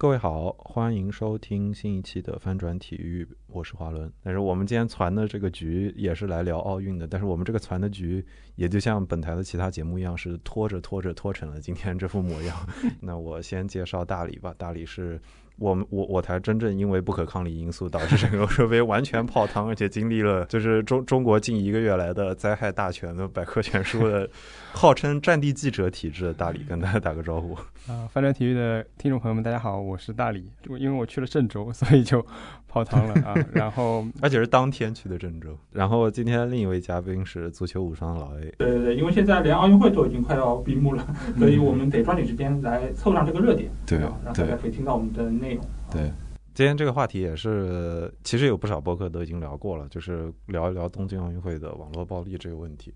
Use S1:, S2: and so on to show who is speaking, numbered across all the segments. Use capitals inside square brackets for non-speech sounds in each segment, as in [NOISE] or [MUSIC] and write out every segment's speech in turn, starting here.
S1: 各位好，欢迎收听新一期的翻转体育，我是华伦。但是我们今天传的这个局也是来聊奥运的，但是我们这个传的局也就像本台的其他节目一样，是拖着拖着拖成了今天这副模样。[LAUGHS] 那我先介绍大理吧，大理是。我们我我才真正因为不可抗力因素导致整个 [LAUGHS] 设备完全泡汤，而且经历了就是中中国近一个月来的灾害大全的百科全书的，号称战地记者体质的大理，跟大家打个招呼。
S2: 啊，翻转体育的听众朋友们，大家好，我是大理。因为我去了郑州，所以就泡汤了啊。然后 [LAUGHS]
S1: 而且是当天去的郑州。然后今天另一位嘉宾是足球无双老
S3: A。对对对，因为现在连奥运会都已经快要闭幕了，所以我们得抓紧时间来凑上这个热点，
S1: 对，
S3: 让大家可以听到我们的内容。
S1: 对，今天这个话题也是，其实有不少博客都已经聊过了，就是聊一聊东京奥运会的网络暴力这个问题。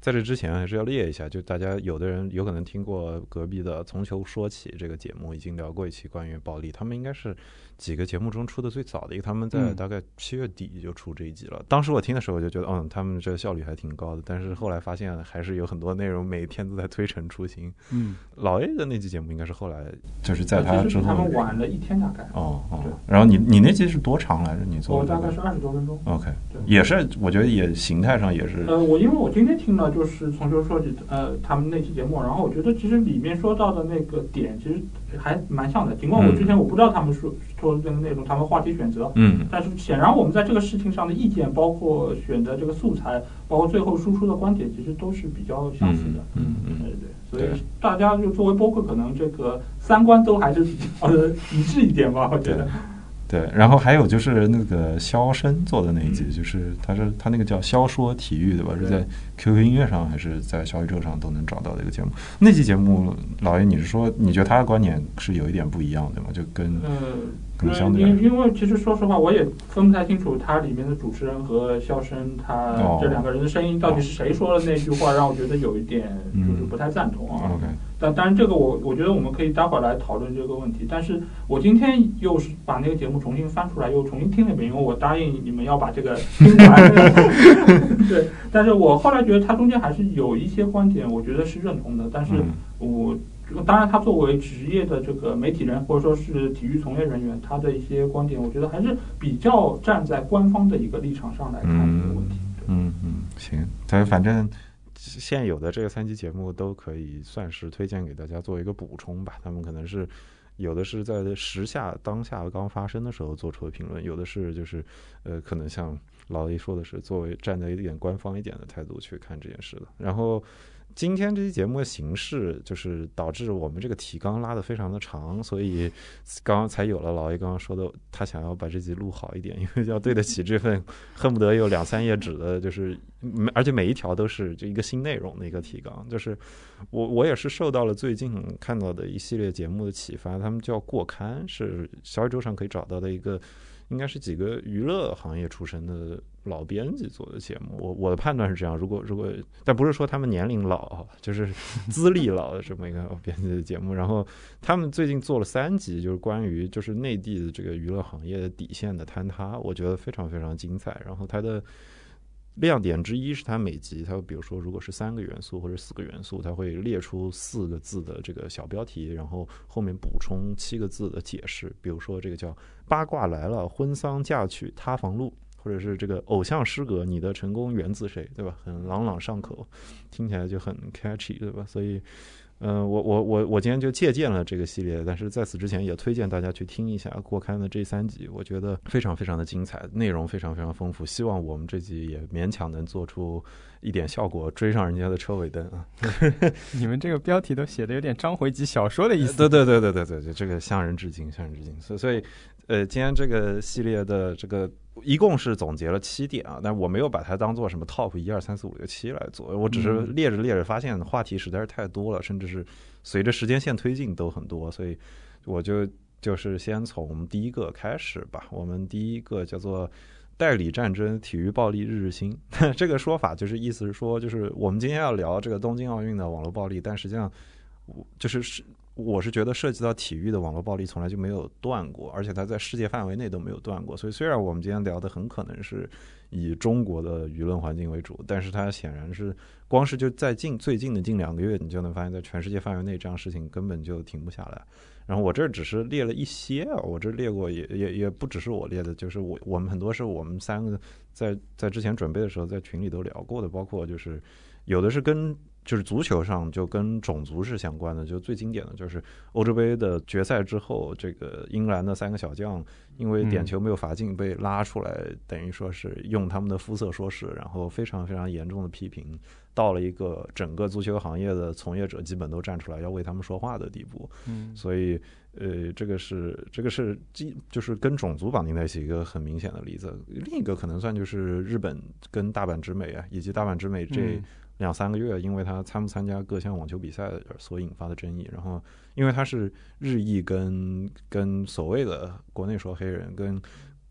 S1: 在这之前，还是要列一下，就大家有的人有可能听过隔壁的《从球说起》这个节目，已经聊过一期关于暴力，他们应该是。几个节目中出的最早的一个，他们在大概七月底就出这一集了。当时我听的时候，我就觉得，嗯，他们这个效率还挺高的。但是后来发现，还是有很多内容每天都在推陈出新。
S2: 嗯，
S1: 老 A 的那期节目应该是后来，就是在他之后，
S3: 他们晚了一天大概。
S1: 哦哦。然后你你那期是多长来着？你做？
S3: 我大概是二十多分钟。
S1: OK，对也是，我觉得也形态上也是。
S3: 呃，我因为我今天听了就是从头说起，呃，他们那期节目，然后我觉得其实里面说到的那个点，其实。还蛮像的，尽管我之前我不知道他们说说这个内容，他们话题选择，
S1: 嗯，
S3: 但是显然我们在这个事情上的意见，包括选择这个素材，包括最后输出的观点，其实都是比较相似的，
S1: 嗯嗯，
S3: 对对，所以大家就作为播客，可能这个三观都还是比较一致一点吧，我觉得。
S1: 对，然后还有就是那个肖申做的那一集，就是他是他那个叫肖说体育，对吧？是在 QQ 音乐上还是在小宇宙上都能找到的一个节目。那期节目，老爷，你是说你觉得他的观点是有一点不一样，对吗？就跟
S3: 嗯，因因为其实说实话，我也分不太清楚它里面的主持人和笑声他这两个人的声音到底是谁说的那句话，让我觉得有一点就是不太赞同啊。但当然，这个我我觉得我们可以待会儿来讨论这个问题。但是我今天又是把那个节目重新翻出来，又重新听了一遍，因为我答应你们要把这个 [LAUGHS] 听完。[LAUGHS] 对，但是我后来觉得他中间还是有一些观点，我觉得是认同的。但是我当然，他作为职业的这个媒体人或者说是体育从业人员，他的一些观点，我觉得还是比较站在官方的一个立场上来看这个问题。
S1: 嗯嗯，行，但反正。现有的这个三期节目都可以算是推荐给大家做一个补充吧。他们可能是有的是在时下当下刚发生的时候做出的评论，有的是就是呃，可能像老 A 说的是作为站在一点官方一点的态度去看这件事的。然后。今天这期节目的形式，就是导致我们这个提纲拉得非常的长，所以刚刚才有了老 A 刚刚说的，他想要把这集录好一点，因为要对得起这份恨不得有两三页纸的，就是而且每一条都是就一个新内容的一个提纲。就是我我也是受到了最近看到的一系列节目的启发，他们叫过刊，是小宇宙上可以找到的一个。应该是几个娱乐行业出身的老编辑做的节目，我我的判断是这样。如果如果，但不是说他们年龄老，就是 [LAUGHS] 资历老的这么一个编辑的节目。然后他们最近做了三集，就是关于就是内地的这个娱乐行业的底线的坍塌，我觉得非常非常精彩。然后他的。亮点之一是它每集，它比如说如果是三个元素或者四个元素，它会列出四个字的这个小标题，然后后面补充七个字的解释。比如说这个叫“八卦来了，婚丧嫁娶塌房路”，或者是这个偶像失格“你的成功源自谁”，对吧？很朗朗上口，听起来就很 catchy，对吧？所以。嗯，我我我我今天就借鉴了这个系列，但是在此之前也推荐大家去听一下郭刊的这三集，我觉得非常非常的精彩，内容非常非常丰富。希望我们这集也勉强能做出一点效果，追上人家的车尾灯啊！[LAUGHS]
S2: 你们这个标题都写的有点章回集小说的意思。
S1: 对对对对对对对，这个向人致敬，向人致敬。所以所以，呃，今天这个系列的这个。一共是总结了七点啊，但我没有把它当做什么 top 一二三四五六七来做，我只是列着列着发现话题实在是太多了，甚至是随着时间线推进都很多，所以我就就是先从第一个开始吧。我们第一个叫做代理战争，体育暴力日日新。[LAUGHS] 这个说法就是意思是说，就是我们今天要聊这个东京奥运的网络暴力，但实际上就是是。我是觉得涉及到体育的网络暴力从来就没有断过，而且它在世界范围内都没有断过。所以虽然我们今天聊的很可能是以中国的舆论环境为主，但是它显然是光是就在近最近的近两个月，你就能发现，在全世界范围内这样事情根本就停不下来。然后我这只是列了一些啊，我这列过也也也不只是我列的，就是我我们很多是我们三个在在之前准备的时候在群里都聊过的，包括就是有的是跟。就是足球上就跟种族是相关的，就最经典的就是欧洲杯的决赛之后，这个英格兰的三个小将因为点球没有罚进被拉出来，等于说是用他们的肤色说事，然后非常非常严重的批评，到了一个整个足球行业的从业者基本都站出来要为他们说话的地步。
S2: 嗯，
S1: 所以呃，这个是这个是基就是跟种族绑定在一起一个很明显的例子。另一个可能算就是日本跟大阪直美啊，以及大阪直美这。两三个月，因为他参不参加各项网球比赛所引发的争议，然后因为他是日裔跟跟所谓的国内说黑人跟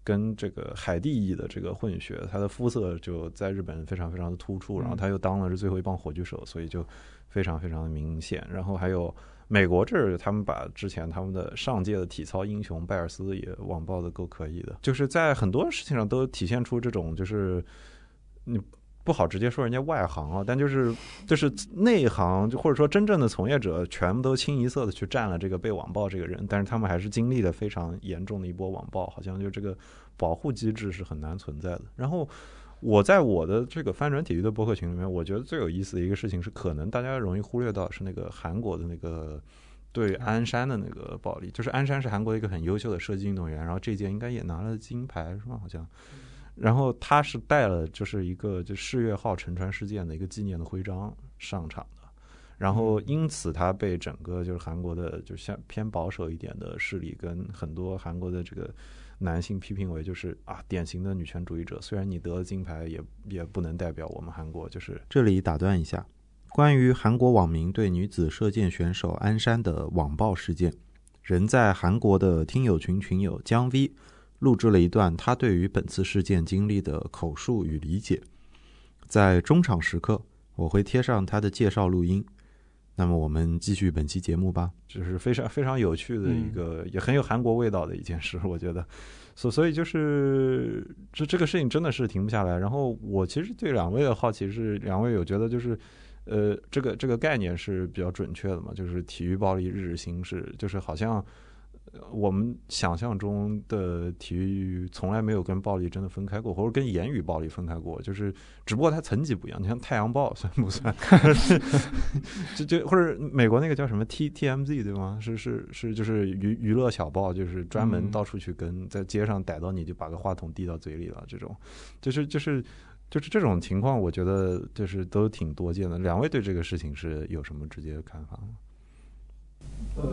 S1: 跟这个海地裔的这个混血，他的肤色就在日本非常非常的突出，然后他又当了是最后一棒火炬手，所以就非常非常的明显。然后还有美国这儿，他们把之前他们的上届的体操英雄拜尔斯也网暴的够可以的，就是在很多事情上都体现出这种就是你。不好直接说人家外行啊，但就是就是内行，就或者说真正的从业者，全部都清一色的去占了这个被网暴这个人，但是他们还是经历了非常严重的一波网暴，好像就这个保护机制是很难存在的。然后我在我的这个翻转体育的博客群里面，我觉得最有意思的一个事情是，可能大家容易忽略到是那个韩国的那个对鞍山的那个暴力，就是鞍山是韩国一个很优秀的射击运动员，然后这届应该也拿了金牌是吗？好像。然后他是带了就是一个就世越号沉船事件的一个纪念的徽章上场的，然后因此他被整个就是韩国的就像偏保守一点的势力跟很多韩国的这个男性批评为就是啊典型的女权主义者。虽然你得了金牌，也也不能代表我们韩国。就是这里打断一下，关于韩国网民对女子射箭选手安山的网暴事件，人在韩国的听友群群友姜 V。录制了一段他对于本次事件经历的口述与理解，在中场时刻我会贴上他的介绍录音。那么我们继续本期节目吧，就是非常非常有趣的一个，也很有韩国味道的一件事，我觉得。所所以就是这这个事情真的是停不下来。然后我其实对两位的好奇是，两位有觉得就是呃，这个这个概念是比较准确的嘛？就是体育暴力日日新是，就是好像。我们想象中的体育从来没有跟暴力真的分开过，或者跟言语暴力分开过，就是只不过它层级不一样。你像《太阳报》算不算？[LAUGHS] 就就或者美国那个叫什么 T T M Z 对吗？是是是，就是娱娱乐小报，就是专门到处去跟在街上逮到你就把个话筒递到嘴里了，这种就是就是就是这种情况，我觉得就是都挺多见的。两位对这个事情是有什么直接的看法吗？
S3: 呃，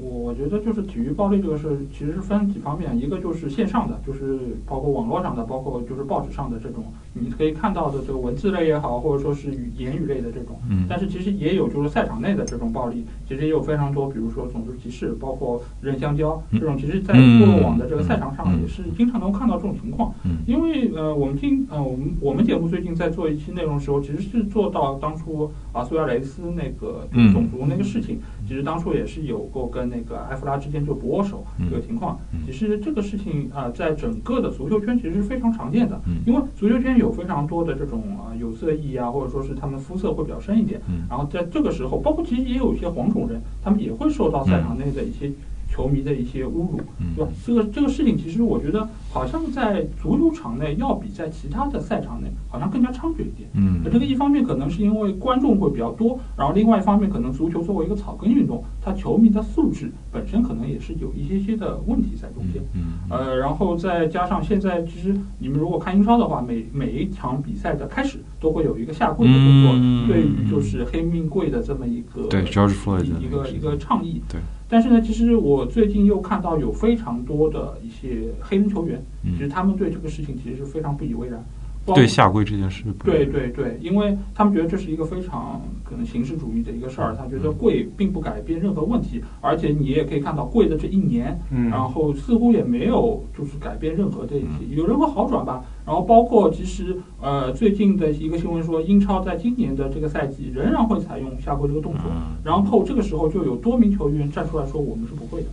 S3: 我觉得就是体育暴力这个事，其实是分几方面，一个就是线上的，就是包括网络上的，包括就是报纸上的这种，你可以看到的这个文字类也好，或者说是语言语类的这种。
S1: 嗯。
S3: 但是其实也有就是赛场内的这种暴力，其实也有非常多，比如说种族歧视，包括人香蕉这种，其实在部落网的这个赛场上也是经常能看到这种情况。
S1: 嗯。
S3: 因为呃，我们今呃，我们我们节目最近在做一期内容的时候，其实是做到当初啊苏亚雷斯那个种族那个事情，其实当初也是。有过跟那个埃弗拉之间就不握手这个情况，其实这个事情啊，在整个的足球圈其实是非常常见的，因为足球圈有非常多的这种啊有色裔啊，或者说是他们肤色会比较深一点，然后在这个时候，包括其实也有一些黄种人，他们也会受到赛场内的一些。球迷的一些侮辱，对吧？这个这个事情，其实我觉得好像在足球场内要比在其他的赛场内好像更加猖獗一点。
S1: 嗯，
S3: 这个一方面可能是因为观众会比较多，然后另外一方面可能足球作为一个草根运动，它球迷的素质本身可能也是有一些些的问题在中间。
S1: 嗯，
S3: 呃，然后再加上现在其实你们如果看英超的话，每每一场比赛的开始都会有一个下跪的动作，对于就是黑命贵的这么一个
S1: 对 George Floyd
S3: 一个一个倡议。
S1: 对。
S3: 但是呢，其实我最近又看到有非常多的一些黑人球员，其实他们对这个事情其实是非常不以为然。包
S1: 对下跪这件事，
S3: 对对对，因为他们觉得这是一个非常可能形式主义的一个事儿，他觉得跪并不改变任何问题，而且你也可以看到跪的这一年，
S2: 嗯，
S3: 然后似乎也没有就是改变任何的有任何好转吧。然后包括其实呃最近的一个新闻说，英超在今年的这个赛季仍然会采用下跪这个动作，然后这个时候就有多名球员站出来说我们是不会的。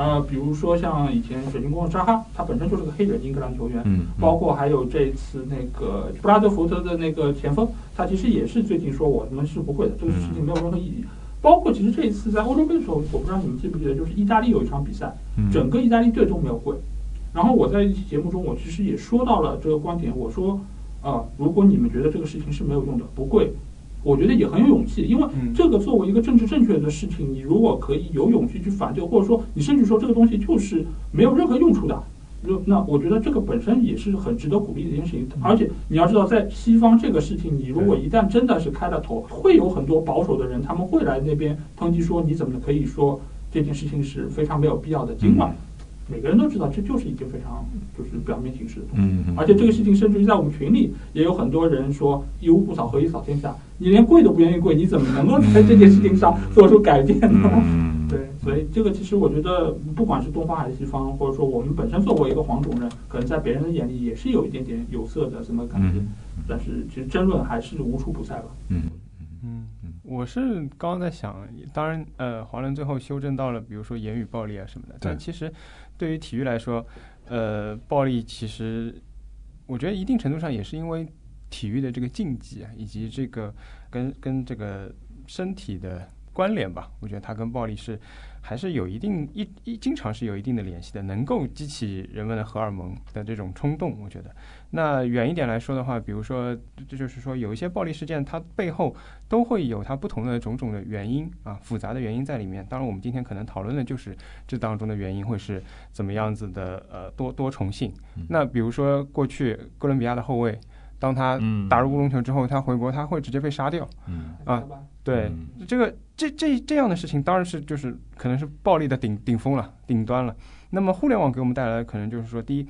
S1: 嗯。
S3: 呃，比如说像以前水晶宫的扎哈，他本身就是个黑人英格兰球员，
S1: 嗯，
S3: 包括还有这次那个布拉德福德的那个前锋，他其实也是最近说我们是不会的，这个事情没有任何意义。包括其实这一次在欧洲杯的时候，我不知道你们记不记得，就是意大利有一场比赛，整个意大利队都没有跪。然后我在一期节目中，我其实也说到了这个观点，我说啊，如果你们觉得这个事情是没有用的，不跪。我觉得也很有勇气，因为这个作为一个政治正确的事情，你如果可以有勇气去反对，或者说你甚至说这个东西就是没有任何用处的，就那我觉得这个本身也是很值得鼓励的一件事情。而且你要知道，在西方这个事情，你如果一旦真的是开了头，会有很多保守的人，他们会来那边抨击说，你怎么可以说这件事情是非常没有必要的？尽管。每个人都知道，这就是一件非常就是表面形式的东西。
S1: 嗯
S3: 而且这个事情，甚至于在我们群里也有很多人说“一屋不扫，何以扫天下”。你连跪都不愿意跪，你怎么能够在这件事情上做出改变呢？[LAUGHS] 对，所以这个其实我觉得，不管是东方还是西方，或者说我们本身作为一个黄种人，可能在别人的眼里也是有一点点有色的什么感觉。但是其实争论还是无处不在吧。
S1: 嗯
S2: 嗯，我是刚刚在想，当然，呃，华伦最后修正到了，比如说言语暴力啊什么的，但其实。对于体育来说，呃，暴力其实，我觉得一定程度上也是因为体育的这个竞技啊，以及这个跟跟这个身体的关联吧。我觉得它跟暴力是还是有一定一一经常是有一定的联系的，能够激起人们的荷尔蒙的这种冲动。我觉得。那远一点来说的话，比如说，这就是说，有一些暴力事件，它背后都会有它不同的种种的原因啊，复杂的原因在里面。当然，我们今天可能讨论的就是这当中的原因会是怎么样子的，呃，多多重性。那比如说，过去哥伦比亚的后卫，当他打入乌龙球之后，他回国他会直接被杀掉。
S1: 嗯
S2: 啊，对，这个这这这样的事情当然是就是可能是暴力的顶顶峰了，顶端了。那么互联网给我们带来的可能就是说，第一，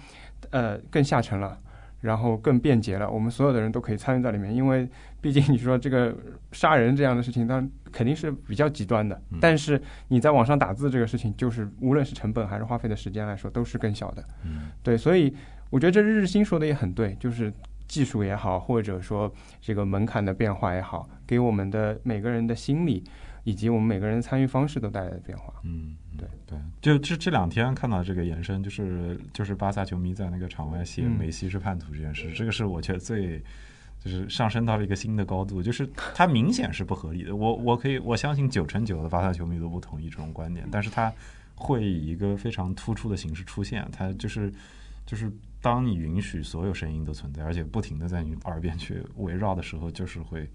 S2: 呃，更下沉了。然后更便捷了，我们所有的人都可以参与在里面，因为毕竟你说这个杀人这样的事情，当然肯定是比较极端的。但是你在网上打字这个事情，就是无论是成本还是花费的时间来说，都是更小的。对，所以我觉得这日日新说的也很对，就是技术也好，或者说这个门槛的变化也好，给我们的每个人的心理以及我们每个人的参与方式都带来的变化。
S1: 嗯。
S2: 对
S1: 对，就这这两天看到这个延伸，就是就是巴萨球迷在那个场外写梅西是叛徒这件事，这个是我觉得最就是上升到了一个新的高度，就是它明显是不合理的。我我可以我相信九成九的巴萨球迷都不同意这种观点，但是它会以一个非常突出的形式出现，它就是就是当你允许所有声音都存在，而且不停的在你耳边去围绕的时候，就是会。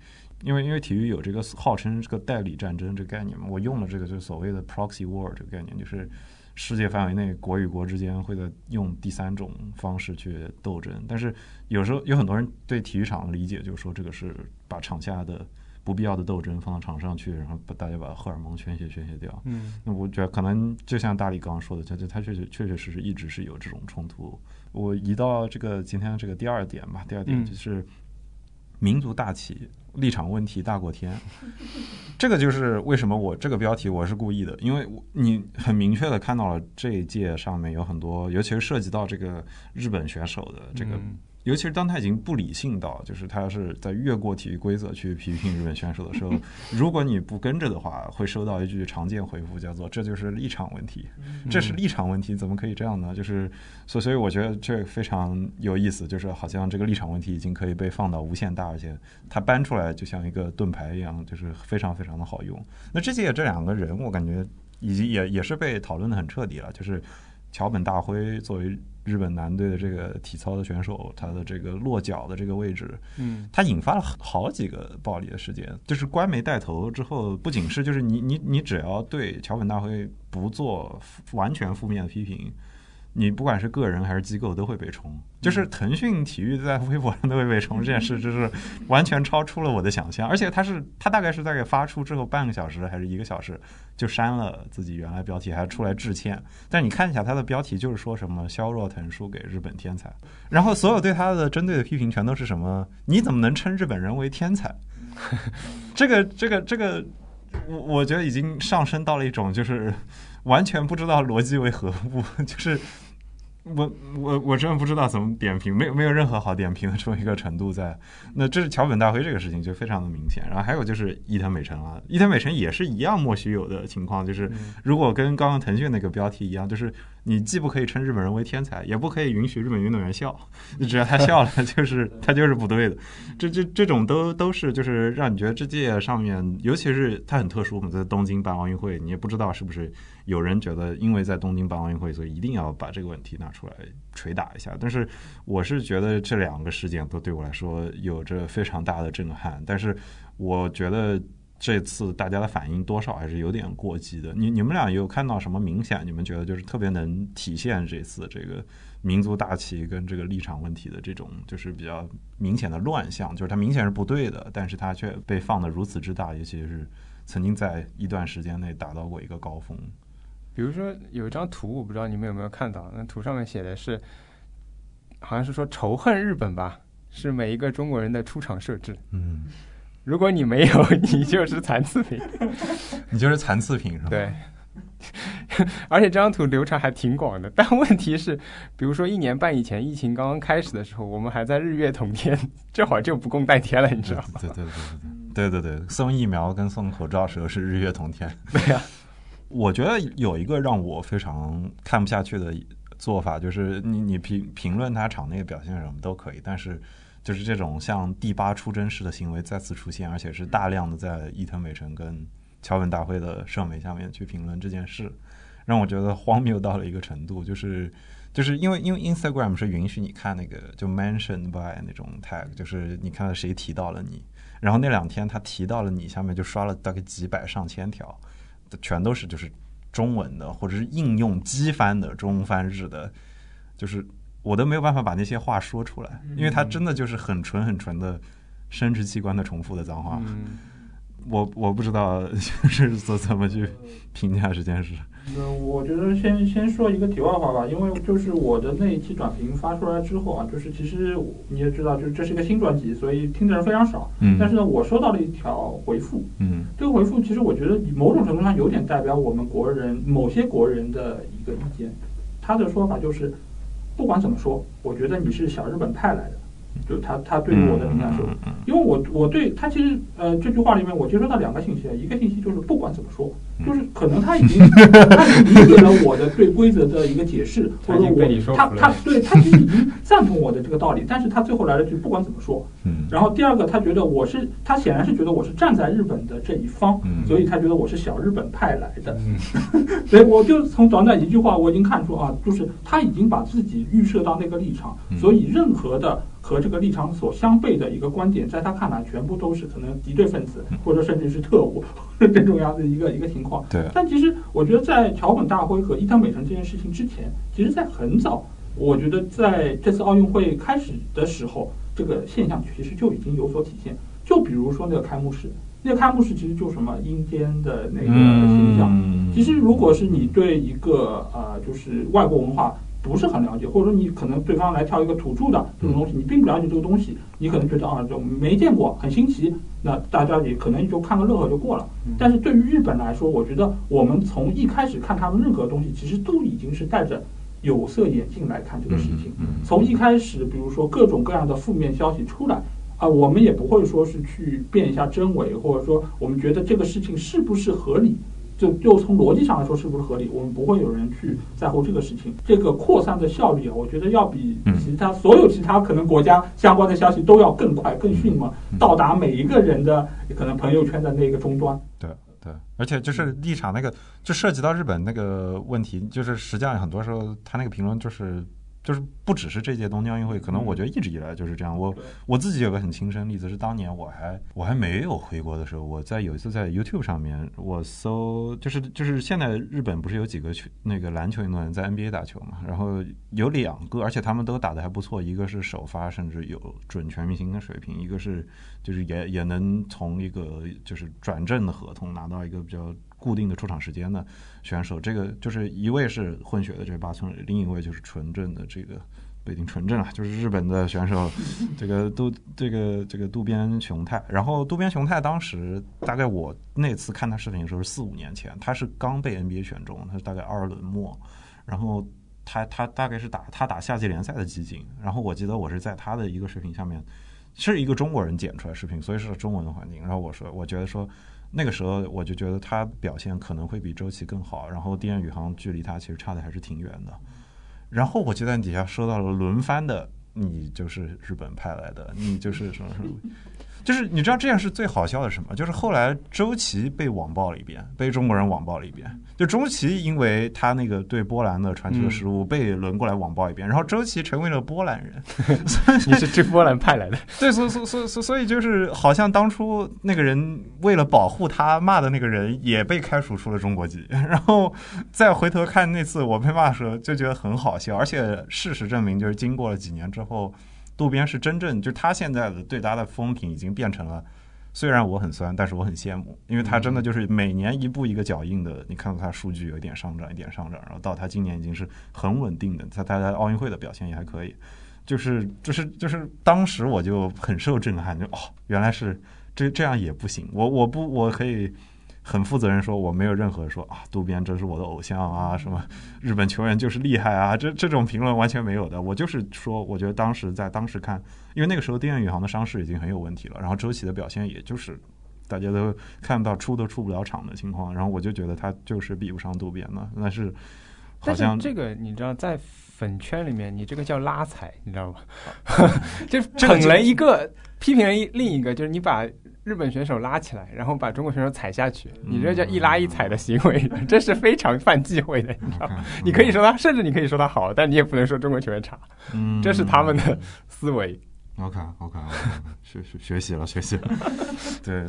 S1: 因为因为体育有这个号称这个代理战争这个概念嘛，我用了这个就是所谓的 proxy war 这个概念，就是世界范围内国与国之间会在用第三种方式去斗争。但是有时候有很多人对体育场的理解就是说，这个是把场下的不必要的斗争放到场上去，然后把大家把荷尔蒙宣泄宣泄掉。
S2: 嗯，
S1: 那我觉得可能就像大力刚刚说的，他他确确确确实实一直是有这种冲突。我移到这个今天这个第二点吧，第二点就是民族大旗。立场问题大过天，[LAUGHS] 这个就是为什么我这个标题我是故意的，因为你很明确的看到了这一届上面有很多，尤其是涉及到这个日本选手的这个。尤其是当他已经不理性到，就是他是在越过体育规则去批评日本选手的时候，如果你不跟着的话，会收到一句常见回复，叫做“这就是立场问题”。这是立场问题，怎么可以这样呢？就是所所以，我觉得这非常有意思，就是好像这个立场问题已经可以被放到无限大，而且他搬出来就像一个盾牌一样，就是非常非常的好用。那这届这两个人，我感觉已经也也是被讨论的很彻底了，就是桥本大辉作为。日本男队的这个体操的选手，他的这个落脚的这个位置，
S2: 嗯，
S1: 他引发了好几个暴力的事件。就是官媒带头之后，不仅是就是你你你只要对桥本大辉不做完全负面的批评，你不管是个人还是机构都会被冲，就是腾讯体育在微博上都会被冲这件事，就是完全超出了我的想象。而且他是他大概是在给发出之后半个小时还是一个小时就删了自己原来标题，还出来致歉。但你看一下他的标题，就是说什么肖若腾输给日本天才，然后所有对他的针对的批评全都是什么？你怎么能称日本人为天才？[LAUGHS] 这个这个这个，我我觉得已经上升到了一种就是完全不知道逻辑为何物，[LAUGHS] 就是。我我我真的不知道怎么点评，没有没有任何好点评的这么一个程度在。那这是桥本大辉这个事情就非常的明显，然后还有就是伊藤美诚啊，伊藤美诚也是一样莫须有的情况，就是如果跟刚刚腾讯那个标题一样，就是你既不可以称日本人为天才，也不可以允许日本运动员笑，你只要他笑了，[LAUGHS] 就是他就是不对的。这这这种都都是就是让你觉得这届上面，尤其是他很特殊，我们在东京办奥运会，你也不知道是不是。有人觉得，因为在东京办奥运会，所以一定要把这个问题拿出来捶打一下。但是，我是觉得这两个事件都对我来说有着非常大的震撼。但是，我觉得这次大家的反应多少还是有点过激的。你你们俩有看到什么明显？你们觉得就是特别能体现这次这个民族大旗跟这个立场问题的这种，就是比较明显的乱象？就是它明显是不对的，但是它却被放得如此之大，尤其是曾经在一段时间内达到过一个高峰。
S2: 比如说有一张图，我不知道你们有没有看到，那图上面写的是，好像是说仇恨日本吧，是每一个中国人的出场设置。
S1: 嗯，
S2: 如果你没有，[LAUGHS] 你就是残次品。[LAUGHS]
S1: 你就是残次品是吧？
S2: 对。[LAUGHS] 而且这张图流传还挺广的，但问题是，比如说一年半以前疫情刚刚开始的时候，我们还在日月同天，这会儿就不共戴天了，你知道吗？
S1: 对对对对对对对，送疫苗跟送口罩时候是日月同天。
S2: 对呀。
S1: 我觉得有一个让我非常看不下去的做法，就是你你评评论他场内表现什么都可以，但是就是这种像第八出征式的行为再次出现，而且是大量的在伊藤美诚跟桥本大辉的社媒下面去评论这件事，让我觉得荒谬到了一个程度，就是就是因为因为 Instagram 是允许你看那个就 mentioned by 那种 tag，就是你看到谁提到了你，然后那两天他提到了你，下面就刷了大概几百上千条。全都是就是中文的，或者是应用机翻的中翻日的，就是我都没有办法把那些话说出来，因为它真的就是很纯很纯的生殖器官的重复的脏话。[LAUGHS] 我我不知道是怎怎么去评价这件事。
S3: 嗯，我觉得先先说一个题外话吧，因为就是我的那一期短评发出来之后啊，就是其实你也知道，就是这是一个新专辑，所以听的人非常少。
S1: 嗯。
S3: 但是呢，我收到了一条回复。
S1: 嗯。
S3: 这个回复其实我觉得某种程度上有点代表我们国人某些国人的一个意见。他的说法就是，不管怎么说，我觉得你是小日本派来的。就他他对于我的评价说，因为我我对他其实呃这句话里面我接收到两个信息，一个信息就是不管怎么说，就是可能他已经 [LAUGHS] 他已经理解了我的对规则的一个解释，[LAUGHS] 或者我他他对他其实已经赞同我的这个道理，但是他最后来了句不管怎么说，然后第二个他觉得我是他显然是觉得我是站在日本的这一方，所以他觉得我是小日本派来的，[LAUGHS] 所以我就从短短一句话我已经看出啊，就是他已经把自己预设到那个立场，所以任何的。和这个立场所相悖的一个观点，在他看来，全部都是可能敌对分子，或者甚至是特务 [LAUGHS] 这种样的一个一个情况。
S1: 对。
S3: 但其实，我觉得在桥本大辉和伊藤美诚这件事情之前，其实，在很早，我觉得在这次奥运会开始的时候，这个现象其实就已经有所体现。就比如说那个开幕式，那个开幕式其实就什么阴间的那个形象。其实，如果是你对一个呃，就是外国文化。不是很了解，或者说你可能对方来跳一个土著的这种东西，你并不了解这个东西，你可能觉得啊，就没见过，很新奇，那大家也可能就看个乐呵就过了。但是对于日本来说，我觉得我们从一开始看他们任何东西，其实都已经是带着有色眼镜来看这个事情。从一开始，比如说各种各样的负面消息出来啊，我们也不会说是去辨一下真伪，或者说我们觉得这个事情是不是合理。就就从逻辑上来说，是不是合理？我们不会有人去在乎这个事情。这个扩散的效率啊，我觉得要比其他所有其他可能国家相关的消息都要更快、更迅猛，到达每一个人的可能朋友圈的那个终端。
S1: 对对，而且就是立场那个，就涉及到日本那个问题，就是实际上很多时候他那个评论就是就是不只是这届东京奥运会，可能我觉得一直以来就是这样。我我自己有个很亲身例子，是当年我还我还没有回国的时候，我在有一次在 YouTube 上面我搜，就是就是现在日本不是有几个球那个篮球运动员在 NBA 打球嘛，然后有两个，而且他们都打得还不错，一个是首发甚至有准全明星的水平，一个是就是也也能从一个就是转正的合同拿到一个比较。固定的出场时间的选手，这个就是一位是混血的这八村，另一位就是纯正的这个不一定纯正啊，就是日本的选手，这个渡这个这个渡边雄太。然后渡边雄太当时大概我那次看他视频的时候是四五年前，他是刚被 NBA 选中，他是大概二轮末，然后他他大概是打他打夏季联赛的集锦，然后我记得我是在他的一个视频下面，是一个中国人剪出来视频，所以是中文的环境，然后我说我觉得说。那个时候我就觉得他表现可能会比周琦更好，然后电宇航距离他其实差的还是挺远的。然后我就在底下收到了轮番的，你就是日本派来的，你就是什么什么。就是你知道这件事最好笑的什么？就是后来周琦被网暴了一遍，被中国人网暴了一遍。就周琦因为他那个对波兰的传球失误被轮过来网暴一遍，然后周琦成为了波兰人。[LAUGHS]
S2: 你是这波兰派来的？[LAUGHS]
S1: 对，所所所所所以就是好像当初那个人为了保护他骂的那个人也被开除出了中国籍，[LAUGHS] 然后再回头看那次我被骂的时候就觉得很好笑，而且事实证明就是经过了几年之后。渡边是真正，就他现在的对他的风评已经变成了，虽然我很酸，但是我很羡慕，因为他真的就是每年一步一个脚印的，你看到他数据有一点上涨，一点上涨，然后到他今年已经是很稳定的，他他在奥运会的表现也还可以，就是就是就是当时我就很受震撼，就哦，原来是这这样也不行，我我不我可以。很负责任说，我没有任何说啊，渡边这是我的偶像啊，什么日本球员就是厉害啊，这这种评论完全没有的。我就是说，我觉得当时在当时看，因为那个时候丁彦宇航的伤势已经很有问题了，然后周琦的表现也就是大家都看到出都出不了场的情况，然后我就觉得他就是比不上渡边了。但是好像
S2: 这个你知道，在粉圈里面，你这个叫拉踩，你知道吗？[LAUGHS] [LAUGHS] 就捧了一个，批评了一另一个，就是你把。日本选手拉起来，然后把中国选手踩下去，你这叫一拉一踩的行为，这是非常犯忌讳的，你知道吗？你可以说他，甚至你可以说他好，但你也不能说中国球员差，嗯，[LAUGHS] 这是他们的思维。
S1: OK，OK，学学学习了，学习了。[LAUGHS] 对，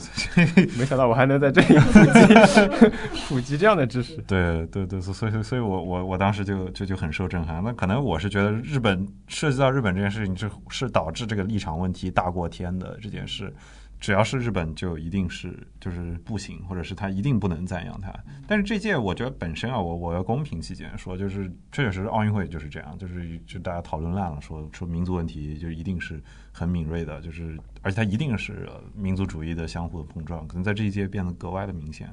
S2: 没想到我还能在这里普及 [LAUGHS] 普及这样的知识。
S1: 对，对，对，所以，所以我我我当时就就就很受震撼。那可能我是觉得日本涉及到日本这件事情，是是导致这个立场问题大过天的这件事。只要是日本，就一定是就是不行，或者是他一定不能赞扬他。但是这届我觉得本身啊，我我要公平起见说，就是确确实实奥运会就是这样，就是就大家讨论烂了，说说民族问题就一定是很敏锐的，就是而且它一定是民族主义的相互的碰撞，可能在这一届变得格外的明显。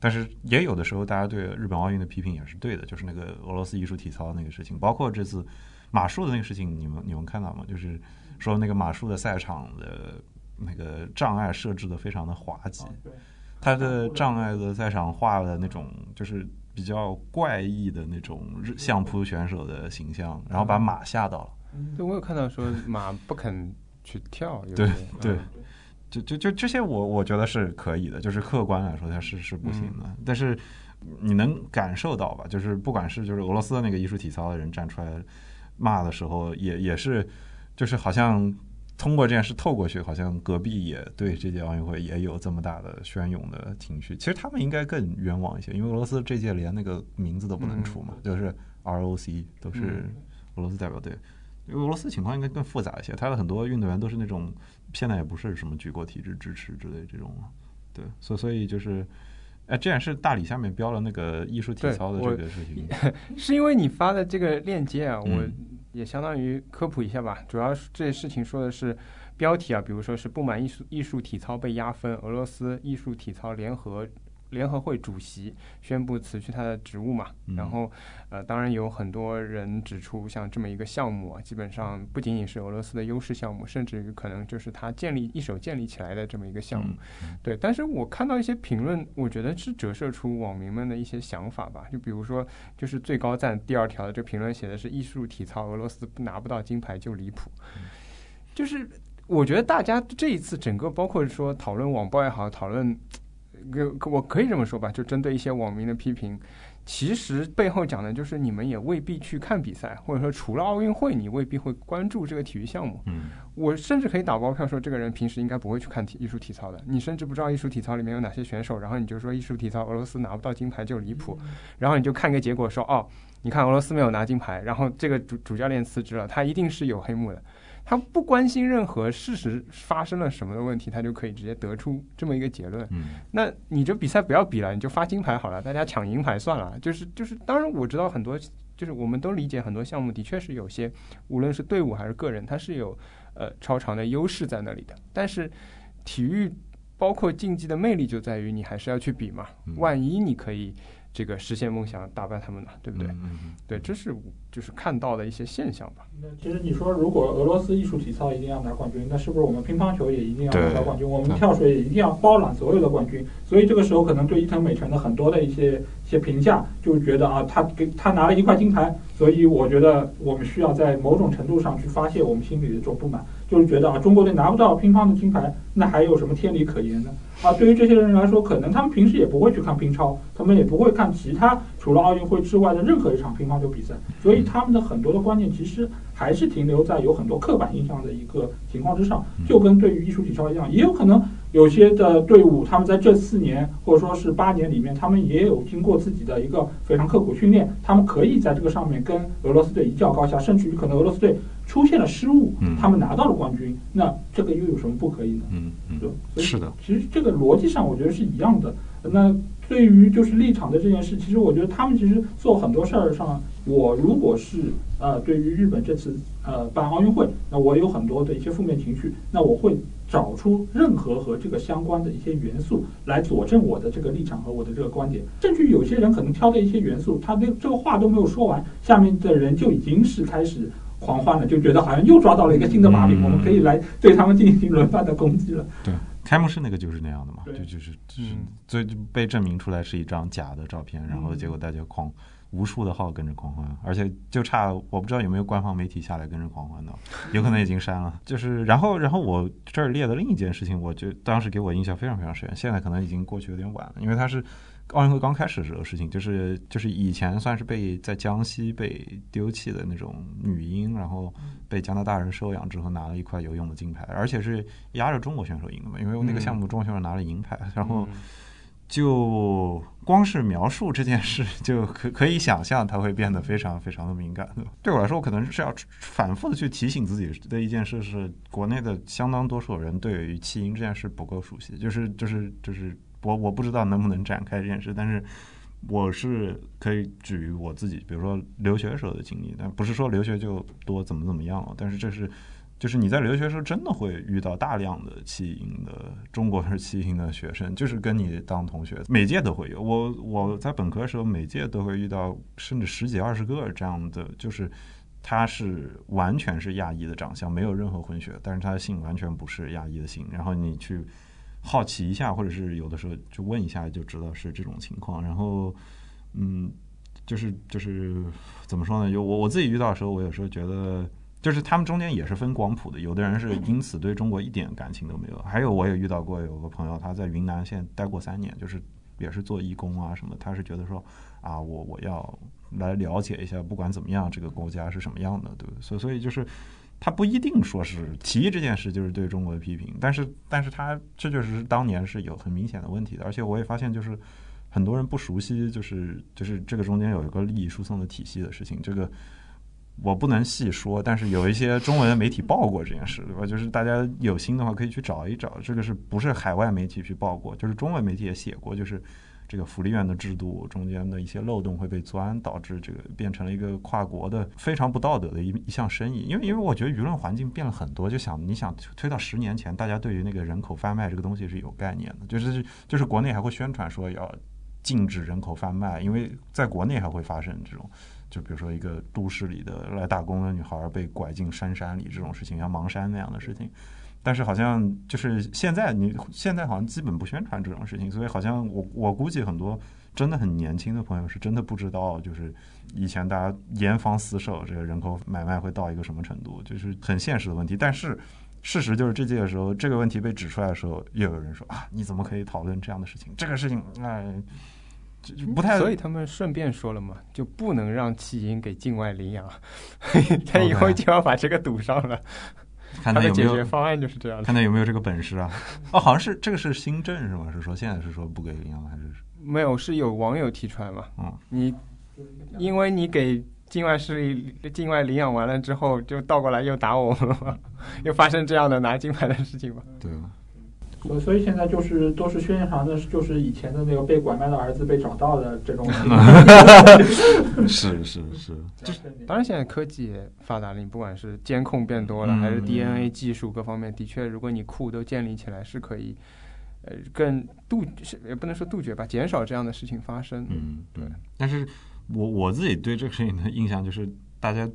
S1: 但是也有的时候，大家对日本奥运的批评也是对的，就是那个俄罗斯艺术体操那个事情，包括这次马术的那个事情，你们你们看到吗？就是说那个马术的赛场的。那个障碍设置的非常的滑稽，他的障碍的赛场画的那种就是比较怪异的那种相扑选手的形象，然后把马吓到了。
S2: 对，我有看到说马不肯去跳。
S1: 对对，就就就这些，我我觉得是可以的，就是客观来说它是是不行的。但是你能感受到吧？就是不管是就是俄罗斯的那个艺术体操的人站出来骂的时候，也也是就是好像。通过这件事透过去，好像隔壁也对这届奥运会也有这么大的宣勇的情绪。其实他们应该更冤枉一些，因为俄罗斯这届连那个名字都不能出嘛，就是 ROC 都是俄罗斯代表队。因为俄罗斯情况应该更复杂一些，他的很多运动员都是那种现在也不是什么举国体制支持之类这种。对，所所以就是，哎，这件事大理下面标了那个艺术体操的这个事情，[LAUGHS]
S2: 是因为你发的这个链接啊，我。也相当于科普一下吧，主要是这些事情说的是标题啊，比如说是不满艺术艺术体操被压分，俄罗斯艺术体操联合。联合会主席宣布辞去他的职务嘛？然后，呃，当然有很多人指出，像这么一个项目啊，基本上不仅仅是俄罗斯的优势项目，甚至于可能就是他建立一手建立起来的这么一个项目。对，但是我看到一些评论，我觉得是折射出网民们的一些想法吧。就比如说，就是最高赞第二条的这评论写的是“艺术体操，俄罗斯拿不到金牌就离谱”。就是我觉得大家这一次整个包括说讨论网暴也好，讨论。我可以这么说吧，就针对一些网民的批评，其实背后讲的就是你们也未必去看比赛，或者说除了奥运会，你未必会关注这个体育项目。
S1: 嗯，
S2: 我甚至可以打包票说，这个人平时应该不会去看体艺术体操的。你甚至不知道艺术体操里面有哪些选手，然后你就说艺术体操俄罗斯拿不到金牌就离谱，然后你就看个结果说，哦，你看俄罗斯没有拿金牌，然后这个主主教练辞职了，他一定是有黑幕的。他不关心任何事实发生了什么的问题，他就可以直接得出这么一个结论。
S1: 嗯，
S2: 那你这比赛不要比了，你就发金牌好了，大家抢银牌算了。就是就是，当然我知道很多，就是我们都理解很多项目的确是有些，无论是队伍还是个人，它是有呃超长的优势在那里的。但是体育包括竞技的魅力就在于你还是要去比嘛，万一你可以。这个实现梦想，打败他们呢，对不对？对，这是就是看到的一些现象吧。
S3: 那其实你说，如果俄罗斯艺术体操一定要拿冠军，那是不是我们乒乓球也一定要拿到冠军？我们跳水也一定要包揽所有的冠军？所以这个时候，可能对伊藤美诚的很多的一些一些评价，就觉得啊，他给他拿了一块金牌，所以我觉得我们需要在某种程度上去发泄我们心里的这种不满，就是觉得啊，中国队拿不到乒乓的金牌，那还有什么天理可言呢？啊，对于这些人来说，可能他们平时也不会去看乒超，他们也不会看其他除了奥运会之外的任何一场乒乓球比赛，所以他们的很多的观念其实还是停留在有很多刻板印象的一个情况之上。就跟对于艺术体操一样，也有可能有些的队伍，他们在这四年或者说是八年里面，他们也有经过自己的一个非常刻苦训练，他们可以在这个上面跟俄罗斯队一较高下，甚至于可能俄罗斯队。出现了失误，他们拿到了冠军，那这个又有什么不可以呢？
S1: 嗯嗯，是的。
S3: 其实这个逻辑上，我觉得是一样的。那对于就是立场的这件事，其实我觉得他们其实做很多事儿上，我如果是呃，对于日本这次呃办奥运会，那我有很多的一些负面情绪，那我会找出任何和这个相关的一些元素来佐证我的这个立场和我的这个观点。甚至有些人可能挑的一些元素，他那这个话都没有说完，下面的人就已经是开始。狂欢了，就觉得好像又抓到了一个新的把柄，我们可以来对他们进行轮番的攻击了。
S1: 对，开幕式那个就是那样的嘛，就就是就是，最被证明出来是一张假的照片，然后结果大家狂无数的号跟着狂欢，而且就差我不知道有没有官方媒体下来跟着狂欢的，有可能已经删了。[LAUGHS] 就是然后然后我这儿列的另一件事情，我就当时给我印象非常非常深，现在可能已经过去有点晚了，因为它是。奥运会刚开始的时候事情，就是就是以前算是被在江西被丢弃的那种女婴，然后被加拿大人收养之后拿了一块游泳的金牌，而且是压着中国选手赢的嘛，因为那个项目中国选手拿了银牌，然后就光是描述这件事 [LAUGHS] 就可可以想象它会变得非常非常的敏感。对我来说，我可能是要反复的去提醒自己的一件事是，国内的相当多数人对于弃婴这件事不够熟悉，就是就是就是。我我不知道能不能展开这件事，但是我是可以举我自己，比如说留学时候的经历，但不是说留学就多怎么怎么样了。但是这是就是你在留学时候真的会遇到大量的弃婴的中国是弃婴的学生，就是跟你当同学，每届都会有。我我在本科的时候，每届都会遇到，甚至十几二十个这样的，就是他是完全是亚裔的长相，没有任何混血，但是他的姓完全不是亚裔的姓，然后你去。好奇一下，或者是有的时候就问一下，就知道是这种情况。然后，嗯，就是就是怎么说呢？就我我自己遇到的时候，我有时候觉得，就是他们中间也是分光谱的。有的人是因此对中国一点感情都没有，还有我也遇到过有个朋友，他在云南县待过三年，就是也是做义工啊什么。他是觉得说啊，我我要来了解一下，不管怎么样，这个国家是什么样的，对不对？所所以就是。他不一定说是提议这件事就是对中国的批评，但是，但是他这就是当年是有很明显的问题的，而且我也发现就是很多人不熟悉，就是就是这个中间有一个利益输送的体系的事情，这个我不能细说，但是有一些中文媒体报过这件事，对吧？就是大家有心的话可以去找一找，这个是不是海外媒体去报过？就是中文媒体也写过，就是。这个福利院的制度中间的一些漏洞会被钻，导致这个变成了一个跨国的非常不道德的一一项生意。因为，因为我觉得舆论环境变了很多。就想你想推到十年前，大家对于那个人口贩卖这个东西是有概念的，就是就是国内还会宣传说要禁止人口贩卖，因为在国内还会发生这种，就比如说一个都市里的来打工的女孩被拐进深山里这种事情，像盲山那样的事情。但是好像就是现在，你现在好像基本不宣传这种事情，所以好像我我估计很多真的很年轻的朋友是真的不知道，就是以前大家严防死守这个人口买卖会到一个什么程度，就是很现实的问题。但是事实就是这届的时候，这个问题被指出来的时候，又有人说啊，你怎么可以讨论这样的事情？这个事情，哎，不太。
S2: 所以他们顺便说了嘛，就不能让弃婴给境外领养，[LAUGHS] 他以后就要把这个堵上了。
S1: 看他有没有
S2: 方案就是这样的，
S1: 看他有没有这个本事啊！哦，好像是这个是新政是吗？是说现在是说不给领养还是？
S2: 没有，是有网友提出来嘛？
S1: 嗯，
S2: 你因为你给境外势力境外领养完了之后，就倒过来又打我们了，又发生这样的拿金牌的事情吗？
S1: 对。
S3: 所所以现在就是都是宣传的，就是以前的那个被拐卖的儿子被找到的这种。[LAUGHS]
S1: 是是是，[LAUGHS]
S2: 就是当然现在科技发达了，你不管是监控变多了，还是 DNA 技术各方面，的确，如果你库都建立起来，是可以，呃，更杜是也不能说杜绝吧，减少这样的事情发生。
S1: 嗯，对。但是我我自己对这个事情的印象就是，大家。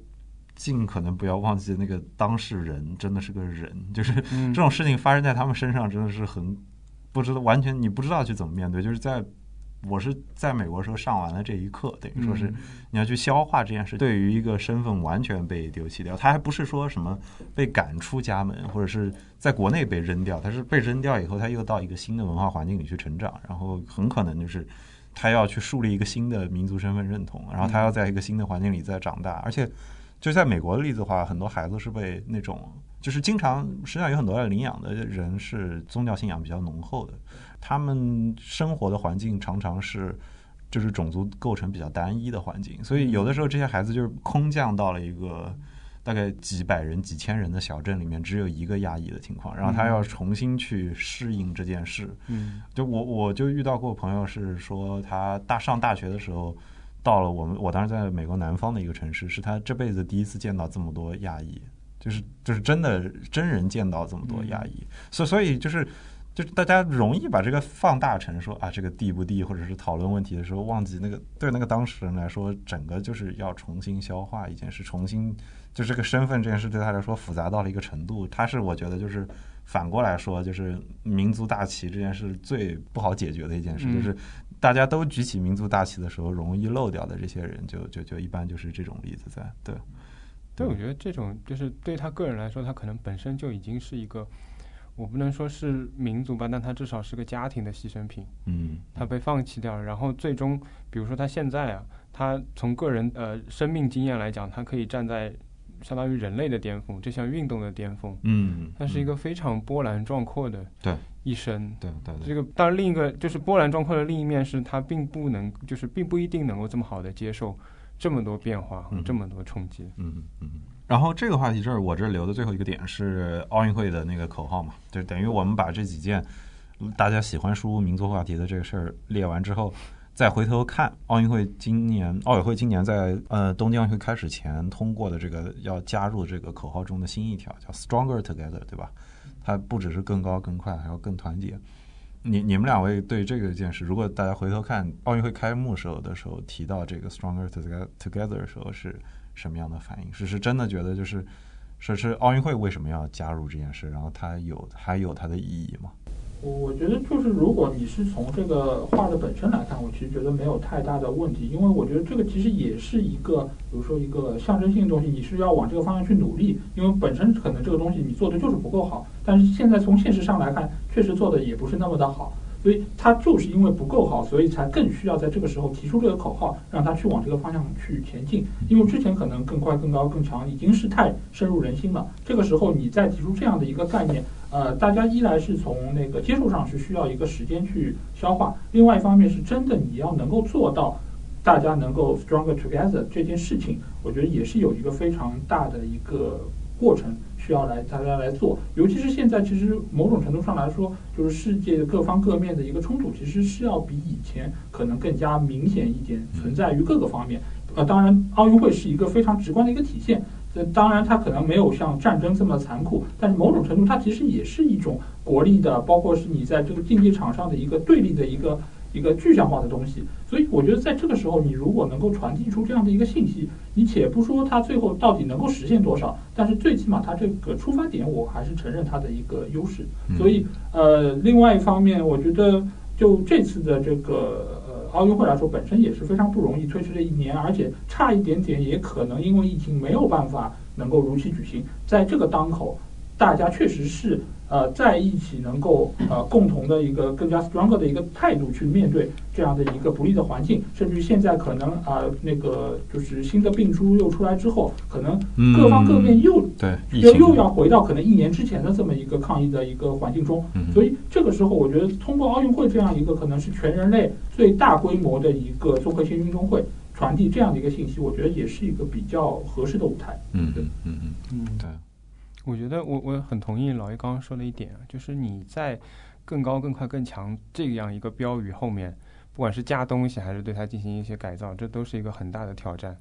S1: 尽可能不要忘记那个当事人真的是个人，[LAUGHS] 就是这种事情发生在他们身上，真的是很不知道，完全你不知道去怎么面对。就是在我是在美国时候上完了这一课，等于说是你要去消化这件事。对于一个身份完全被丢弃掉，他还不是说什么被赶出家门，或者是在国内被扔掉，他是被扔掉以后，他又到一个新的文化环境里去成长，然后很可能就是他要去树立一个新的民族身份认同，然后他要在一个新的环境里再长大，而且。就在美国的例子的话，很多孩子是被那种，就是经常实际上有很多要领养的人是宗教信仰比较浓厚的，他们生活的环境常常是就是种族构成比较单一的环境，所以有的时候这些孩子就是空降到了一个大概几百人、几千人的小镇里面，只有一个亚裔的情况，然后他要重新去适应这件事。
S2: 嗯，
S1: 就我我就遇到过朋友是说他大上大学的时候。到了我们，我当时在美国南方的一个城市，是他这辈子第一次见到这么多亚裔，就是就是真的真人见到这么多亚裔，所所以就是就是大家容易把这个放大成说啊这个地不地，或者是讨论问题的时候忘记那个对那个当事人来说，整个就是要重新消化一件事，重新就这个身份这件事对他来说复杂到了一个程度，他是我觉得就是反过来说，就是民族大旗这件事最不好解决的一件事，就是。大家都举起民族大旗的时候，容易漏掉的这些人，就就就一般就是这种例子在对。
S2: 对，我觉得这种就是对他个人来说，他可能本身就已经是一个，我不能说是民族吧，但他至少是个家庭的牺牲品。
S1: 嗯，
S2: 他被放弃掉了，然后最终，比如说他现在啊，他从个人呃生命经验来讲，他可以站在。相当于人类的巅峰，这项运动的巅峰。
S1: 嗯，
S2: 它是一个非常波澜壮阔的
S1: 对
S2: 一生。
S1: 对对对。
S2: 这个当然，另一个就是波澜壮阔的另一面是，他并不能，就是并不一定能够这么好的接受这么多变化和这么多冲击。
S1: 嗯嗯嗯。然后这个话题这儿，我这留的最后一个点是奥运会的那个口号嘛，就等于我们把这几件大家喜欢输入民族话题的这个事儿列完之后。再回头看奥运会，今年奥委会今年在呃东京奥运会开始前通过的这个要加入这个口号中的新一条，叫 “Stronger Together”，对吧？它不只是更高更快，还要更团结。你你们两位对这个件事，如果大家回头看奥运会开幕时候的时候提到这个 “Stronger Together” 的时候是什么样的反应？是是真的觉得就是说是奥运会为什么要加入这件事？然后它有还有它的意义吗？
S3: 我我觉得就是，如果你是从这个画的本身来看，我其实觉得没有太大的问题，因为我觉得这个其实也是一个，比如说一个象征性的东西，你是要往这个方向去努力，因为本身可能这个东西你做的就是不够好，但是现在从现实上来看，确实做的也不是那么的好，所以它就是因为不够好，所以才更需要在这个时候提出这个口号，让它去往这个方向去前进，因为之前可能更快、更高、更强已经是太深入人心了，这个时候你再提出这样的一个概念。呃，大家一来是从那个接受上是需要一个时间去消化，另外一方面是真的你要能够做到，大家能够 stronger together 这件事情，我觉得也是有一个非常大的一个过程需要来大家来做。尤其是现在，其实某种程度上来说，就是世界各方各面的一个冲突，其实是要比以前可能更加明显一点，存在于各个方面。呃，当然奥运会是一个非常直观的一个体现。这当然，它可能没有像战争这么残酷，但是某种程度，它其实也是一种国力的，包括是你在这个竞技场上的一个对立的一个一个具象化的东西。所以，我觉得在这个时候，你如果能够传递出这样的一个信息，你且不说它最后到底能够实现多少，但是最起码它这个出发点，我还是承认它的一个优势。所以，呃，另外一方面，我觉得就这次的这个。奥运会来说，本身也是非常不容易，推迟了一年，而且差一点点，也可能因为疫情没有办法能够如期举行。在这个当口，大家确实是呃在一起能够呃共同的一个更加 stronger 的一个态度去面对这样的一个不利的环境，甚至于现在可能啊那个就是新的病株又出来之后，可能各方各面又
S1: 对
S3: 又又要回到可能一年之前的这么一个抗疫的一个环境中，所以这个时候我觉得通过奥运会这样一个可能是全人类最大规模的一个综合性运动会。传递这样的一个信息，我觉得也是一个比较合适的舞台。
S1: 嗯嗯嗯嗯，对。
S2: 我觉得我我很同意老爷刚刚说的一点啊，就是你在更高、更快、更强这样一个标语后面，不管是加东西还是对它进行一些改造，这都是一个很大的挑战。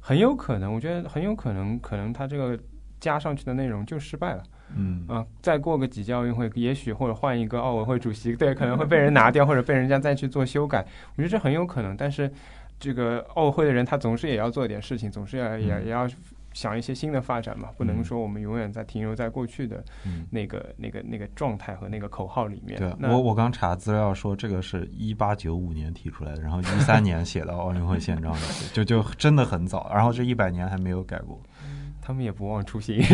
S2: 很有可能，我觉得很有可能，可能它这个加上去的内容就失败了。
S1: 嗯
S2: 啊，再过个几届奥运会，也许或者换一个奥委会主席，对，可能会被人拿掉，或者被人家再去做修改。我觉得这很有可能，但是。这个奥委会的人，他总是也要做点事情，总是要也也要想一些新的发展嘛，不能说我们永远在停留在过去的那个那个那个状态和那个口号里面。
S1: 对，我我刚查资料说，这个是一八九五年提出来的，然后一三年写到奥运会宪章的，就就真的很早，然后这一百年还没有改过。
S2: 他们也不忘初心。[LAUGHS]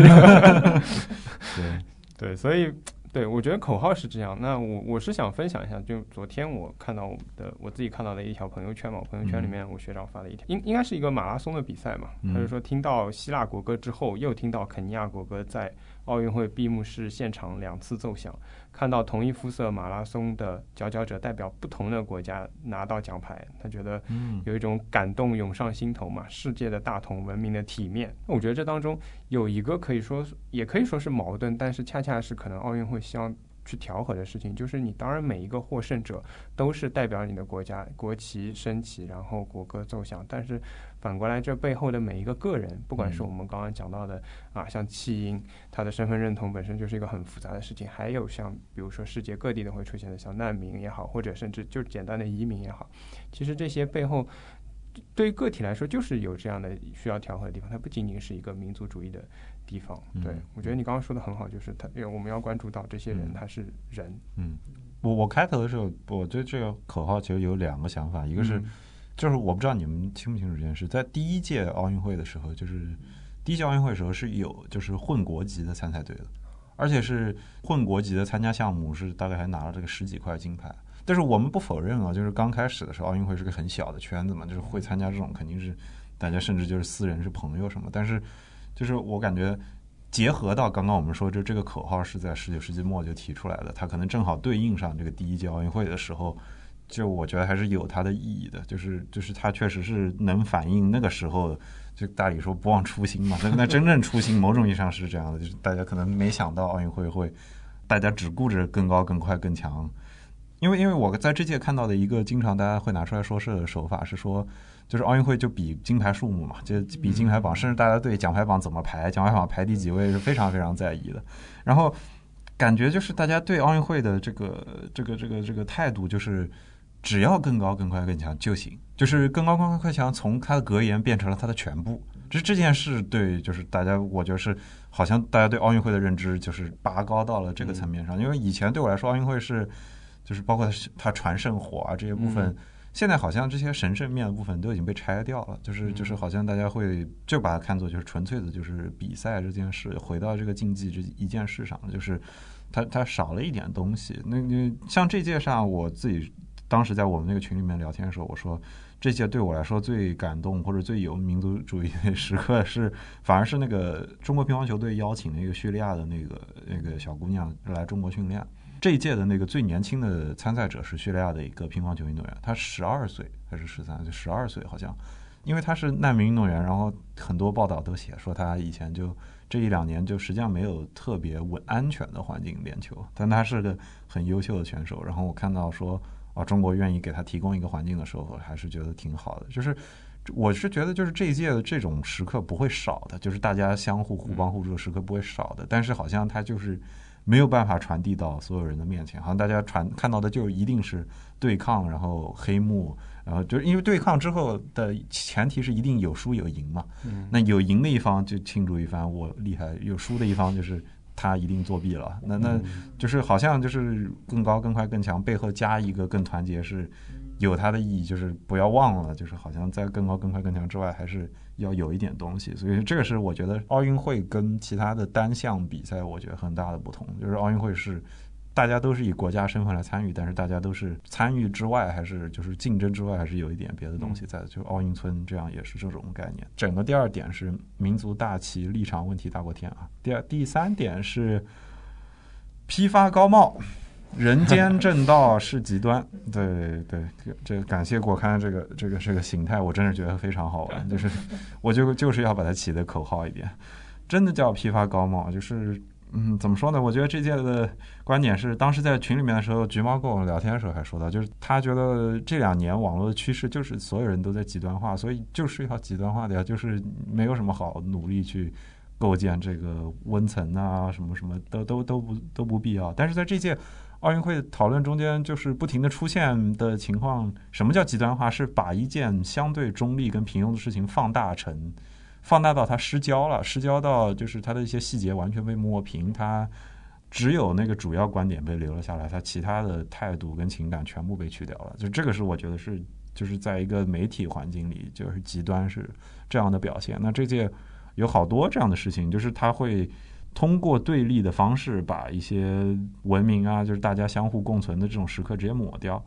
S1: 对 [LAUGHS]
S2: 对，所以。对，我觉得口号是这样。那我我是想分享一下，就昨天我看到我的，我自己看到的一条朋友圈嘛，朋友圈里面我学长发了一条，应应该是一个马拉松的比赛嘛，他就说听到希腊国歌之后，又听到肯尼亚国歌在。奥运会闭幕式现场两次奏响，看到同一肤色马拉松的佼佼者代表不同的国家拿到奖牌，他觉得有一种感动涌上心头嘛。世界的大同，文明的体面。我觉得这当中有一个可以说，也可以说是矛盾，但是恰恰是可能奥运会希望。去调和的事情，就是你当然每一个获胜者都是代表你的国家，国旗升起，然后国歌奏响。但是反过来，这背后的每一个个人，不管是我们刚刚讲到的啊，像弃婴，他的身份认同本身就是一个很复杂的事情；还有像比如说世界各地都会出现的像难民也好，或者甚至就简单的移民也好，其实这些背后对于个体来说就是有这样的需要调和的地方，它不仅仅是一个民族主义的。地方，对我觉得你刚刚说的很好，就是他，因为我们要关注到这些人，他是人。
S1: 嗯，我我开头的时候，我对这个口号其实有两个想法，一个是，就是我不知道你们清不清楚这件事，在第一届奥运会的时候，就是第一届奥运会的时候是有就是混国籍的参赛队的，而且是混国籍的参加项目是大概还拿了这个十几块金牌。但是我们不否认啊，就是刚开始的时候，奥运会是个很小的圈子嘛，就是会参加这种肯定是大家甚至就是私人是朋友什么，但是。就是我感觉，结合到刚刚我们说，就这个口号是在十九世纪末就提出来的，它可能正好对应上这个第一届奥运会的时候，就我觉得还是有它的意义的。就是就是它确实是能反映那个时候，就大理说不忘初心嘛。那那真正初心，某种意义上是这样的，就是大家可能没想到奥运会会，大家只顾着更高、更快、更强。因为因为我在这届看到的一个经常大家会拿出来说事的手法是说。就是奥运会就比金牌数目嘛，就比金牌榜，甚至大家对奖牌榜怎么排，奖牌榜排第几位是非常非常在意的。然后感觉就是大家对奥运会的这个这个这个这个态度，就是只要更高、更快、更强就行。就是更高、更快、更强，从它的格言变成了它的全部。就是这件事对，就是大家，我觉得是好像大家对奥运会的认知就是拔高到了这个层面上。因为以前对我来说，奥运会是就是包括它传圣火啊这些部分。现在好像这些神圣面的部分都已经被拆掉了，就是就是好像大家会就把它看作就是纯粹的，就是比赛这件事，回到这个竞技这一件事上，就是它它少了一点东西。那那像这届上，我自己当时在我们那个群里面聊天的时候，我说这届对我来说最感动或者最有民族主义的时刻是，反而是那个中国乒乓球队邀请那个叙利亚的那个那个小姑娘来中国训练。这一届的那个最年轻的参赛者是叙利亚的一个乒乓球运动员，他十二岁还是十三岁？十二岁好像，因为他是难民运动员，然后很多报道都写说他以前就这一两年就实际上没有特别稳安全的环境练球，但他是个很优秀的选手。然后我看到说啊，中国愿意给他提供一个环境的时候，还是觉得挺好的。就是我是觉得，就是这一届的这种时刻不会少的，就是大家相互互帮互助的时刻不会少的。但是好像他就是。没有办法传递到所有人的面前，好像大家传看到的就一定是对抗，然后黑幕，然后就是因为对抗之后的前提是一定有输有赢嘛。那有赢的一方就庆祝一番，我厉害；有输的一方就是他一定作弊了。那那就是好像就是更高、更快、更强背后加一个更团结，是有它的意义，就是不要忘了，就是好像在更高、更快、更强之外，还是要有一点东西。所以这个是我觉得奥运会跟其他的单项比赛，我觉得很大的不同，就是奥运会是。大家都是以国家身份来参与，但是大家都是参与之外，还是就是竞争之外，还是有一点别的东西在。就奥运村这样也是这种概念。整个第二点是民族大旗立场问题大过天啊。第二第三点是批发高帽，人间正道是极端。[LAUGHS] 对对，这感谢果刊这个这个这个形态，我真是觉得非常好玩。[LAUGHS] 就是我就就是要把它起的口号一点，真的叫批发高帽，就是。嗯，怎么说呢？我觉得这届的观点是，当时在群里面的时候，橘猫跟我聊天的时候还说到，就是他觉得这两年网络的趋势就是所有人都在极端化，所以就是要极端化的呀，就是没有什么好努力去构建这个温层啊，什么什么都都都不都不必要。但是在这届奥运会讨论中间，就是不停的出现的情况，什么叫极端化？是把一件相对中立跟平庸的事情放大成。放大到它失焦了，失焦到就是它的一些细节完全被抹平，它只有那个主要观点被留了下来，它其他的态度跟情感全部被去掉了。就这个是我觉得是就是在一个媒体环境里，就是极端是这样的表现。那这届有好多这样的事情，就是他会通过对立的方式把一些文明啊，就是大家相互共存的这种时刻直接抹掉。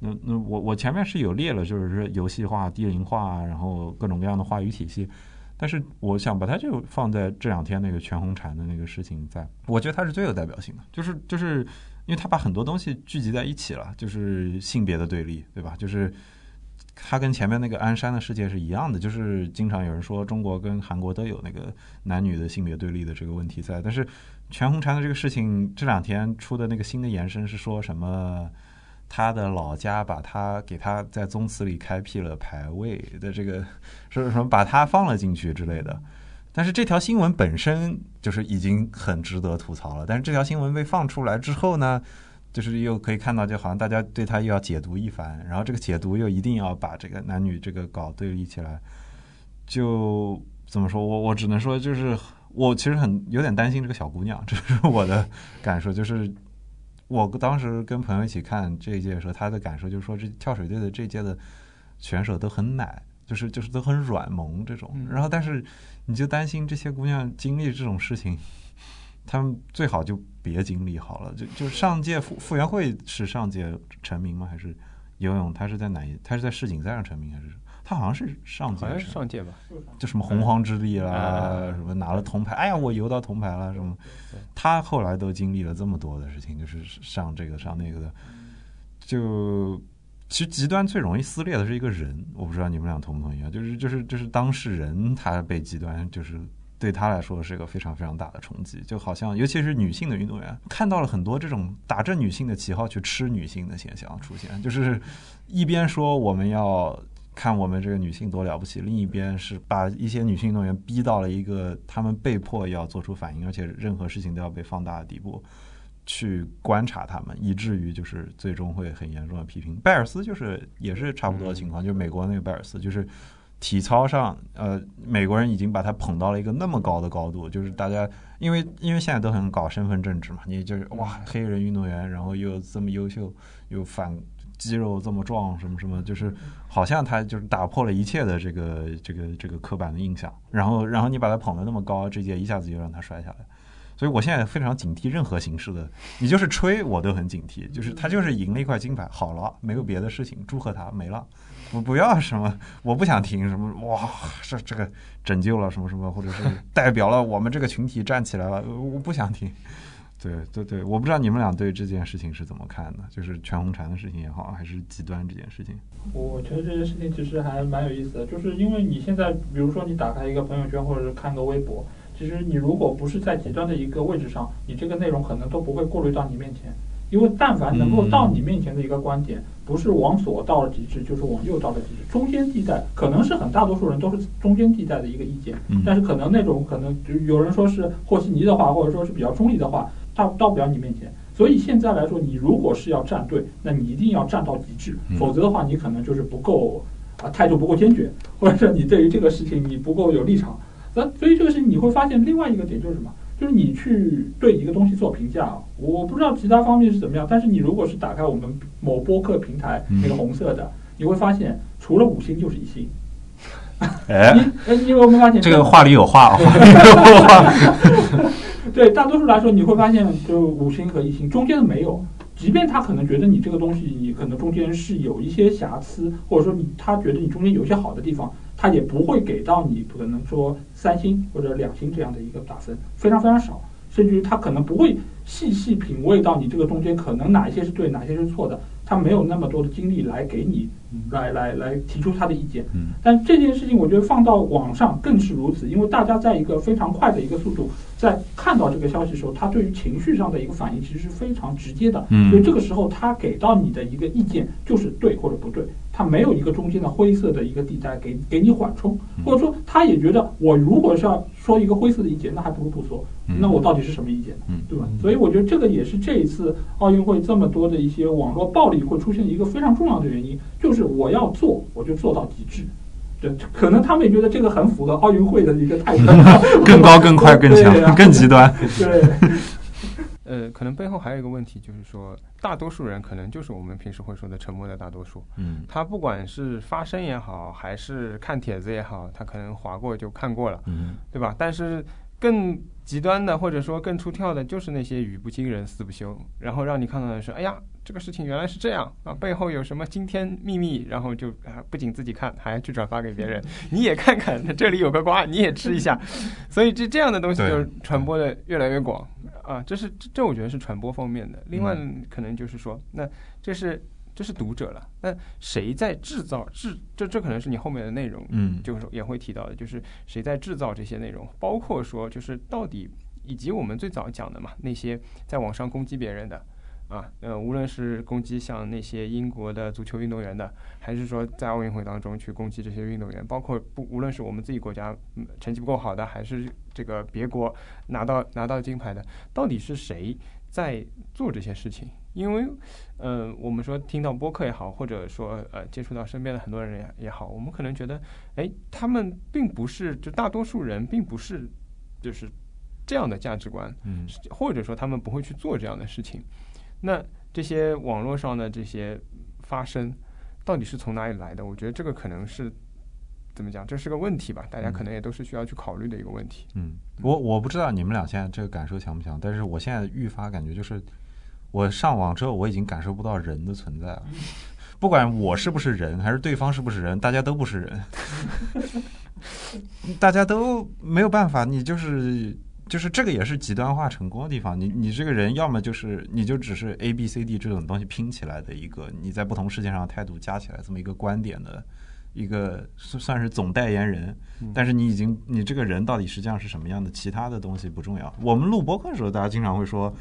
S1: 那那我我前面是有列了，就是说游戏化、低龄化，然后各种各样的话语体系。但是我想把它就放在这两天那个全红婵的那个事情，在我觉得它是最有代表性的，就是就是因为它把很多东西聚集在一起了，就是性别的对立，对吧？就是它跟前面那个鞍山的世界是一样的，就是经常有人说中国跟韩国都有那个男女的性别对立的这个问题在，但是全红婵的这个事情这两天出的那个新的延伸是说什么？他的老家把他给他在宗祠里开辟了牌位的这个是什么把他放了进去之类的，但是这条新闻本身就是已经很值得吐槽了。但是这条新闻被放出来之后呢，就是又可以看到，就好像大家对他又要解读一番，然后这个解读又一定要把这个男女这个搞对立起来，就怎么说我我只能说就是我其实很有点担心这个小姑娘，这是我的感受，就是。我当时跟朋友一起看这一届的时候，他的感受就是说，这跳水队的这届的选手都很奶，就是就是都很软萌这种。然后，但是你就担心这些姑娘经历这种事情，[LAUGHS] 她们最好就别经历好了。就就上届傅傅园慧是上届成名吗？还是游泳？他是在哪？他是在世锦赛上成名还是？他好像是上届，
S2: 好像是上届吧，
S1: 就什么洪荒之力啦，什么拿了铜牌，哎呀，我游到铜牌了，什么？他后来都经历了这么多的事情，就是上这个上那个的，就其实极端最容易撕裂的是一个人，我不知道你们俩同不同意啊？就是就是就是当事人他被极端，就是对他来说是一个非常非常大的冲击，就好像尤其是女性的运动员看到了很多这种打着女性的旗号去吃女性的现象出现，就是一边说我们要。看我们这个女性多了不起，另一边是把一些女性运动员逼到了一个他们被迫要做出反应，而且任何事情都要被放大的地步，去观察他们，以至于就是最终会很严重的批评。拜尔斯就是也是差不多的情况，就是美国那个拜尔斯，就是体操上，呃，美国人已经把他捧到了一个那么高的高度，就是大家因为因为现在都很搞身份政治嘛，你就是哇，黑人运动员，然后又这么优秀，又反。肌肉这么壮，什么什么，就是好像他就是打破了一切的这个这个这个刻板的印象。然后，然后你把他捧得那么高，这届一下子就让他摔下来。所以我现在非常警惕任何形式的，你就是吹我都很警惕。就是他就是赢了一块金牌，好了，没有别的事情，祝贺他没了。我不要什么，我不想听什么哇，这这个拯救了什么什么，或者是 [LAUGHS] 代表了我们这个群体站起来了，我不想听。对对对，我不知道你们俩对这件事情是怎么看的，就是全红婵的事情也好，还是极端这件事情。
S3: 我觉得这件事情其实还蛮有意思的，就是因为你现在，比如说你打开一个朋友圈或者是看个微博，其实你如果不是在极端的一个位置上，你这个内容可能都不会过滤到你面前，因为但凡能够到你面前的一个观点，不是往左到了极致，就是往右到了极致，中间地带可能是很大多数人都是中间地带的一个意见，但是可能那种可能有人说是和稀泥的话，或者说是比较中立的话。到到不了你面前，所以现在来说，你如果是要站队，那你一定要站到极致，否则的话，你可能就是不够啊，态度不够坚决，或者说你对于这个事情你不够有立场。那所以这个事情你会发现另外一个点就是什么？就是你去对一个东西做评价，我不知道其他方面是怎么样，但是你如果是打开我们某播客平台那个红色的，你会发现除了五星就是一星。
S1: 哎，[LAUGHS]
S3: 你你有没有发现
S1: 这个话里有话，话里有话。[LAUGHS]
S3: 对，大多数来说你会发现，就五星和一星中间的没有。即便他可能觉得你这个东西，你可能中间是有一些瑕疵，或者说你他觉得你中间有一些好的地方，他也不会给到你可能说三星或者两星这样的一个打分，非常非常少，甚至于他可能不会细细品味到你这个中间可能哪一些是对，哪些是错的，他没有那么多的精力来给你来来来提出他的意见。
S1: 嗯，
S3: 但这件事情我觉得放到网上更是如此，因为大家在一个非常快的一个速度。在看到这个消息的时候，他对于情绪上的一个反应其实是非常直接的。
S1: 嗯，
S3: 所以这个时候他给到你的一个意见就是对或者不对，他没有一个中间的灰色的一个地带给给你缓冲，或者说他也觉得我如果是要说一个灰色的意见，那还不如不说。那我到底是什么意见呢？对吧？所以我觉得这个也是这一次奥运会这么多的一些网络暴力会出现一个非常重要的原因，就是我要做我就做到极致。对，可能他们也觉得这个很符合奥运会的一个态度，[LAUGHS]
S1: 更高、更快、更强、更极端。
S3: 对，[LAUGHS]
S2: 呃，可能背后还有一个问题，就是说，大多数人可能就是我们平时会说的沉默的大多数。
S1: 嗯，
S2: 他不管是发声也好，还是看帖子也好，他可能划过就看过了，
S1: 嗯，
S2: 对吧？但是更极端的，或者说更出挑的，就是那些语不惊人死不休，然后让你看到的是，哎呀。这个事情原来是这样啊，背后有什么惊天秘密？然后就啊，不仅自己看，还去转发给别人，[LAUGHS] 你也看看，这里有个瓜，你也吃一下。[LAUGHS] 所以这这样的东西就传播的越来越广啊，这是这我觉得是传播方面的。另外可能就是说，那这是这是读者了，那谁在制造制？这这可能是你后面的内容，
S1: 嗯，
S2: 就是也会提到的，就是谁在制造这些内容，包括说就是到底以及我们最早讲的嘛，那些在网上攻击别人的。啊，呃，无论是攻击像那些英国的足球运动员的，还是说在奥运会当中去攻击这些运动员，包括不无论是我们自己国家成绩不够好的，还是这个别国拿到拿到金牌的，到底是谁在做这些事情？因为，呃，我们说听到播客也好，或者说呃接触到身边的很多人也也好，我们可能觉得，哎，他们并不是，就大多数人并不是就是这样的价值观，
S1: 嗯，
S2: 或者说他们不会去做这样的事情。那这些网络上的这些发声，到底是从哪里来的？我觉得这个可能是怎么讲，这是个问题吧。大家可能也都是需要去考虑的一个问题。
S1: 嗯，我我不知道你们俩现在这个感受强不强，但是我现在愈发感觉就是，我上网之后我已经感受不到人的存在了。[LAUGHS] 不管我是不是人，还是对方是不是人，大家都不是人，[LAUGHS] 大家都没有办法，你就是。就是这个也是极端化成功的地方。你你这个人要么就是你就只是 A B C D 这种东西拼起来的一个你在不同事件上的态度加起来这么一个观点的一个算是总代言人。但是你已经你这个人到底实际上是什么样的，其他的东西不重要。我们录播客的时候，大家经常会说，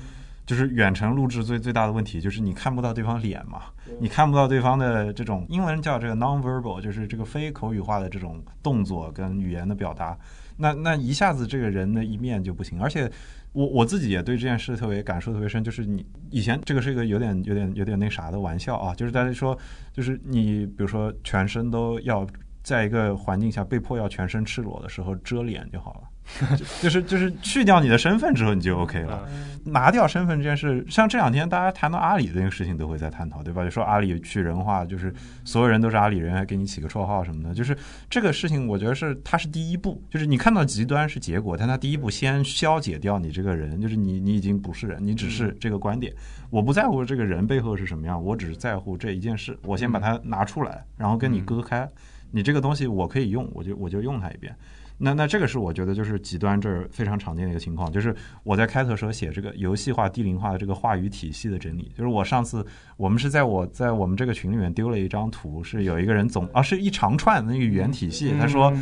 S1: 就是远程录制最最大的问题就是你看不到对方脸嘛，你看不到对方的这种英文叫这个 nonverbal，就是这个非口语化的这种动作跟语言的表达。那那一下子这个人的一面就不行，而且我我自己也对这件事特别感受特别深，就是你以前这个是一个有点有点有点那啥的玩笑啊，就是大家说，就是你比如说全身都要在一个环境下被迫要全身赤裸的时候遮脸就好了。[LAUGHS] 就是就是去掉你的身份之后你就 OK 了，拿掉身份这件事，像这两天大家谈到阿里的那个事情都会在探讨，对吧？就说阿里去人化，就是所有人都是阿里人，还给你起个绰号什么的，就是这个事情，我觉得是它是第一步，就是你看到极端是结果，但它第一步先消解掉你这个人，就是你你已经不是人，你只是这个观点，我不在乎这个人背后是什么样，我只是在乎这一件事，我先把它拿出来，然后跟你割开，你这个东西我可以用，我就我就用它一遍。那那这个是我觉得就是极端这儿非常常见的一个情况，就是我在开头时候写这个游戏化、低龄化的这个话语体系的整理，就是我上次我们是在我在我们这个群里面丢了一张图，是有一个人总啊是一长串的那个语言体系，他说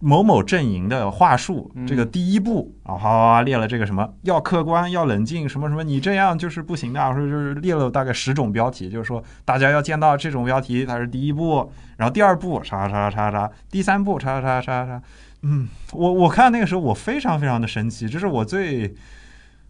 S1: 某某阵营的话术，这个第一步啊，好列了这个什么要客观要冷静什么什么，你这样就是不行的，说就是列了大概十种标题，就是说大家要见到这种标题，它是第一步，然后第二步叉叉叉叉叉，第三步叉叉叉叉。嗯，我我看那个时候我非常非常的生气，这是我最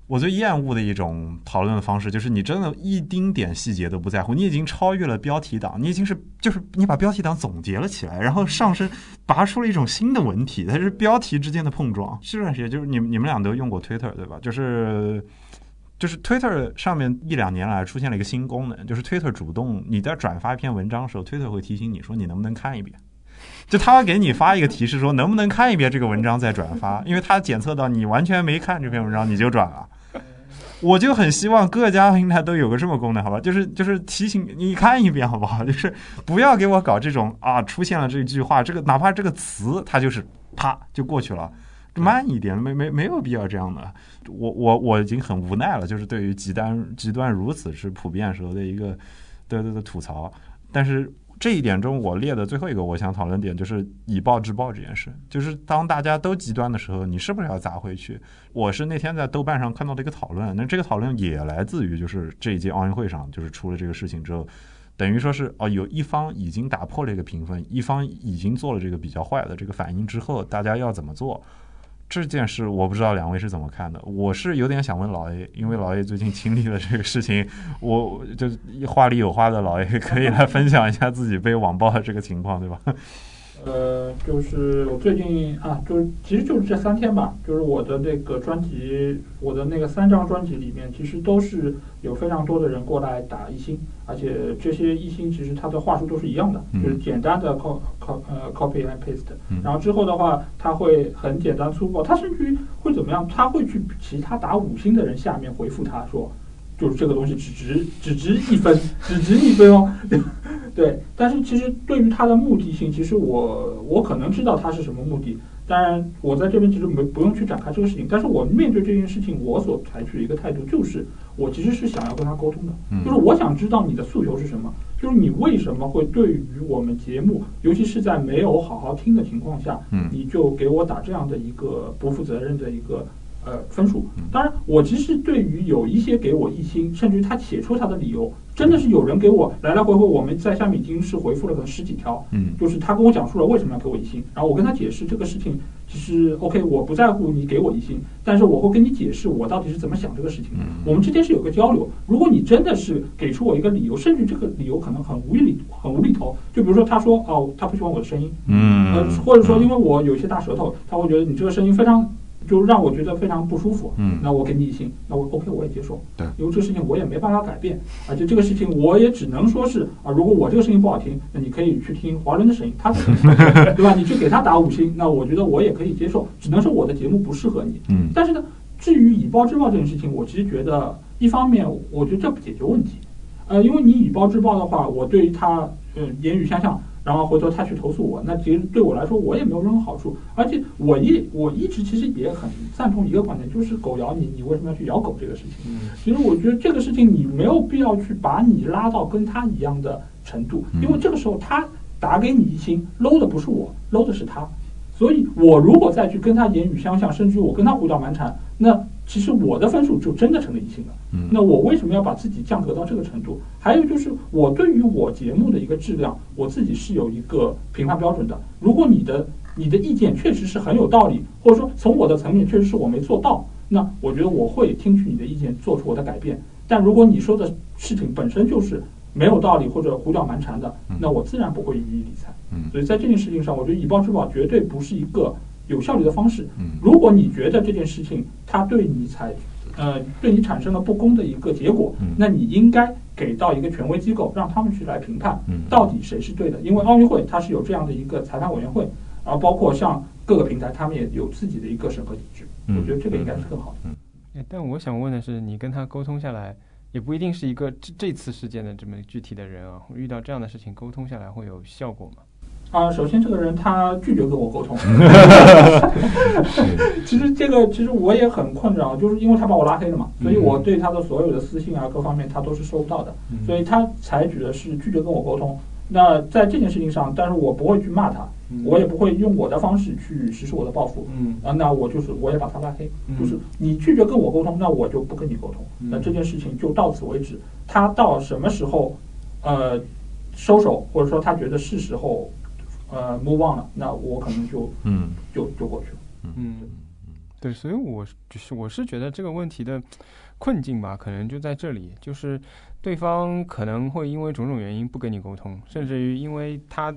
S1: 我最厌恶的一种讨论的方式，就是你真的一丁点细节都不在乎，你已经超越了标题党，你已经是就是你把标题党总结了起来，然后上升拔出了一种新的文体，它是标题之间的碰撞。这段时间就是你你们俩都用过 Twitter 对吧？就是就是 Twitter 上面一两年来出现了一个新功能，就是 Twitter 主动你在转发一篇文章的时候，Twitter 会提醒你说你能不能看一遍。就他给你发一个提示说能不能看一遍这个文章再转发，因为他检测到你完全没看这篇文章你就转了。我就很希望各家平台都有个这么功能，好吧？就是就是提醒你看一遍，好不好？[LAUGHS] 就是不要给我搞这种啊，出现了这句话，这个哪怕这个词，它就是啪就过去了，慢一点，没没没有必要这样的。我我我已经很无奈了，就是对于极端极端如此之普遍时候的一个对对的吐槽，但是。这一点中，我列的最后一个我想讨论点就是以暴制暴这件事。就是当大家都极端的时候，你是不是要砸回去？我是那天在豆瓣上看到的一个讨论，那这个讨论也来自于就是这一届奥运会上，就是出了这个事情之后，等于说是哦，有一方已经打破了一个评分，一方已经做了这个比较坏的这个反应之后，大家要怎么做？这件事我不知道两位是怎么看的，我是有点想问老 A，因为老 A 最近经历了这个事情，我就话里有话的老 A 可以来分享一下自己被网暴的这个情况，对吧？
S3: 呃，就是我最近啊，就是其实就是这三天吧，就是我的那个专辑，我的那个三张专辑里面，其实都是有非常多的人过来打一星，而且这些一星其实他的话术都是一样的，就是简单的 cop cop 呃 copy and paste，然后之后的话，他会很简单粗暴，他甚至于会怎么样？他会去其他打五星的人下面回复他说。就是这个东西只值只值一分，只值一分哦。对，但是其实对于它的目的性，其实我我可能知道它是什么目的。当然，我在这边其实没不用去展开这个事情。但是我面对这件事情，我所采取的一个态度就是，我其实是想要跟他沟通的，就是我想知道你的诉求是什么，就是你为什么会对于我们节目，尤其是在没有好好听的情况下，你就给我打这样的一个不负责任的一个。呃，分数。当然，我其实对于有一些给我一星，甚至于他写出他的理由，真的是有人给我来来回回，我们在下面已经是回复了可能十几条。
S1: 嗯，
S3: 就是他跟我讲述了为什么要给我一星，然后我跟他解释这个事情，其实 OK，我不在乎你给我一星，但是我会跟你解释我到底是怎么想这个事情。
S1: 嗯，
S3: 我们之间是有个交流。如果你真的是给出我一个理由，甚至这个理由可能很无理很无厘头，就比如说他说哦，他不喜欢我的声音，
S1: 嗯，
S3: 呃，或者说因为我有一些大舌头，他会觉得你这个声音非常。就让我觉得非常不舒服，
S1: 嗯，
S3: 那我给你一星，那我 OK 我也接受，
S1: 对，
S3: 因为这个事情我也没办法改变，而且这个事情我也只能说是啊，如果我这个声音不好听，那你可以去听华伦的声音，他 [LAUGHS] 对吧？你去给他打五星，那我觉得我也可以接受，只能说我的节目不适合你，
S1: 嗯，
S3: 但是呢，至于以暴制暴这件事情，我其实觉得一方面我觉得这不解决问题，呃，因为你以暴制暴的话，我对于他嗯言语相向。然后回头他去投诉我，那其实对我来说我也没有任何好处，而且我一我一直其实也很赞同一个观点，就是狗咬你，你为什么要去咬狗这个事情？其实我觉得这个事情你没有必要去把你拉到跟他一样的程度，因为这个时候他打给你一星搂的不是我，搂的是他，所以我如果再去跟他言语相向，甚至我跟他胡搅蛮缠，那。其实我的分数就真的成了一星了。
S1: 嗯，
S3: 那我为什么要把自己降格到这个程度？还有就是，我对于我节目的一个质量，我自己是有一个评判标准的。如果你的你的意见确实是很有道理，或者说从我的层面确实是我没做到，那我觉得我会听取你的意见，做出我的改变。但如果你说的事情本身就是没有道理或者胡搅蛮缠的，那我自然不会予以理睬。
S1: 嗯，
S3: 所以在这件事情上，我觉得以暴制暴绝对不是一个。有效率的方式。
S1: 嗯，
S3: 如果你觉得这件事情它对你才，呃，对你产生了不公的一个结果，
S1: 嗯，
S3: 那你应该给到一个权威机构，让他们去来评判，
S1: 嗯，
S3: 到底谁是对的。因为奥运会它是有这样的一个裁判委员会，然后包括像各个平台，他们也有自己的一个审核机制。
S1: 嗯，
S3: 我觉得这个应该是更好的。
S2: 但我想问的是，你跟他沟通下来，也不一定是一个这这次事件的这么具体的人啊，遇到这样的事情沟通下来会有效果吗？
S3: 啊，首先这个人他拒绝跟我沟通。[LAUGHS] 其实这个其实我也很困扰，就是因为他把我拉黑了嘛，所以我对他的所有的私信啊各方面他都是收不到的，所以他采取的是拒绝跟我沟通。那在这件事情上，但是我不会去骂他，我也不会用我的方式去实施我的报复。
S2: 嗯
S3: 啊，那我就是我也把他拉黑，就是你拒绝跟我沟通，那我就不跟你沟通。那这件事情就到此为止。他到什么时候呃收手，或者说他觉得是时候。呃，move on 了，那我可能就
S1: 嗯，
S3: 就就过去了。
S2: 嗯，对，所以我就是我是觉得这个问题的困境吧，可能就在这里，就是对方可能会因为种种原因不跟你沟通，甚至于因为他。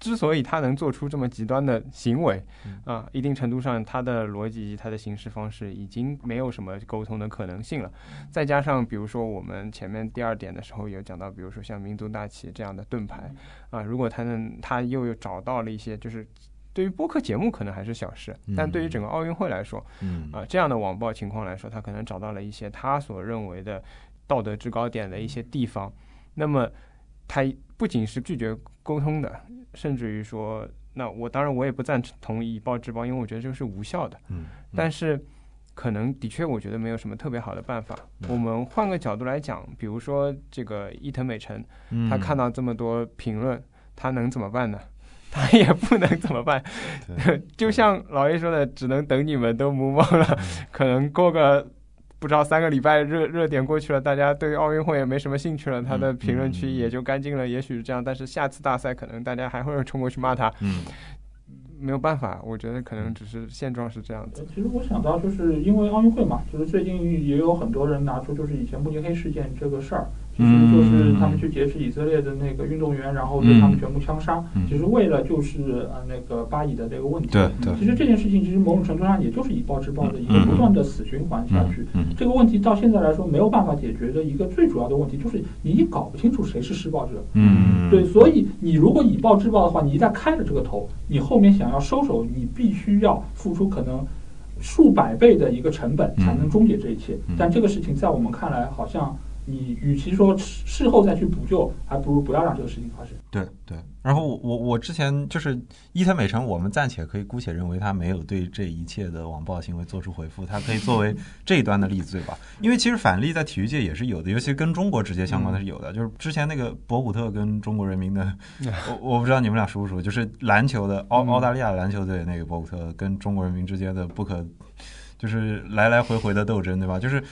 S2: 之所以他能做出这么极端的行为，啊，一定程度上他的逻辑、他的行事方式已经没有什么沟通的可能性了。再加上，比如说我们前面第二点的时候有讲到，比如说像民族大旗这样的盾牌，啊，如果他能，他又又找到了一些，就是对于播客节目可能还是小事，但对于整个奥运会来说，啊，这样的网暴情况来说，他可能找到了一些他所认为的道德制高点的一些地方，那么他不仅是拒绝沟通的。甚至于说，那我当然我也不赞同以暴制暴，因为我觉得这个是无效的。
S1: 嗯，
S2: 但是可能的确，我觉得没有什么特别好的办法。我们换个角度来讲，比如说这个伊藤美诚，他看到这么多评论，他能怎么办呢？[LAUGHS] 他也不能怎么办。[LAUGHS] 就像老爷说的，只能等你们都目忘了，可能过个。不知道三个礼拜热热点过去了，大家对奥运会也没什么兴趣了，他的评论区也就干净了。也许是这样，但是下次大赛可能大家还会冲过去骂他。
S1: 嗯，
S2: 没有办法，我觉得可能只是现状是这样子。
S3: 其实我想到，就是因为奥运会嘛，就是最近也有很多人拿出就是以前慕尼黑事件这个事儿。其实就是他们去劫持以色列的那个运动员，然后对他们全部枪杀，其实为了就是呃那个巴以的这个问题。
S1: 对对。
S3: 其实这件事情其实某种程度上也就是以暴制暴的一个不断的死循环下去。这个问题到现在来说没有办法解决的一个最主要的问题就是你搞不清楚谁是施暴者。
S1: 嗯。
S3: 对，所以你如果以暴制暴的话，你一旦开了这个头，你后面想要收手，你必须要付出可能数百倍的一个成本才能终结这一切。但这个事情在我们看来好像。你与其说事后再去补救，还不如不要让这个事情发生。
S1: 对对，然后我我之前就是伊藤美诚，我们暂且可以姑且认为他没有对这一切的网暴行为做出回复，他可以作为 [LAUGHS] 这一端的例子，对吧？因为其实反例在体育界也是有的，尤其跟中国直接相关的是有的。就是之前那个博古特跟中国人民的，[LAUGHS] 我我不知道你们俩熟不熟，就是篮球的澳澳大利亚篮球队那个博古特跟中国人民之间的不可，就是来来回回的斗争，对吧？就是。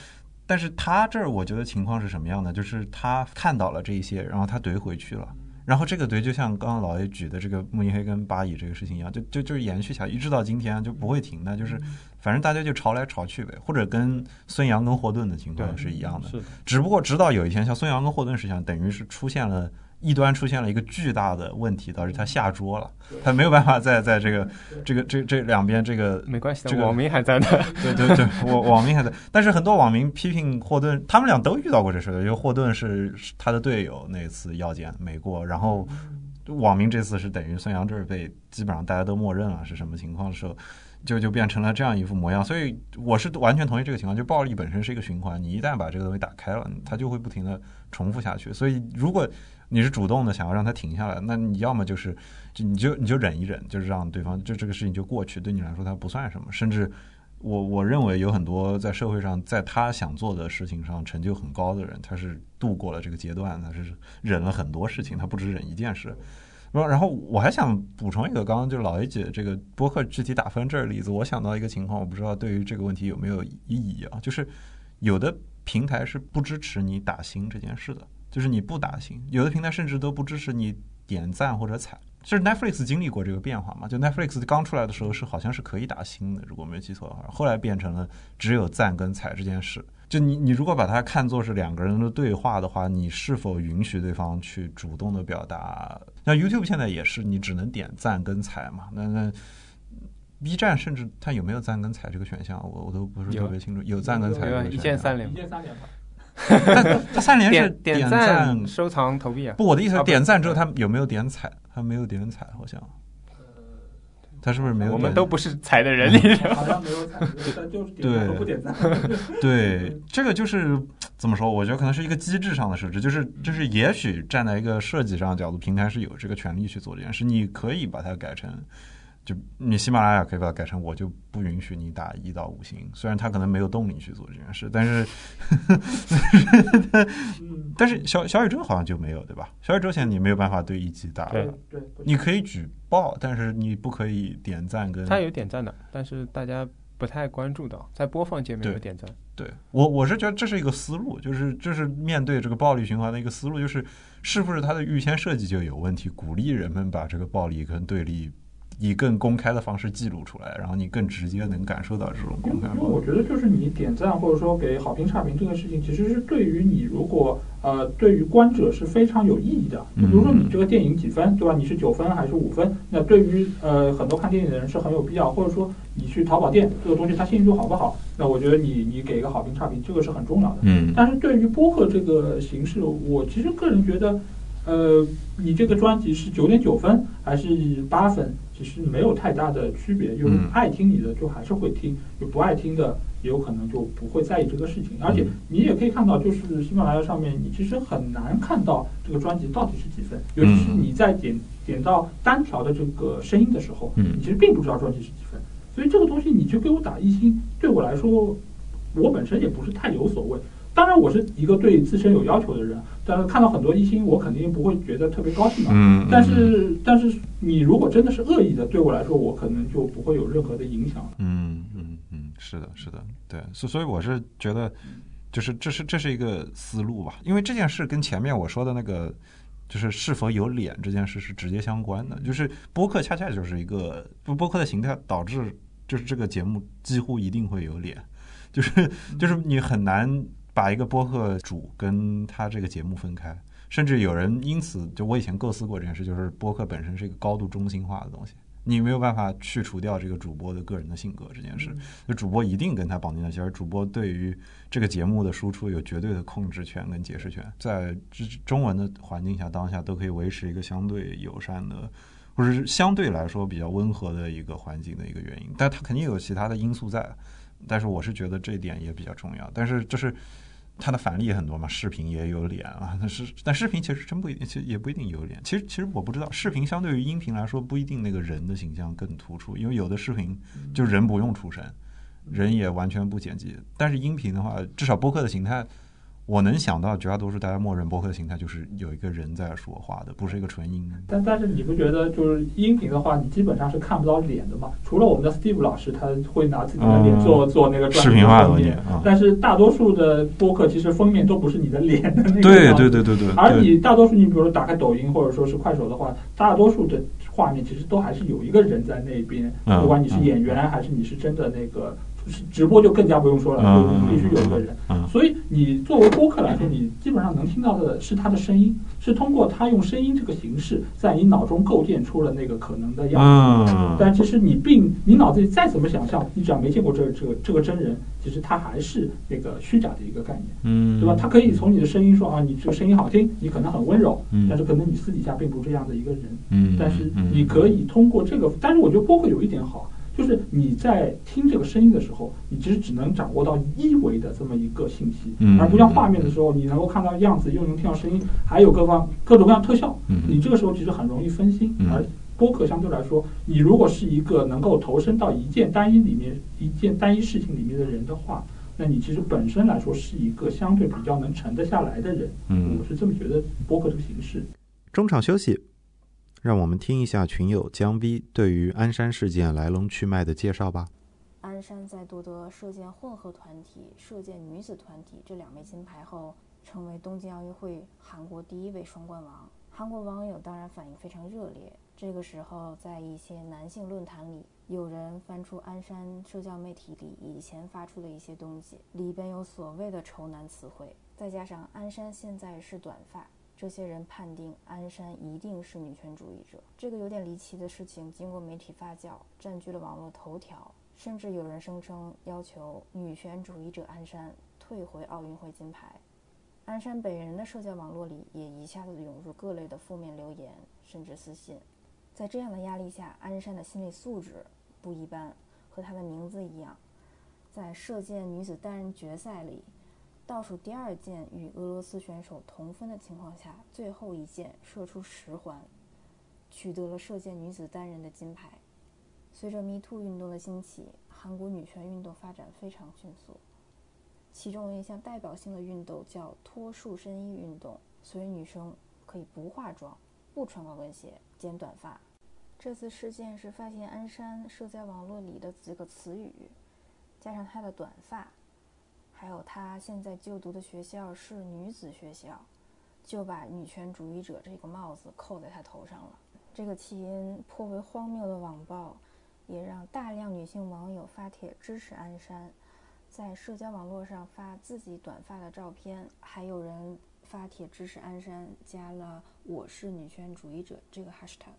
S1: 但是他这儿我觉得情况是什么样的？就是他看到了这一些，然后他怼回去了，然后这个怼就像刚刚老爷举的这个慕尼黑跟巴以这个事情一样，就就就是延续下去，一直到今天就不会停的，就是反正大家就吵来吵去呗，或者跟孙杨跟霍顿的情况是一样的，只不过直到有一天像孙杨跟霍顿实际上，等于是出现了。一端出现了一个巨大的问题，导致他下桌了，他没有办法再在这个这个这这两边这个
S2: 没关系，
S1: 这个
S2: 网民还在呢，
S1: 对对对，网网民还在，但是很多网民批评霍顿，他们俩都遇到过这事，因为霍顿是他的队友，那次要见美国，然后网民这次是等于孙杨这儿被基本上大家都默认了是什么情况的时候，就就变成了这样一副模样，所以我是完全同意这个情况，就暴力本身是一个循环，你一旦把这个东西打开了，它就会不停的重复下去，所以如果。你是主动的想要让他停下来，那你要么就是，就你就你就忍一忍，就是让对方就这个事情就过去，对你来说他不算什么。甚至我我认为有很多在社会上，在他想做的事情上成就很高的人，他是度过了这个阶段，他是忍了很多事情，他不止忍一件事。然后我还想补充一个，刚刚就老 A 姐这个播客具体打分这儿例子，我想到一个情况，我不知道对于这个问题有没有意义啊？就是有的平台是不支持你打星这件事的。就是你不打星，有的平台甚至都不支持你点赞或者踩。就是 Netflix 经历过这个变化嘛？就 Netflix 刚出来的时候是好像是可以打星的，如果没记错的话，后来变成了只有赞跟踩这件事。就你你如果把它看作是两个人的对话的话，你是否允许对方去主动的表达？那 YouTube 现在也是，你只能点赞跟踩嘛？那那 B 站甚至它有没有赞跟踩这个选项？我我都不是特别清楚。有赞跟踩，
S2: 一键三连，
S3: 一键三连吧。
S1: 他他三连是
S2: 点
S1: 赞、
S2: 收藏、投币啊？
S1: 不，我的意思是点赞之后他有没有点踩？他没有点踩，好像。他是不是没有？
S2: 我们都不是踩的人，
S3: 好像没有踩，就是点不点赞。
S1: 对，这个就是怎么说？我觉得可能是一个机制上的设置，就是就是也许站在一个设计上的角度，平台是有这个权利去做这件事，你可以把它改成。就你喜马拉雅可以把它改成，我就不允许你打一到五星。虽然他可能没有动力去做这件事，但是，[LAUGHS] 但是小小宇宙好像就没有，对吧？小宇宙现在你没有办法对一级打，
S3: 对对，
S1: 你可以举报，但是你不可以点赞跟。
S2: 他有点赞的，但是大家不太关注到，在播放界面有点赞。
S1: 对我我是觉得这是一个思路，就是这是面对这个暴力循环的一个思路，就是是不是它的预先设计就有问题，鼓励人们把这个暴力跟对立。以更公开的方式记录出来，然后你更直接能感受到这种公开。
S3: 因为我觉得就是你点赞或者说给好评差评这个事情，其实是对于你如果呃对于观者是非常有意义的。比如说你这个电影几分，对吧？你是九分还是五分？那对于呃很多看电影的人是很有必要。或者说你去淘宝店这个东西它信誉度好不好？那我觉得你你给一个好评差评，这个是很重要的。
S1: 嗯。
S3: 但是对于播客这个形式，我其实个人觉得，呃，你这个专辑是九点九分还是八分？其实没有太大的区别，就是爱听你的就还是会听，就不爱听的也有可能就不会在意这个事情。而且你也可以看到，就是喜马拉雅上面，你其实很难看到这个专辑到底是几分，尤其是你在点点到单条的这个声音的时候，你其实并不知道专辑是几分。所以这个东西你就给我打一星，对我来说，我本身也不是太有所谓。当然，我是一个对自身有要求的人，但是看到很多一星，我肯定不会觉得特别高兴嘛。
S1: 嗯。
S3: 但是，但是你如果真的是恶意的，对我来说，我可能就不会有任何的影响。
S1: 嗯嗯嗯，是的，是的，对，所所以我是觉得，就是这是这是一个思路吧，因为这件事跟前面我说的那个，就是是否有脸这件事是直接相关的。就是播客恰恰就是一个播客的形态导致，就是这个节目几乎一定会有脸，就是就是你很难。把一个播客主跟他这个节目分开，甚至有人因此就我以前构思过这件事，就是播客本身是一个高度中心化的东西，你没有办法去除掉这个主播的个人的性格这件事，就主播一定跟他绑定在一起，而主播对于这个节目的输出有绝对的控制权跟解释权，在中文的环境下，当下都可以维持一个相对友善的，或者是相对来说比较温和的一个环境的一个原因，但它肯定有其他的因素在，但是我是觉得这一点也比较重要，但是就是。它的反例也很多嘛，视频也有脸啊，但是但视频其实真不一定，其实也不一定有脸。其实其实我不知道，视频相对于音频来说，不一定那个人的形象更突出，因为有的视频就人不用出声，人也完全不剪辑。但是音频的话，至少播客的形态。我能想到绝大多数大家默认播客的形态就是有一个人在说话的，不是一个纯音。
S3: 但但是你不觉得就是音频的话，你基本上是看不到脸的嘛？除了我们的 Steve 老师，他会拿自己的脸做做那个
S1: 视频化
S3: 封面，但是大多数的播客其实封面都不是你的脸的那个。
S1: 对对对对对。
S3: 而你大多数你比如说打开抖音或者说是快手的话，大多数的画面其实都还是有一个人在那边，不管你是演员还是你是真的那个。直播就更加不用说了，就必须有一个人。所以你作为播客来说，你基本上能听到的是他的声音，是通过他用声音这个形式，在你脑中构建出了那个可能的样子。但其实你并你脑子里再怎么想象，你只要没见过这这个这个真人，其实他还是那个虚假的一个概念，对吧？他可以从你的声音说啊，你这个声音好听，你可能很温柔，但是可能你私底下并不这样的一个人。但是你可以通过这个，但是我觉得播客有一点好。就是你在听这个声音的时候，你其实只能掌握到一维的这么一个信息，而不像画面的时候，你能够看到样子，又能听到声音，还有各方各种各样特效。你这个时候其实很容易分心。而播客相对来说，你如果是一个能够投身到一件单一里面、一件单一事情里面的人的话，那你其实本身来说是一个相对比较能沉得下来的人。我是这么觉得播客这个形式。
S1: 中场休息。让我们听一下群友姜 V 对于鞍山事件来龙去脉的介绍吧。
S4: 鞍山在夺得射箭混合团体、射箭女子团体这两枚金牌后，成为东京奥运会韩国第一位双冠王。韩国网友当然反应非常热烈。这个时候，在一些男性论坛里，有人翻出鞍山社交媒体里以前发出的一些东西，里边有所谓的丑男词汇，再加上鞍山现在是短发。这些人判定鞍山一定是女权主义者，这个有点离奇的事情，经过媒体发酵，占据了网络头条，甚至有人声称要求女权主义者鞍山退回奥运会金牌。鞍山本人的社交网络里也一下子涌入各类的负面留言，甚至私信。在这样的压力下，鞍山的心理素质不一般，和她的名字一样，在射箭女子单人决赛里。倒数第二箭与俄罗斯选手同分的情况下，最后一箭射出十环，取得了射箭女子单人的金牌。随着 MeToo 运动的兴起，韩国女权运动发展非常迅速。其中一项代表性的运动叫脱束身衣运动，所以女生可以不化妆、不穿高跟鞋、剪短发。这次事件是发现鞍山设在网络里的几个词语，加上她的短发。还有他现在就读的学校是女子学校，就把女权主义者这个帽子扣在他头上了。这个起因颇为荒谬的网暴，也让大量女性网友发帖支持鞍山，在社交网络上发自己短发的照片，还有人发帖支持鞍山，加了“我是女权主义者”这个 hashtag，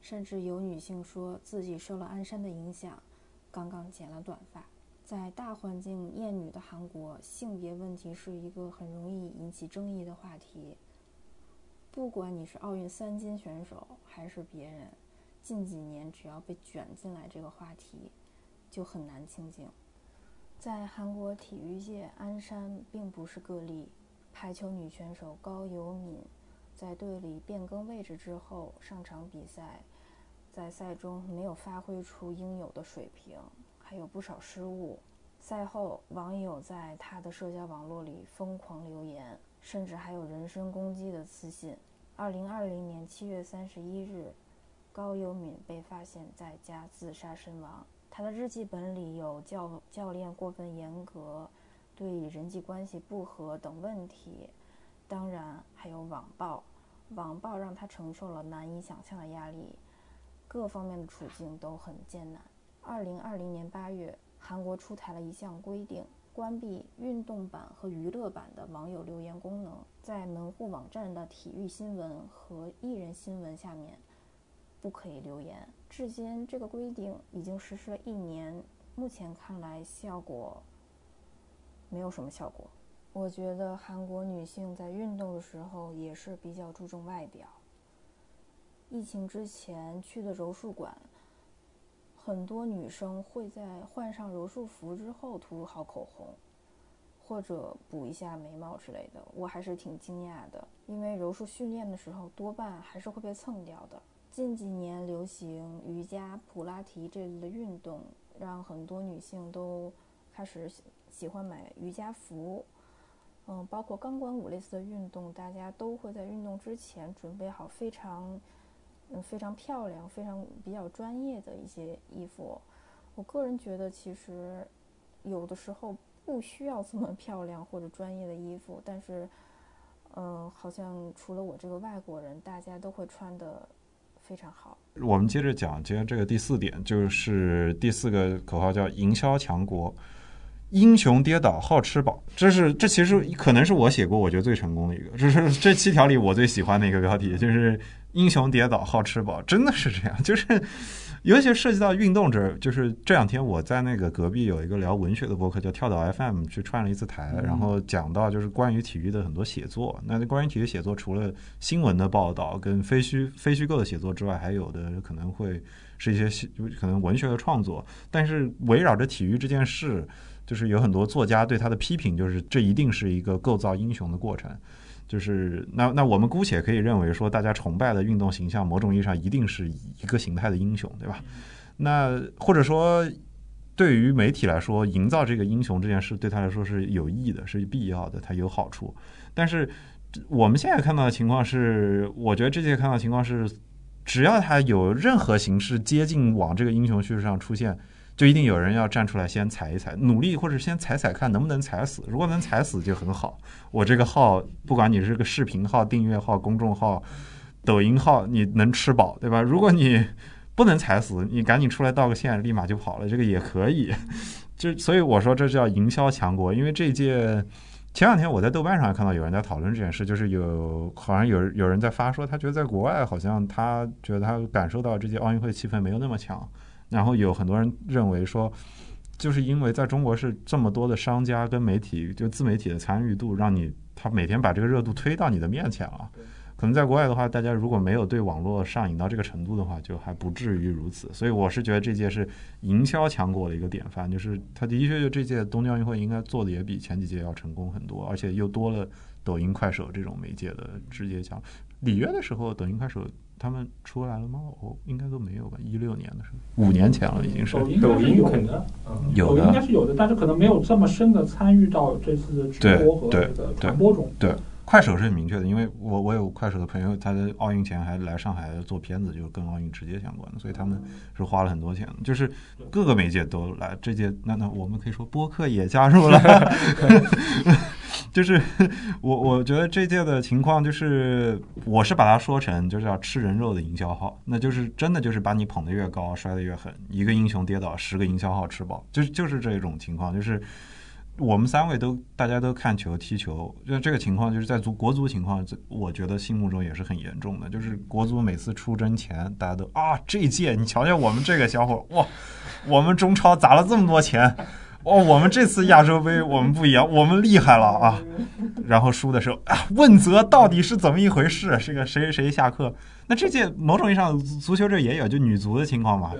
S4: 甚至有女性说自己受了鞍山的影响，刚刚剪了短发。在大环境厌女的韩国，性别问题是一个很容易引起争议的话题。不管你是奥运三金选手还是别人，近几年只要被卷进来这个话题，就很难清静。在韩国体育界，鞍山并不是个例。排球女选手高友敏在队里变更位置之后上场比赛，在赛中没有发挥出应有的水平，还有不少失误。赛后，网友在他的社交网络里疯狂留言。甚至还有人身攻击的私信。二零二零年七月三十一日，高优敏被发现在家自杀身亡。他的日记本里有教教练过分严格、对人际关系不和等问题，当然还有网暴。网暴让他承受了难以想象的压力，各方面的处境都很艰难。二零二零年八月，韩国出台了一项规定。关闭运动版和娱乐版的网友留言功能，在门户网站的体育新闻和艺人新闻下面不可以留言。至今，这个规定已经实施了一年，目前看来效果没有什么效果。我觉得韩国女性在运动的时候也是比较注重外表。疫情之前去的柔术馆。很多女生会在换上柔术服之后涂好口红，或者补一下眉毛之类的。我还是挺惊讶的，因为柔术训练的时候多半还是会被蹭掉的。近几年流行瑜伽、普拉提这类的运动，让很多女性都开始喜欢买瑜伽服。嗯，包括钢管舞类似的运动，大家都会在运动之前准备好非常。嗯，非常漂亮，非常比较专业的一些衣服。我个人觉得，其实有的时候不需要这么 [LAUGHS] 漂亮或者专业的衣服，但是，嗯，好像除了我这个外国人，大家都会穿的非常好。
S1: 我们接着讲，今天这个第四点，就是第四个口号叫“营销强国”。英雄跌倒好吃饱，这是这其实可能是我写过我觉得最成功的一个，这是这七条里我最喜欢的一个标题，就是英雄跌倒好吃饱，真的是这样，就是尤其涉及到运动这，就是这两天我在那个隔壁有一个聊文学的博客叫跳岛 FM 去串了一次台，然后讲到就是关于体育的很多写作，那关于体育写作除了新闻的报道跟非虚非虚构的写作之外，还有的可能会是一些可能文学的创作，但是围绕着体育这件事。就是有很多作家对他的批评，就是这一定是一个构造英雄的过程。就是那那我们姑且可以认为说，大家崇拜的运动形象，某种意义上一定是一个形态的英雄，对吧？那或者说，对于媒体来说，营造这个英雄这件事对他来说是有益的，是必要的，它有好处。但是我们现在看到的情况是，我觉得这届看到情况是，只要他有任何形式接近往这个英雄叙事上出现。就一定有人要站出来先踩一踩，努力或者先踩踩看能不能踩死。如果能踩死就很好。我这个号，不管你是个视频号、订阅号、公众号、抖音号，你能吃饱，对吧？如果你 [LAUGHS] 不能踩死，你赶紧出来道个歉，立马就跑了，这个也可以。[LAUGHS] 就所以我说这叫营销强国。因为这届前两天我在豆瓣上看到有人在讨论这件事，就是有好像有有人在发说，他觉得在国外好像他觉得他感受到这届奥运会气氛没有那么强。然后有很多人认为说，就是因为在中国是这么多的商家跟媒体，就自媒体的参与度，让你他每天把这个热度推到你的面前了。可能在国外的话，大家如果没有对网络上瘾到这个程度的话，就还不至于如此。所以我是觉得这届是营销强国的一个典范，就是他的确就这届东京奥运会应该做的也比前几届要成功很多，而且又多了抖音、快手这种媒介的直接强。里约的时候，抖音、快手。他们出来了吗？我应该都没有吧。一六年的时候，五年前了，已经是。
S3: 抖音抖音有的，抖音应该是有的，但是可能没有这么深的参与到这次的直播和这个传播中。
S1: 对，快手是很明确的，因为我我有快手的朋友，他在奥运前还来上海做片子，就是跟奥运直接相关的，所以他们是花了很多钱的。就是各个媒介都来，这届那那我们可以说播客也加入了。[LAUGHS] 就是 [LAUGHS] 我我觉得这届的情况就是，我是把它说成就是要吃人肉的营销号，那就是真的就是把你捧得越高，摔得越狠，一个英雄跌倒，十个营销号吃饱，就就是这种情况，就是。我们三位都大家都看球踢球，就这个情况就是在足国足情况，我觉得心目中也是很严重的。就是国足每次出征前，大家都啊，这届你瞧瞧我们这个小伙哇，我们中超砸了这么多钱，哦，我们这次亚洲杯我们不一样，我们厉害了啊。然后输的时候啊，问责到底是怎么一回事？这个谁谁下课？那这届某种意义上足球这也有就女足的情况嘛。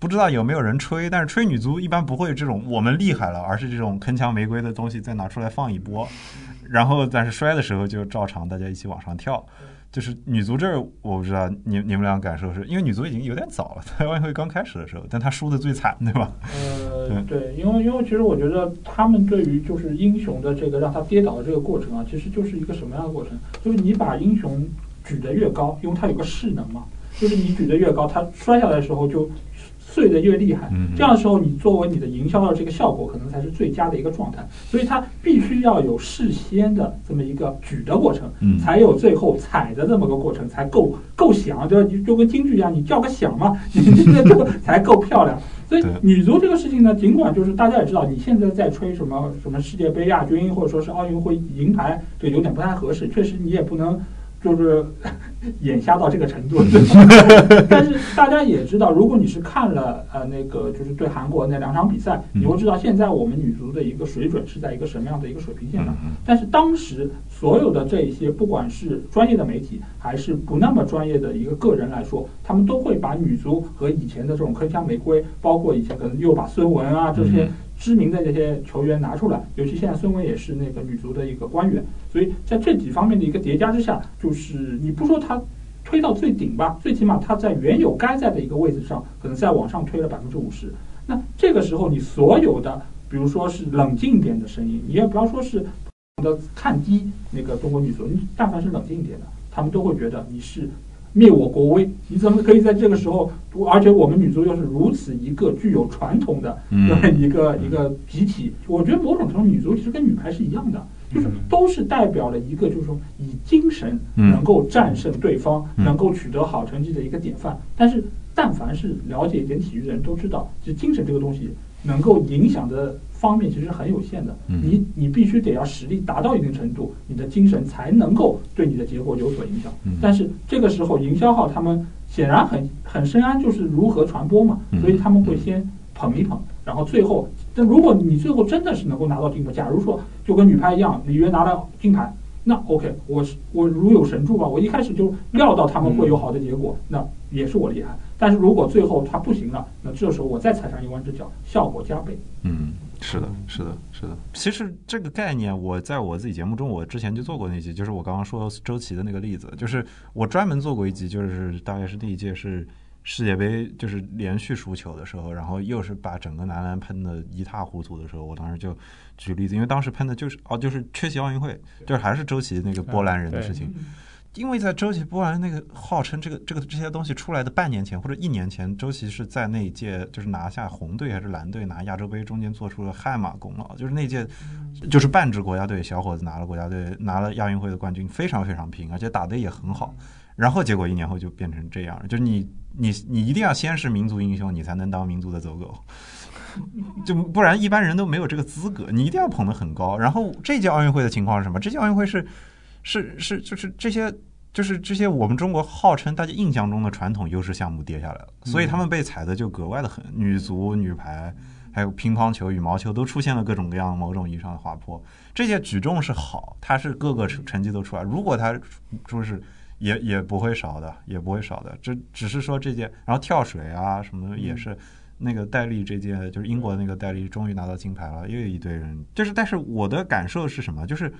S1: 不知道有没有人吹，但是吹女足一般不会这种我们厉害了，而是这种铿锵玫瑰的东西再拿出来放一波，然后但是摔的时候就照常大家一起往上跳。就是女足这儿，我不知道你你们俩感受是因为女足已经有点早了，在奥运会刚开始的时候，但她输的最惨，对吧？
S3: 呃，对，因为因为其实我觉得他们对于就是英雄的这个让他跌倒的这个过程啊，其实就是一个什么样的过程？就是你把英雄举得越高，因为他有个势能嘛，就是你举得越高，他摔下来的时候就。碎的越厉害，这样的时候，你作为你的营销的这个效果，可能才是最佳的一个状态。所以它必须要有事先的这么一个举的过程，才有最后踩的这么个过程，才够够响，就就跟京剧一样，你叫个响嘛，[LAUGHS] 你这个这个才够漂亮。所以女足这个事情呢，尽管就是大家也知道，你现在在吹什么什么世界杯亚军，或者说是奥运会银牌，这有点不太合适。确实，你也不能。就是 [LAUGHS] 眼瞎到这个程度，[LAUGHS] [LAUGHS] 但是大家也知道，如果你是看了呃那个就是对韩国那两场比赛，你会知道现在我们女足的一个水准是在一个什么样的一个水平线上。但是当时所有的这一些，不管是专业的媒体还是不那么专业的一个个人来说，他们都会把女足和以前的这种铿锵玫瑰，包括以前可能又把孙雯啊这些。知名的这些球员拿出来，尤其现在孙雯也是那个女足的一个官员，所以在这几方面的一个叠加之下，就是你不说他推到最顶吧，最起码他在原有该在的一个位置上，可能再往上推了百分之五十。那这个时候，你所有的，比如说是冷静一点的声音，你也不要说是的看低那个中国女足，你但凡是冷静一点的，他们都会觉得你是。灭我国威，你怎么可以在这个时候？而且我们女足又是如此一个具有传统的 [LAUGHS] 一个一个集体，我觉得某种程度女足其实跟女排是一样的，就是都是代表了一个就是说以精神能够战胜对方，能够取得好成绩的一个典范。但是，但凡是了解一点体育的人都知道，就精神这个东西能够影响的。方面其实很有限的，你你必须得要实力达到一定程度，你的精神才能够对你的结果有所影响。但是这个时候，营销号他们显然很很深谙就是如何传播嘛，所以他们会先捧一捧，然后最后，但如果你最后真的是能够拿到金牌，假如说就跟女排一样，里约拿了金牌，那 OK，我我如有神助吧，我一开始就料到他们会有好的结果，那也是我厉害。但是如果最后他不行了，那这时候我再踩上一万只脚，效果加倍。
S1: 嗯。是的，是的，是的。其实这个概念，我在我自己节目中，我之前就做过那集，就是我刚刚说周琦的那个例子，就是我专门做过一集，就是大概是第一届是世界杯，就是连续输球的时候，然后又是把整个男篮喷的一塌糊涂的时候，我当时就举例子，因为当时喷的就是哦，就是缺席奥运会，就是还是周琦那个波兰人的事情。因为在周琦波兰那个号称这个这个这些东西出来的半年前或者一年前，周琦是在那一届就是拿下红队还是蓝队拿亚洲杯中间做出了汗马功劳，就是那届就是半支国家队小伙子拿了国家队拿了亚运会的冠军，非常非常拼，而且打得也很好。然后结果一年后就变成这样，就是你你你一定要先是民族英雄，你才能当民族的走狗，[LAUGHS] 就不然一般人都没有这个资格。你一定要捧得很高。然后这届奥运会的情况是什么？这届奥运会是。是是，就是这些，就是这些我们中国号称大家印象中的传统优势项目跌下来了，所以他们被踩的就格外的狠。女足、女排，还有乒乓球、羽毛球都出现了各种各样某种意义上的滑坡。这些举重是好，它是各个成成绩都出来。如果它说是也也不会少的，也不会少的。这只是说这届，然后跳水啊什么的也是，那个戴笠这届就是英国那个戴笠终于拿到金牌了，又有一堆人。就是，但是我的感受是什么？就是。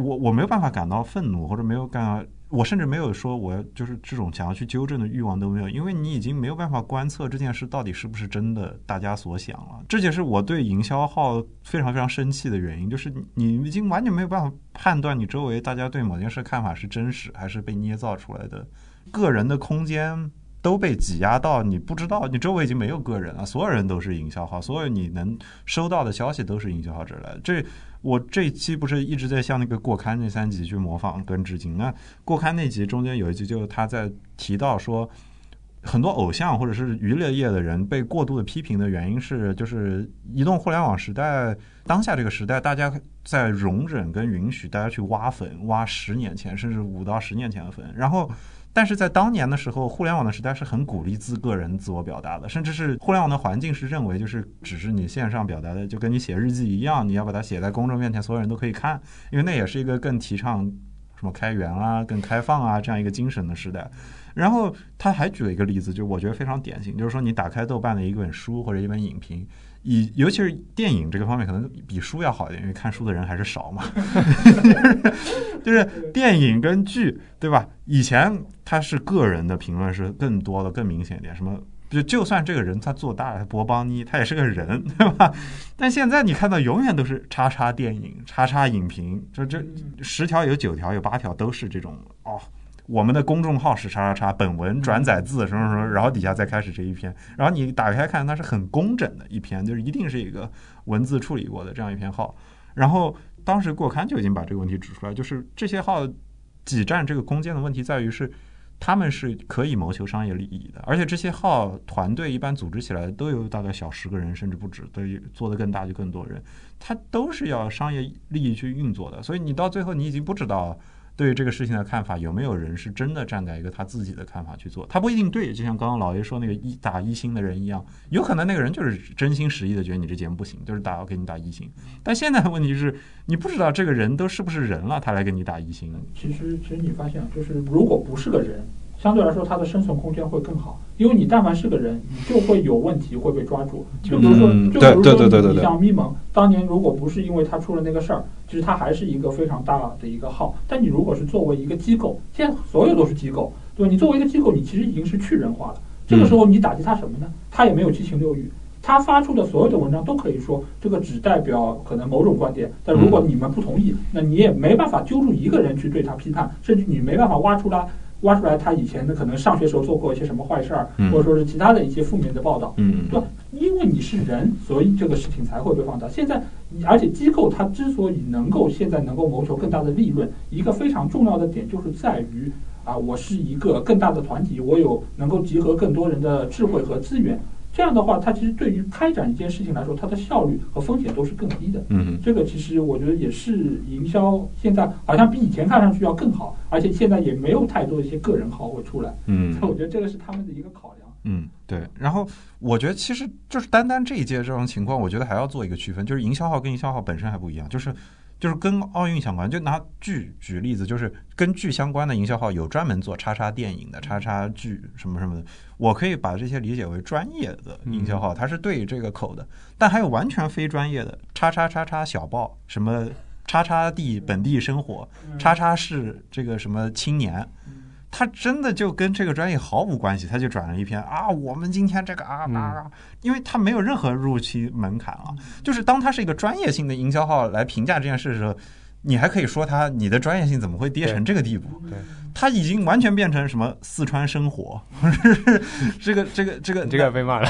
S1: 我我没有办法感到愤怒，或者没有感，我甚至没有说我就是这种想要去纠正的欲望都没有，因为你已经没有办法观测这件事到底是不是真的，大家所想了。这就是我对营销号非常非常生气的原因，就是你已经完全没有办法判断你周围大家对某件事看法是真实还是被捏造出来的。个人的空间都被挤压到你不知道，你周围已经没有个人了，所有人都是营销号，所有你能收到的消息都是营销号这来的。这我这一期不是一直在向那个过刊那三集去模仿跟致敬。那过刊那集中间有一集，就是他在提到说，很多偶像或者是娱乐业的人被过度的批评的原因是，就是移动互联网时代当下这个时代，大家在容忍跟允许大家去挖粉，挖十年前甚至五到十年前的粉，然后。但是在当年的时候，互联网的时代是很鼓励自个人自我表达的，甚至是互联网的环境是认为就是只是你线上表达的，就跟你写日记一样，你要把它写在公众面前，所有人都可以看，因为那也是一个更提倡什么开源啊、更开放啊这样一个精神的时代。然后他还举了一个例子，就我觉得非常典型，就是说你打开豆瓣的一本书或者一本影评。以尤其是电影这个方面，可能比书要好一点，因为看书的人还是少嘛。[LAUGHS] 就是电影跟剧，对吧？以前他是个人的评论是更多的、更明显一点。什么就就算这个人他做大了，博邦尼他也是个人，对吧？但现在你看到永远都是叉叉电影、叉叉影评，就这十条有九条有八条都是这种哦。我们的公众号是叉叉叉，本文转载自什么什么，然后底下再开始这一篇，然后你打开看，它是很工整的一篇，就是一定是一个文字处理过的这样一篇号。然后当时过刊就已经把这个问题指出来，就是这些号挤占这个空间的问题在于是，他们是可以谋求商业利益的，而且这些号团队一般组织起来都有大概小十个人甚至不止，对于做的更大就更多人，它都是要商业利益去运作的，所以你到最后你已经不知道。对于这个事情的看法，有没有人是真的站在一个他自己的看法去做？他不一定对，就像刚刚老爷说那个一打一星的人一样，有可能那个人就是真心实意的觉得你这节目不行，就是打给你打一星。[LAUGHS] 但现在的问题是你不知道这个人都是不是人了，他来给你打一星。
S3: 其实，其实你发现，就是如果不是个人。相对来说，它的生存空间会更好，因为你但凡是个人，你就会有问题会被抓住。就比如说，就比如说，你像咪蒙，当年如果不是因为他出了那个事儿，其实他还是一个非常大的一个号。但你如果是作为一个机构，现在所有都是机构，对吧？你作为一个机构，你其实已经是去人化了。这个时候你打击他什么呢？他也没有七情六欲，他发出的所有的文章都可以说这个只代表可能某种观点。但如果你们不同意，那你也没办法揪住一个人去对他批判，甚至你没办法挖出来。挖出来他以前的可能上学时候做过一些什么坏事儿，或者说是其他的一些负面的报道，对吧？因为你是人，所以这个事情才会被放大。现在，而且机构它之所以能够现在能够谋求更大的利润，一个非常重要的点就是在于啊，我是一个更大的团体，我有能够集合更多人的智慧和资源。这样的话，它其实对于开展一件事情来说，它的效率和风险都是更低的。
S1: 嗯，
S3: 这个其实我觉得也是营销现在好像比以前看上去要更好，而且现在也没有太多一些个人号会出来。
S1: 嗯，
S3: 我觉得这个是他们的一个考量。
S1: 嗯，对。然后我觉得其实就是单单这一届这种情况，我觉得还要做一个区分，就是营销号跟营销号本身还不一样，就是。就是跟奥运相关，就拿剧举例子，就是跟剧相关的营销号有专门做叉叉电影的、叉叉剧什么什么的，我可以把这些理解为专业的营销号，它是对这个口的。但还有完全非专业的叉叉叉叉小报，什么叉叉地本地生活，叉叉是这个什么青年。他真的就跟这个专业毫无关系，他就转了一篇啊，我们今天这个啊啊，因为他没有任何入期门槛啊。就是当他是一个专业性的营销号来评价这件事的时候，你还可以说他你的专业性怎么会跌成这个地步？
S2: 对，
S1: 他已经完全变成什么四川生活，[LAUGHS] 这个这个这个
S2: 这个被骂了。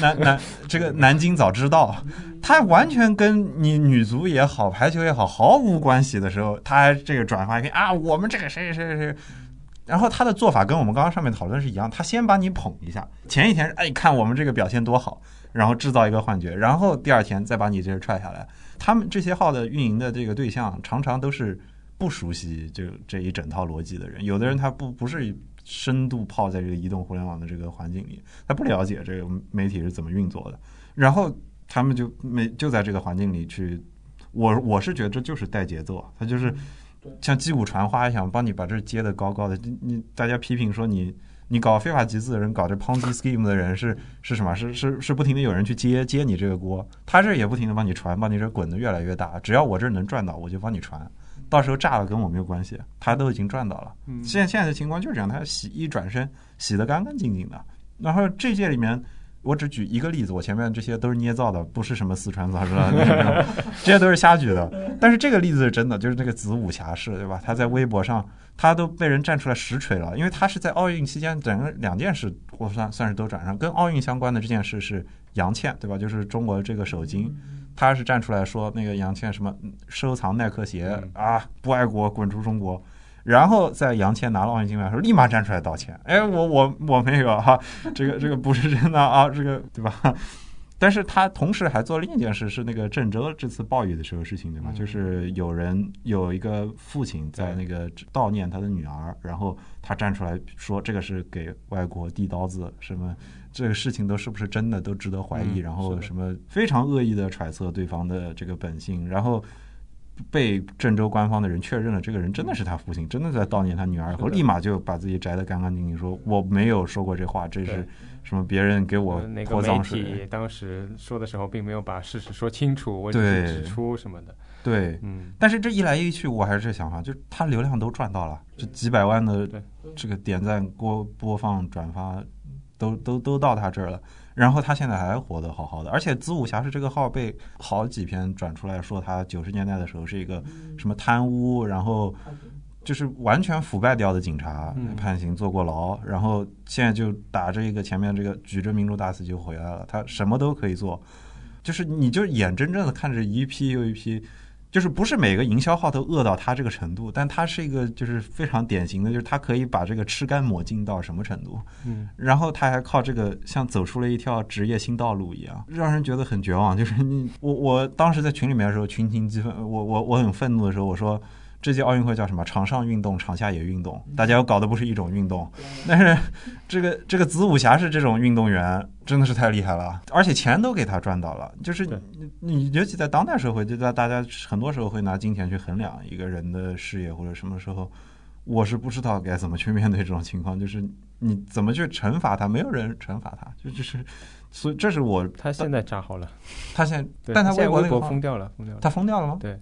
S1: 南南这个南京早知道，他完全跟你女足也好，排球也好毫无关系的时候，他还这个转发一篇啊，我们这个谁谁谁谁。然后他的做法跟我们刚刚上面讨论是一样，他先把你捧一下，前一天哎看我们这个表现多好，然后制造一个幻觉，然后第二天再把你这踹下来。他们这些号的运营的这个对象常常都是不熟悉这这一整套逻辑的人，有的人他不不是深度泡在这个移动互联网的这个环境里，他不了解这个媒体是怎么运作的，然后他们就没就在这个环境里去，我我是觉得这就是带节奏，他就是。像击鼓传花一样，帮你把这接的高高的。你大家批评说你你搞非法集资的人，搞这 Ponzi scheme 的人是是什么？是是是不停的有人去接接你这个锅，他这也不停的帮你传，帮你这滚的越来越大。只要我这能赚到，我就帮你传。到时候炸了跟我没有关系，他都已经赚到了。现现在的情况就是这样，他洗一转身洗得干干净净的。然后这届里面我只举一个例子，我前面这些都是捏造的，不是什么四川杂志啊，[LAUGHS] 这些都是瞎举的。但是这个例子是真的，就是那个子午侠士，对吧？他在微博上，他都被人站出来实锤了，因为他是在奥运期间，整个两件事我算算是都转上，跟奥运相关的这件事是杨倩，对吧？就是中国这个首金，他是站出来说那个杨倩什么收藏耐克鞋啊，不爱国，滚出中国。然后在杨倩拿了奥运金牌的时候，立马站出来道歉。哎，我我我没有哈，这个这个不是真的啊，这个对吧？但是他同时还做另一件事，是那个郑州这次暴雨的时候事情，对吗？就是有人有一个父亲在那个悼念他的女儿，然后他站出来说这个是给外国递刀子，什么这个事情都是不是真的都值得怀疑，然后什么非常恶意的揣测对方的这个本性，然后。被郑州官方的人确认了，这个人真的是他父亲，真的在悼念他女儿，后立马就把自己摘得干干净净，说我没有说过这话，这是什么别人给我泼脏水。
S2: 当时说的时候，并没有把事实说清楚，我只是指出什么的。
S1: 对，
S2: 嗯。
S1: 但是这一来一去，我还是这想法，就他流量都赚到了，就几百万的这个点赞、播播放、转发，都都都到他这儿了。然后他现在还活得好好的，而且子午侠是这个号被好几篇转出来说他九十年代的时候是一个什么贪污，然后就是完全腐败掉的警察判刑坐过牢，然后现在就打着一个前面这个举着民主大旗就回来了，他什么都可以做，就是你就眼睁睁的看着一批又一批。就是不是每个营销号都恶到他这个程度，但他是一个就是非常典型的，就是他可以把这个吃干抹净到什么程度，
S2: 嗯，
S1: 然后他还靠这个像走出了一条职业新道路一样，让人觉得很绝望。就是你我我当时在群里面的时候群情激愤，我我我很愤怒的时候，我说。这届奥运会叫什么？场上运动，场下也运动，大家又搞的不是一种运动。但是这个这个子午侠是这种运动员，真的是太厉害了，而且钱都给他赚到了。就是你你尤其在当代社会，就在大家很多时候会拿金钱去衡量一个人的事业或者什么时候，我是不知道该怎么去面对这种情况。就是你怎么去惩罚他？没有人惩罚他，就就是，所以这是我
S2: 他现在炸好了，
S1: 他现在但他微
S2: 博封掉了，封掉了，
S1: 他封掉了吗？
S2: 对。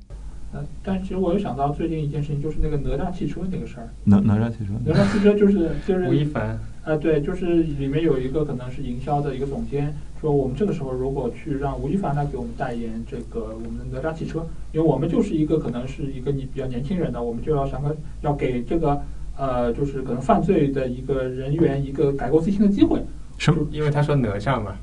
S3: 呃，但其实我又想到最近一件事情，就是那个哪吒汽车那个事儿。
S1: 哪哪吒汽车？
S3: 哪吒汽车就是 [LAUGHS] 就是
S2: 吴亦凡。
S3: 啊，对，就是里面有一个可能是营销的一个总监说，我们这个时候如果去让吴亦凡来给我们代言这个我们的哪吒汽车，因为我们就是一个可能是一个你比较年轻人的，我们就要想个要给这个呃，就是可能犯罪的一个人员一个改过自新的机会。
S1: 什么？
S2: 因为他说哪吒嘛。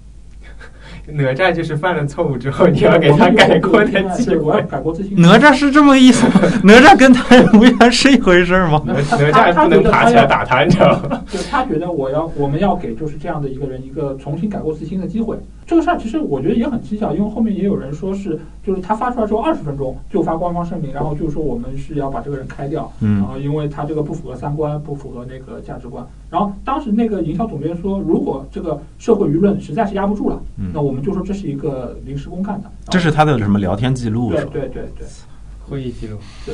S2: 哪吒就是犯了错误之后，你要给他改过的机会。
S3: 改过自新。
S1: 哪吒是这么个意思吗？[LAUGHS] 哪吒跟他无缘是一回事吗？
S2: 哪吒不能爬起来打他，你知道吗？
S3: 就他觉得我要我们要给就是这样的一个人一个重新改过自新的机会。这个事儿其实我觉得也很蹊跷，因为后面也有人说是，就是他发出来之后二十分钟就发官方声明，然后就说我们是要把这个人开掉，然后因为他这个不符合三观，不符合那个价值观。然后当时那个营销总监说，如果这个社会舆论实在是压不住了，那我们就说这是一个临时工干的。
S1: 这是他的什么聊天记录？
S3: 对对对对，
S2: 会议记录。
S3: 对。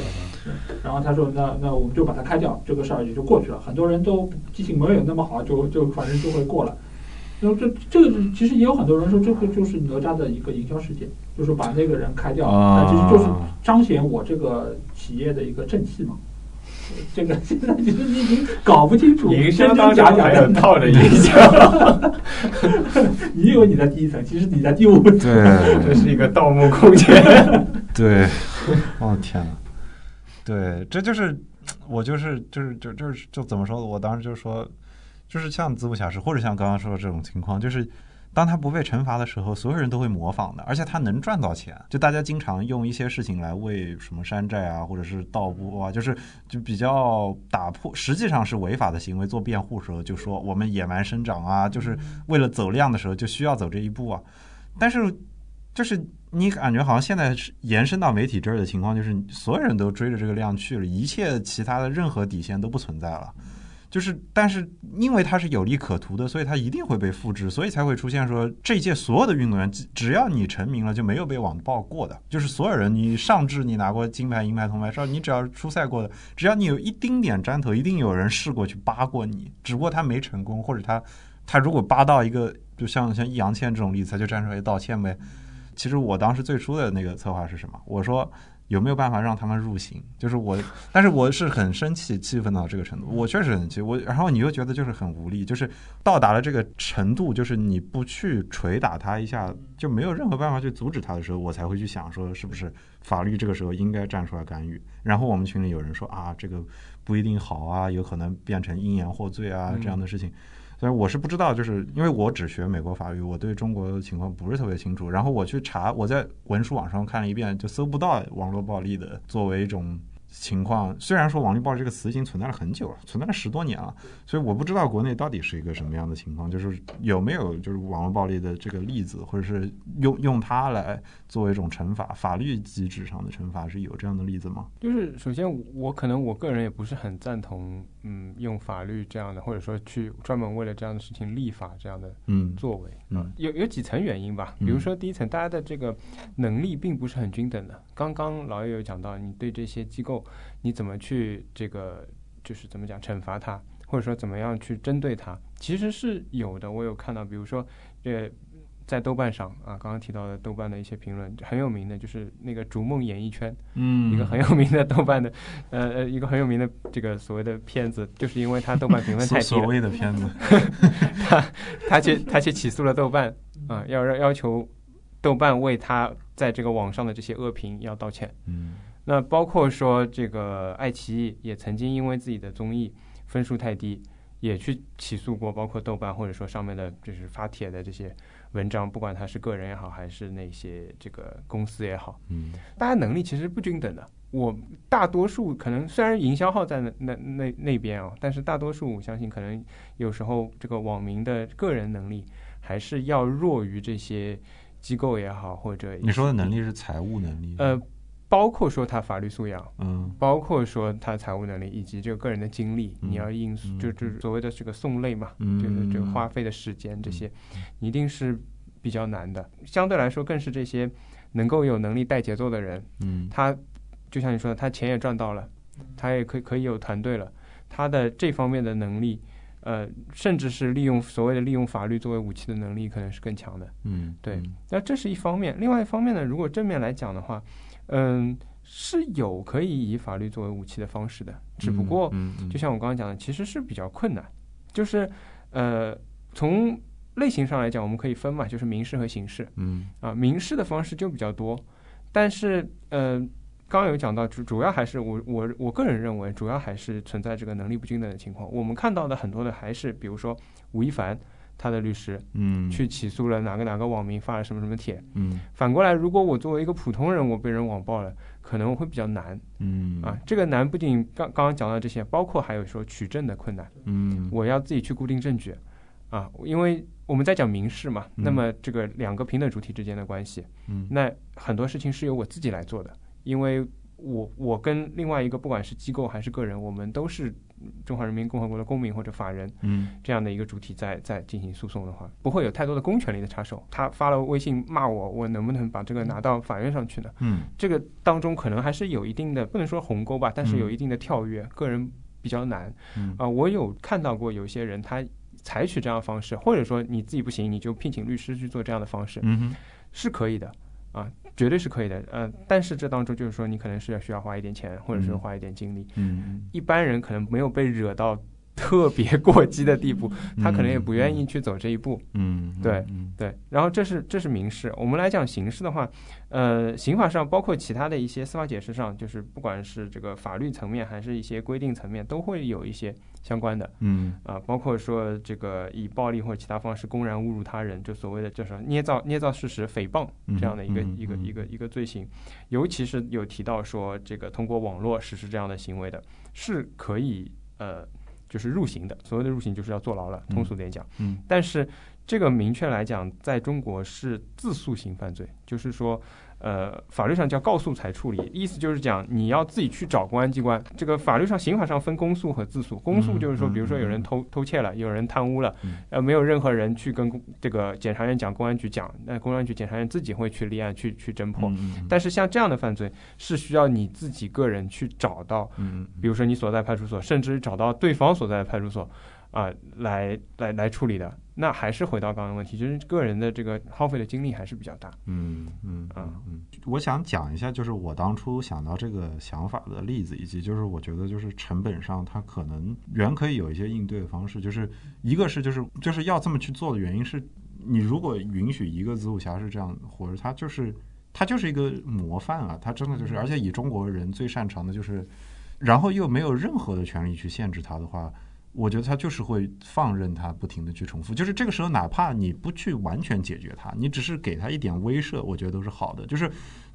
S3: 然后他说，那那我们就把它开掉，这个事儿也就过去了。很多人都记性没有那么好，就就反正就会过了。然后这这个其实也有很多人说，这个就是哪吒的一个营销事件，就是把那个人开掉，那其实就是彰显我这个企业的一个正气嘛。这个现在其实你已经搞不清楚，
S2: 营销当中还有套的营销。
S3: 你以为你在第一层，其实你在第五层。
S1: 对，[LAUGHS]
S2: 这是一个盗墓空间。[LAUGHS]
S1: 对，哦天呐！对，这就是我就是就是就就是就怎么说？我当时就说。就是像子午侠士，或者像刚刚说的这种情况，就是当他不被惩罚的时候，所有人都会模仿的，而且他能赚到钱。就大家经常用一些事情来为什么山寨啊，或者是盗播啊，就是就比较打破，实际上是违法的行为做辩护时候，就说我们野蛮生长啊，就是为了走量的时候就需要走这一步啊。但是就是你感觉好像现在延伸到媒体这儿的情况，就是所有人都追着这个量去了，一切其他的任何底线都不存在了。就是，但是因为它是有利可图的，所以它一定会被复制，所以才会出现说这一届所有的运动员，只要你成名了，就没有被网暴过的。就是所有人，你上至你拿过金牌、银牌、铜牌，只要你只要出赛过的，只要你有一丁点沾头，一定有人试过去扒过你，只不过他没成功，或者他他如果扒到一个，就像像易烊千这种例子，他就站出来道歉呗。其实我当时最初的那个策划是什么？我说。有没有办法让他们入刑？就是我，但是我是很生气、气愤到这个程度。我确实很气，我然后你又觉得就是很无力，就是到达了这个程度，就是你不去捶打他一下，就没有任何办法去阻止他的时候，我才会去想说，是不是法律这个时候应该站出来干预？然后我们群里有人说啊，这个不一定好啊，有可能变成因言获罪啊这样的事情。所以我是不知道，就是因为我只学美国法律，我对中国的情况不是特别清楚。然后我去查，我在文书网上看了一遍，就搜不到网络暴力的作为一种。情况虽然说“网络暴力”这个词已经存在了很久了，存在了十多年了，所以我不知道国内到底是一个什么样的情况，就是有没有就是网络暴力的这个例子，或者是用用它来作为一种惩罚，法律机制上的惩罚是有这样的例子吗？
S2: 就是首先我可能我个人也不是很赞同，嗯，用法律这样的，或者说去专门为了这样的事情立法这样的
S1: 嗯
S2: 作为，
S1: 嗯，
S2: 有有几层原因吧，比如说第一层，大家的这个能力并不是很均等的。刚刚老友有讲到，你对这些机构。你怎么去这个就是怎么讲惩罚他，或者说怎么样去针对他，其实是有的。我有看到，比如说，呃，在豆瓣上啊，刚刚提到的豆瓣的一些评论很有名的，就是那个《逐梦演艺圈》，
S1: 嗯，
S2: 一个很有名的豆瓣的，呃呃，一个很有名的这个所谓的片子，就是因为他豆瓣评分太低
S1: 所谓的片子，
S2: 他他去他去起诉了豆瓣啊，要要要求豆瓣为他在这个网上的这些恶评要道歉，
S1: 嗯。
S2: 那包括说这个爱奇艺也曾经因为自己的综艺分数太低，也去起诉过，包括豆瓣或者说上面的就是发帖的这些文章，不管他是个人也好，还是那些这个公司也好，
S1: 嗯，
S2: 大家能力其实不均等的。我大多数可能虽然营销号在那那那那边啊，但是大多数我相信可能有时候这个网民的个人能力还是要弱于这些机构也好，或者
S1: 你说的能力是财务能力，
S2: 呃。包括说他法律素养，
S1: 嗯，
S2: 包括说他财务能力以及这个个人的经历，你要应就就所谓的这个送类嘛，嗯就是这个花费的时间这些，一定是比较难的。相对来说，更是这些能够有能力带节奏的人，
S1: 嗯，
S2: 他就像你说的，他钱也赚到了，他也可以可以有团队了，他的这方面的能力，呃，甚至是利用所谓的利用法律作为武器的能力，可能是更强的。
S1: 嗯，
S2: 对。那这是一方面，另外一方面呢，如果正面来讲的话。嗯，是有可以以法律作为武器的方式的，只不过，就像我刚刚讲的，其实是比较困难。就是，呃，从类型上来讲，我们可以分嘛，就是民事和刑事。
S1: 嗯，
S2: 啊，民事的方式就比较多，但是，呃，刚刚有讲到，主主要还是我我我个人认为，主要还是存在这个能力不均等的情况。我们看到的很多的还是，比如说吴亦凡。他的律师，
S1: 嗯，
S2: 去起诉了哪个哪个网民发了什么什么帖，
S1: 嗯，
S2: 反过来，如果我作为一个普通人，我被人网暴了，可能会比较难，
S1: 嗯，
S2: 啊，这个难不仅刚刚刚讲到这些，包括还有说取证的困难，
S1: 嗯，
S2: 我要自己去固定证据，啊，因为我们在讲民事嘛，那么这个两个平等主体之间的关系，
S1: 嗯，
S2: 那很多事情是由我自己来做的，因为我我跟另外一个不管是机构还是个人，我们都是。中华人民共和国的公民或者法人，
S1: 嗯，
S2: 这样的一个主体在在进行诉讼的话，不会有太多的公权力的插手。他发了微信骂我，我能不能把这个拿到法院上去呢？
S1: 嗯，
S2: 这个当中可能还是有一定的，不能说鸿沟吧，但是有一定的跳跃，个人比较难。啊，我有看到过有些人他采取这样的方式，或者说你自己不行，你就聘请律师去做这样的方式，
S1: 嗯
S2: 是可以的。啊，绝对是可以的，呃，但是这当中就是说，你可能是要需要花一点钱，或者是花一点精力。
S1: 嗯，
S2: 一般人可能没有被惹到特别过激的地步，[LAUGHS] 他可能也不愿意去走这一步。
S1: 嗯，
S2: 对，对。然后这是这是民事，我们来讲刑事的话，呃，刑法上包括其他的一些司法解释上，就是不管是这个法律层面还是一些规定层面，都会有一些。相关的，
S1: 嗯
S2: 啊，包括说这个以暴力或者其他方式公然侮辱他人，就所谓的叫什么捏造捏造事实、诽谤这样的一个一个一个一个罪行，尤其是有提到说这个通过网络实施这样的行为的，是可以呃就是入刑的。所谓的入刑就是要坐牢了，通俗点讲。
S1: 嗯，
S2: 但是这个明确来讲，在中国是自诉型犯罪，就是说。呃，法律上叫告诉才处理，意思就是讲你要自己去找公安机关。这个法律上、刑法上分公诉和自诉。公诉就是说，比如说有人偷偷窃了，有人贪污了，呃，没有任何人去跟这个检察院讲，公安局讲，那公安局、检察院自己会去立案、去去侦破。但是像这样的犯罪，是需要你自己个人去找到，比如说你所在派出所，甚至找到对方所在的派出所。啊来来来处理的。那还是回到刚刚问题，就是个人的这个耗费的精力还是比较大。
S1: 嗯嗯嗯嗯，我想讲一下，就是我当初想到这个想法的例子，以及就是我觉得就是成本上它可能原可以有一些应对的方式，就是一个是就是就是要这么去做的原因是，你如果允许一个子午侠是这样活着，他就是他就是一个模范啊，他真的就是，而且以中国人最擅长的就是，然后又没有任何的权利去限制他的话。我觉得他就是会放任他不停的去重复，就是这个时候，哪怕你不去完全解决他，你只是给他一点威慑，我觉得都是好的。就是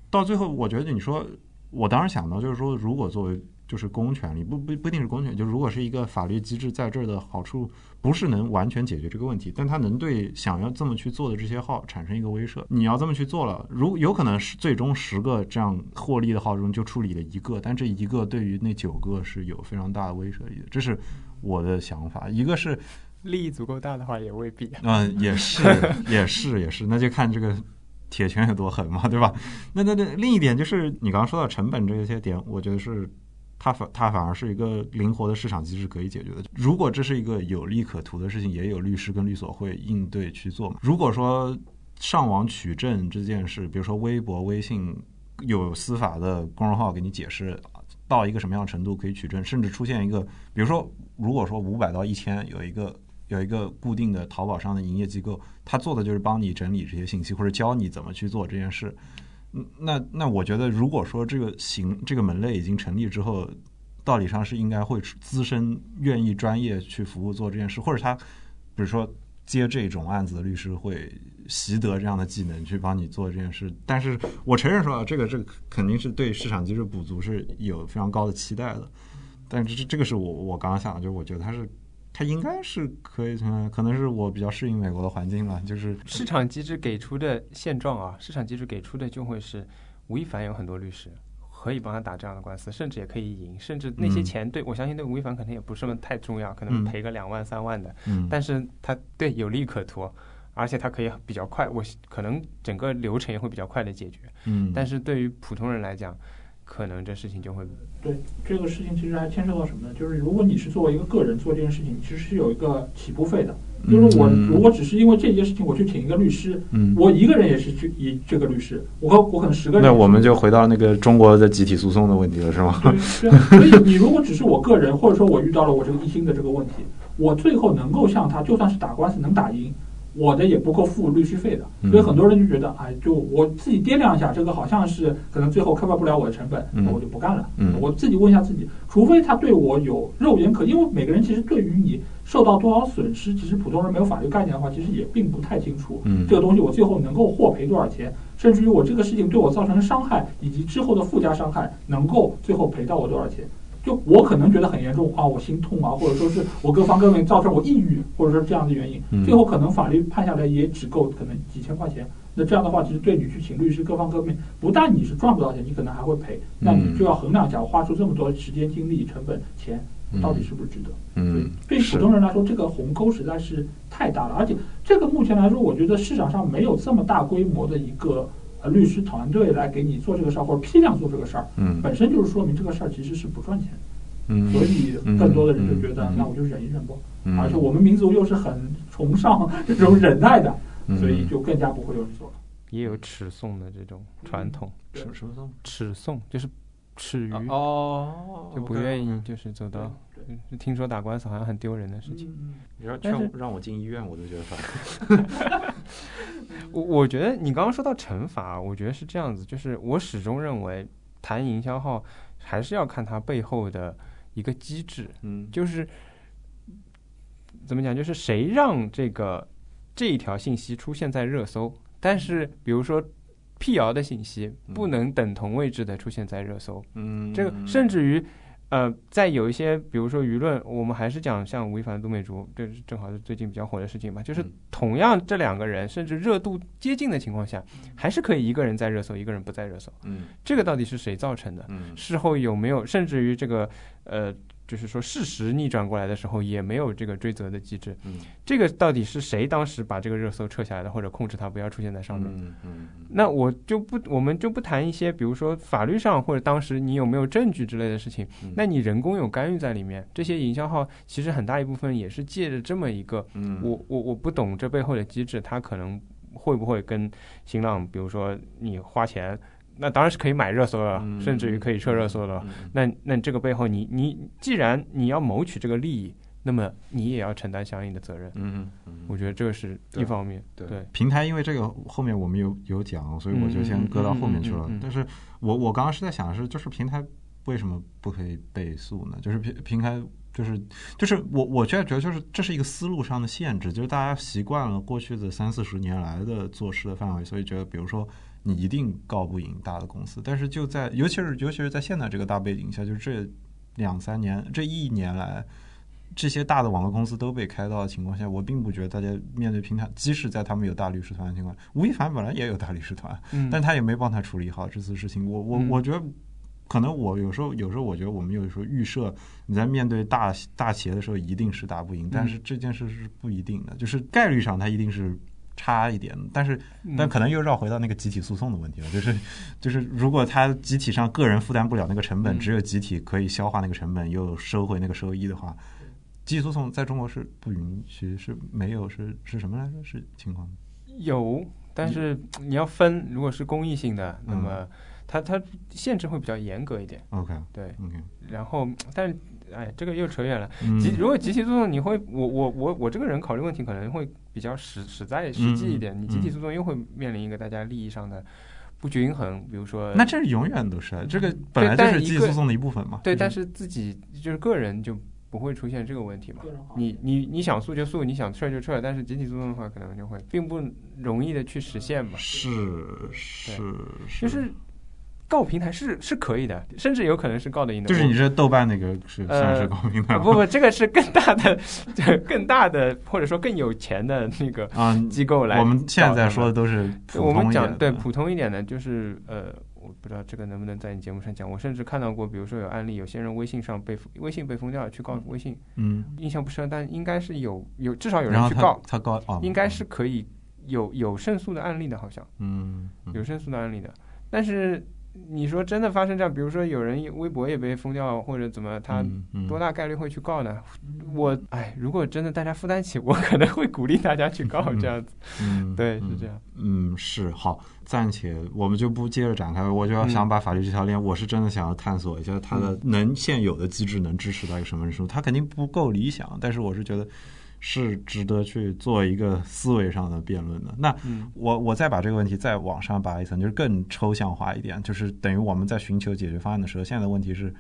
S1: 到最后，我觉得你说，我当时想到就是说，如果作为就是公权力，不不不一定是公权力，就如果是一个法律机制，在这儿的好处不是能完全解决这个问题，但他能对想要这么去做的这些号产生一个威慑。你要这么去做了，如有可能是最终十个这样获利的号中就处理了一个，但这一个对于那九个是有非常大的威慑力的，这是。我的想法，一个是
S2: 利益足够大的话，也未必。
S1: 嗯，也是，[LAUGHS] 也是，也是，那就看这个铁拳有多狠嘛，对吧？那那那另一点就是你刚刚说到成本这些点，我觉得是它反它反而是一个灵活的市场机制可以解决的。如果这是一个有利可图的事情，也有律师跟律所会应对去做嘛。如果说上网取证这件事，比如说微博、微信有司法的公众号给你解释。到一个什么样的程度可以取证，甚至出现一个，比如说，如果说五百到一千有一个有一个固定的淘宝上的营业机构，他做的就是帮你整理这些信息，或者教你怎么去做这件事。那那我觉得，如果说这个行这个门类已经成立之后，道理上是应该会资深愿意专业去服务做这件事，或者他比如说接这种案子的律师会。习得这样的技能去帮你做这件事，但是我承认说啊，这个这个肯定是对市场机制补足是有非常高的期待的，但是这这个是我我刚刚想的，就是我觉得它是它应该是可以，可能是我比较适应美国的环境吧，就是
S2: 市场机制给出的现状啊，市场机制给出的就会是吴亦凡有很多律师可以帮他打这样的官司，甚至也可以赢，甚至那些钱对我相信对吴亦凡可能也不是那么太重要，可能赔个两万三万的，但是他对有利可图。而且他可以比较快，我可能整个流程也会比较快的解决。
S1: 嗯，
S2: 但是对于普通人来讲，可能这事情就会
S3: 对这个事情其实还牵涉到什么呢？就是如果你是作为一个个人做这件事情，其实是有一个起步费的。就是我如果只是因为这件事情我去请一个律师，
S1: 嗯，
S3: 我一个人也是去以这个律师，我和我可能十个人。那
S1: 我们就回到那个中国的集体诉讼的问题了，是吗？
S3: 对，所以你如果只是我个人，或者说我遇到了我这个一心的这个问题，我最后能够向他，就算是打官司能打赢。我的也不够付律师费的，所以很多人就觉得，哎，就我自己掂量一下，这个好像是可能最后 cover 不了我的成本，那我就不干了。我自己问一下自己，除非他对我有肉眼可，因为每个人其实对于你受到多少损失，其实普通人没有法律概念的话，其实也并不太清楚。这个东西我最后能够获赔多少钱，甚至于我这个事情对我造成的伤害以及之后的附加伤害，能够最后赔到我多少钱？就我可能觉得很严重啊，我心痛啊，或者说是我各方各面造成我抑郁，或者说这样的原因，最后可能法律判下来也只够可能几千块钱。那这样的话，其实对你去请律师各方各面，不但你是赚不到钱，你可能还会赔。那你就要衡量一下，我花出这么多时间、精力、成本、钱，到底是不是值得？
S1: 嗯，
S3: 对普通人来说，这个鸿沟实在是太大了。而且这个目前来说，我觉得市场上没有这么大规模的一个。律师团队来给你做这个事儿，或者批量做这个事儿，
S1: 嗯，
S3: 本身就是说明这个事儿其实是不赚钱的，
S1: 嗯，
S3: 所以更多的人就觉得，那我就忍一忍吧。而且我们民族又是很崇尚这种忍耐的，所以就更加不会有人做了。
S2: 也有齿送的这种传统，
S1: 尺什么送？
S2: 齿送就是齿余
S1: 哦，
S2: 就不愿意就是走到。听说打官司好像很丢人的事情，
S1: 你要劝让我进医院，我都觉得烦。[LAUGHS]
S2: 我我觉得你刚刚说到惩罚，我觉得是这样子，就是我始终认为谈营销号还是要看它背后的一个机制，
S1: 嗯，
S2: 就是怎么讲，就是谁让这个这一条信息出现在热搜，但是比如说辟谣的信息不能等同位置的出现在热搜，
S1: 嗯，
S2: 这个甚至于。呃，在有一些，比如说舆论，我们还是讲像吴亦凡、杜美竹，这正好是最近比较火的事情嘛。就是同样这两个人，甚至热度接近的情况下，还是可以一个人在热搜，一个人不在热搜。
S1: 嗯，
S2: 这个到底是谁造成的？
S1: 嗯，
S2: 事后有没有，甚至于这个呃就是说事实逆转过来的时候，也没有这个追责的机制。
S1: 嗯，
S2: 这个到底是谁当时把这个热搜撤下来的，或者控制它不要出现在上面？
S1: 嗯嗯，
S2: 那我就不，我们就不谈一些，比如说法律上或者当时你有没有证据之类的事情。那你人工有干预在里面，这些营销号其实很大一部分也是借着这么一个，
S1: 嗯，
S2: 我我我不懂这背后的机制，它可能会不会跟新浪，比如说你花钱。那当然是可以买热搜了，甚至于可以撤热搜了。那那这个背后，你你既然你要谋取这个利益，那么你也要承担相应的责任。
S1: 嗯嗯，
S2: 我觉得这个是一方面。
S1: 对
S2: 对，
S1: 平台因为这个后面我们有有讲，所以我就先搁到后面去了。但是我我刚刚是在想的是，就是平台为什么不可以倍速呢？就是平平台就是就是我我现在觉得就是这是一个思路上的限制，就是大家习惯了过去的三四十年来的做事的范围，所以觉得比如说。你一定告不赢大的公司，但是就在尤其是尤其是在现在这个大背景下，就是这两三年这一年来，这些大的网络公司都被开到的情况下，我并不觉得大家面对平台，即使在他们有大律师团的情况，吴亦凡本来也有大律师团，但他也没帮他处理好这次事情。我我我觉得，可能我有时候有时候我觉得我们有时候预设你在面对大大企业的时候一定是打不赢，但是这件事是不一定的，就是概率上它一定是。差一点，但是但可能又绕回到那个集体诉讼的问题了，[LAUGHS] 就是就是如果他集体上个人负担不了那个成本，只有集体可以消化那个成本，又收回那个收益的话，集体诉讼在中国是不允许，是没有是是什么来着？是情况？
S2: 有，但是你要分，如果是公益性的，那么它它限制会比较严格一点。
S1: OK，
S2: 对
S1: ，OK，
S2: 然后但。哎，这个又扯远了。集如果集体诉讼，你会我我我我这个人考虑问题可能会比较实实在实际一点。你集体诉讼又会面临一个大家利益上的不均衡，比如说
S1: 那这是永远都是这个本来就是集体诉讼的一部分嘛。
S2: 对，但是自己就是个人就不会出现这个问题嘛。你你你想诉就诉，你想撤就撤，但是集体诉讼的话，可能就会并不容易的去实现嘛。
S1: 是是
S2: 就是。告平台是是可以的，甚至有可能是告得赢的。
S1: 就是你这豆瓣那个是算是告平台？
S2: 不不，这个是更大的、[LAUGHS] 更大的或者说更有钱的那个机构来。
S1: 我们现在说的都是
S2: 我们讲对普通一点的，就是呃，我不知道这个能不能在你节目上讲。我甚至看到过，比如说有案例，有些人微信上被微信被封掉了，去告微信。
S1: 嗯，
S2: 印象不深，但应该是有有至少有人去告
S1: 他告，
S2: 应该是可以有有胜诉的案例的，好像
S1: 嗯
S2: 有胜诉的案例的，但是。你说真的发生这样，比如说有人微博也被封掉，或者怎么，他多大概率会去告呢？我哎，如果真的大家负担起，[LAUGHS] 我可能会鼓励大家去告这样子。
S1: 嗯，[LAUGHS]
S2: 对，是这样。
S1: 嗯，是好，暂且我们就不接着展开。我就要想把法律这条链，我是真的想要探索一下它的能现有的机制能支持到一个什么程度。它肯定不够理想，但是我是觉得。是值得去做一个思维上的辩论的。那我我再把这个问题再往上拔一层，就是更抽象化一点，就是等于我们在寻求解决方案的时候，现在的问题是，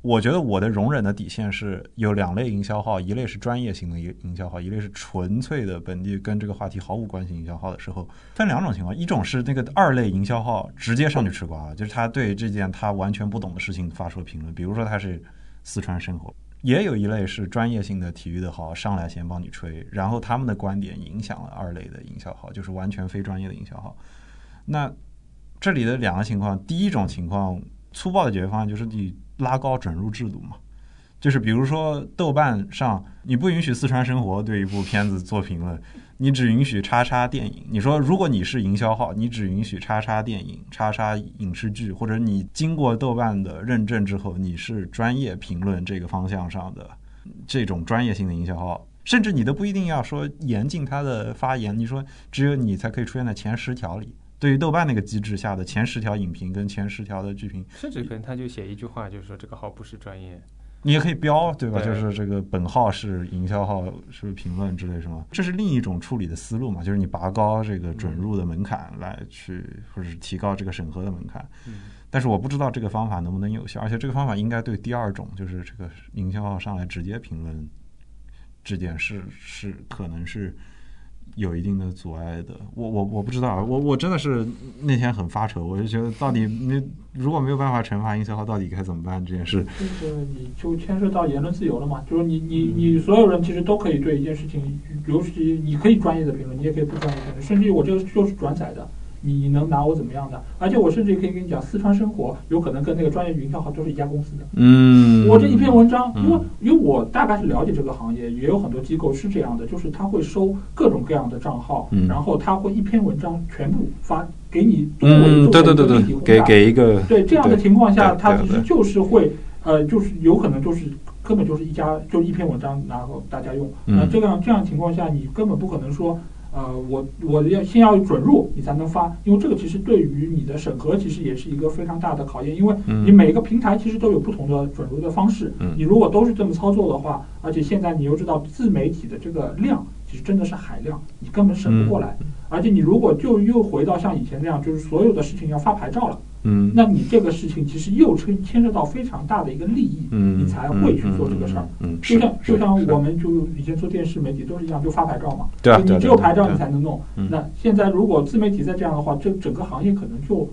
S1: 我觉得我的容忍的底线是有两类营销号，一类是专业型的营营销号，一类是纯粹的本地跟这个话题毫无关系营销号的时候，分两种情况，一种是那个二类营销号直接上去吃瓜，就是他对这件他完全不懂的事情发出评论，比如说他是四川生活。也有一类是专业性的体育的号上来先帮你吹，然后他们的观点影响了二类的营销号，就是完全非专业的营销号。那这里的两个情况，第一种情况，粗暴的解决方案就是你拉高准入制度嘛，就是比如说豆瓣上你不允许四川生活对一部片子做评论。你只允许叉叉电影。你说，如果你是营销号，你只允许叉叉电影、叉叉影视剧，或者你经过豆瓣的认证之后，你是专业评论这个方向上的这种专业性的营销号，甚至你都不一定要说严禁他的发言。你说，只有你才可以出现在前十条里。对于豆瓣那个机制下的前十条影评跟前十条的剧评，
S2: 甚至可能他就写一句话，就是说这个号不是专业。
S1: 你也可以标，对吧？就是这个本号是营销号，是评论之类什么，这是另一种处理的思路嘛？就是你拔高这个准入的门槛来去，或者是提高这个审核的门槛。但是我不知道这个方法能不能有效，而且这个方法应该对第二种，就是这个营销号上来直接评论这件事，是可能是。有一定的阻碍的，我我我不知道，我我真的是那天很发愁，我就觉得到底你如果没有办法惩罚营销号，到底该怎么办这件事？
S3: 就是你就牵涉到言论自由了嘛，就是你你你所有人其实都可以对一件事情，尤其你可以专业的评论，你也可以不专业的评论，甚至于我这个就是转载的，你能拿我怎么样的？而且我甚至可以跟你讲，四川生活有可能跟那个专业云票号都是一家公司的。
S1: 嗯，
S3: 我这一篇文章，因为因为我大概是了解这个行业，也有很多机构是这样的，就是他会收各种各样的账号，然后他会一篇文章全部发给你多维
S1: 做一个立体给给一个
S3: 对这样的情况下，他其实就是会呃，就是有可能就是根本就是一家就一篇文章然后大家用，那这样这样情况下，你根本不可能说。呃，我我要先要准入，你才能发，因为这个其实对于你的审核其实也是一个非常大的考验，因为你每个平台其实都有不同的准入的方式，你如果都是这么操作的话，而且现在你又知道自媒体的这个量其实真的是海量，你根本审不过来，而且你如果就又回到像以前那样，就是所有的事情要发牌照了。
S1: 嗯，
S3: 那你这个事情其实又牵牵涉到非常大的一个利益，
S1: 嗯，
S3: 你才会去做这个事儿。
S1: 嗯，
S3: 就像就像我们就以前做电视媒体都是一样，就发牌照嘛。
S1: 对啊，
S3: 你只有牌照你才能弄。那现在如果自媒体再这样的话，这整个行业可能就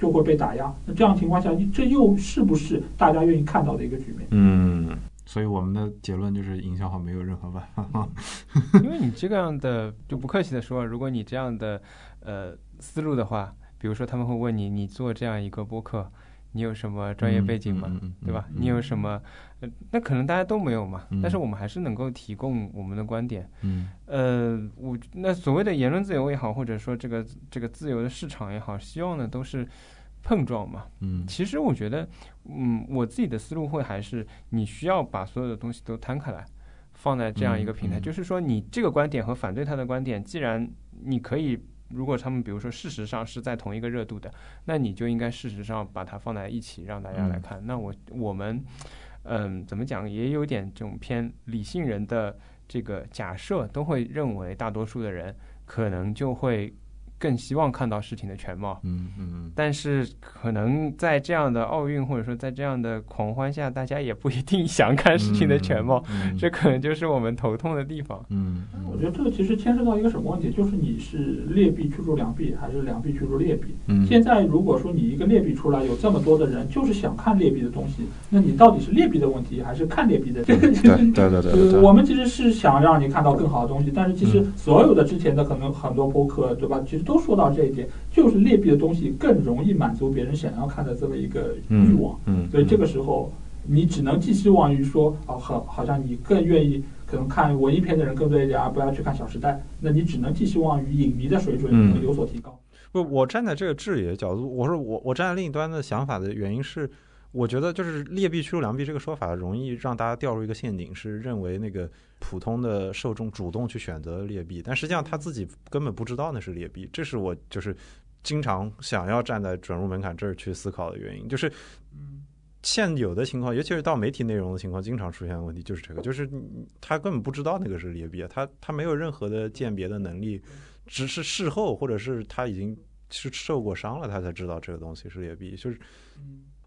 S3: 就会被打压。那这样情况下，这又是不是大家愿意看到的一个局面？
S1: 嗯，所以我们的结论就是营销号没有任何办法。[LAUGHS]
S2: 因为你这样的就不客气的说，如果你这样的呃思路的话。比如说，他们会问你，你做这样一个播客，你有什么专业背景吗？对吧？你有什么？那可能大家都没有嘛。但是我们还是能够提供我们的观点。
S1: 嗯。
S2: 呃，我那所谓的言论自由也好，或者说这个这个自由的市场也好，希望呢都是碰撞嘛。
S1: 嗯。
S2: 其实我觉得，嗯，我自己的思路会还是你需要把所有的东西都摊开来，放在这样一个平台。就是说，你这个观点和反对他的观点，既然你可以。如果他们比如说事实上是在同一个热度的，那你就应该事实上把它放在一起让大家来看。那我我们，嗯，怎么讲也有点这种偏理性人的这个假设，都会认为大多数的人可能就会。更希望看到事情的全貌，
S1: 嗯嗯，
S2: 但是可能在这样的奥运或者说在这样的狂欢下，大家也不一定想看事情的全貌，这可能就是我们头痛的地方。
S1: 嗯，
S3: 我觉得这个其实牵涉到一个什么问题，就是你是劣币驱逐良币，还是良币驱逐劣币？
S1: 嗯，
S3: 现在如果说你一个劣币出来，有这么多的人就是想看劣币的东西，那你到底是劣币的问题，还是看劣币的？这个其实
S1: 对对对，[LAUGHS]
S3: 我们其实是想让你看到更好的东西，但是其实所有的之前的可能很多播客，对吧？其实。都说到这一点，就是劣币的东西更容易满足别人想要看的这么一个欲望。
S1: 嗯，
S3: 所以这个时候你只能寄希望于说，啊，好，好像你更愿意可能看文艺片的人更多一点，而不要去看《小时代》。那你只能寄希望于影迷的水准能有所提高。
S1: 不，我站在这个质疑的角度，我说我我站在另一端的想法的原因是。我觉得就是劣币驱逐良币这个说法容易让大家掉入一个陷阱，是认为那个普通的受众主动去选择劣币，但实际上他自己根本不知道那是劣币。这是我就是经常想要站在准入门槛这儿去思考的原因。就是现有的情况，尤其是到媒体内容的情况，经常出现的问题就是这个，就是他根本不知道那个是劣币，他他没有任何的鉴别的能力，只是事后或者是他已经是受过伤了，他才知道这个东西是劣币，就是。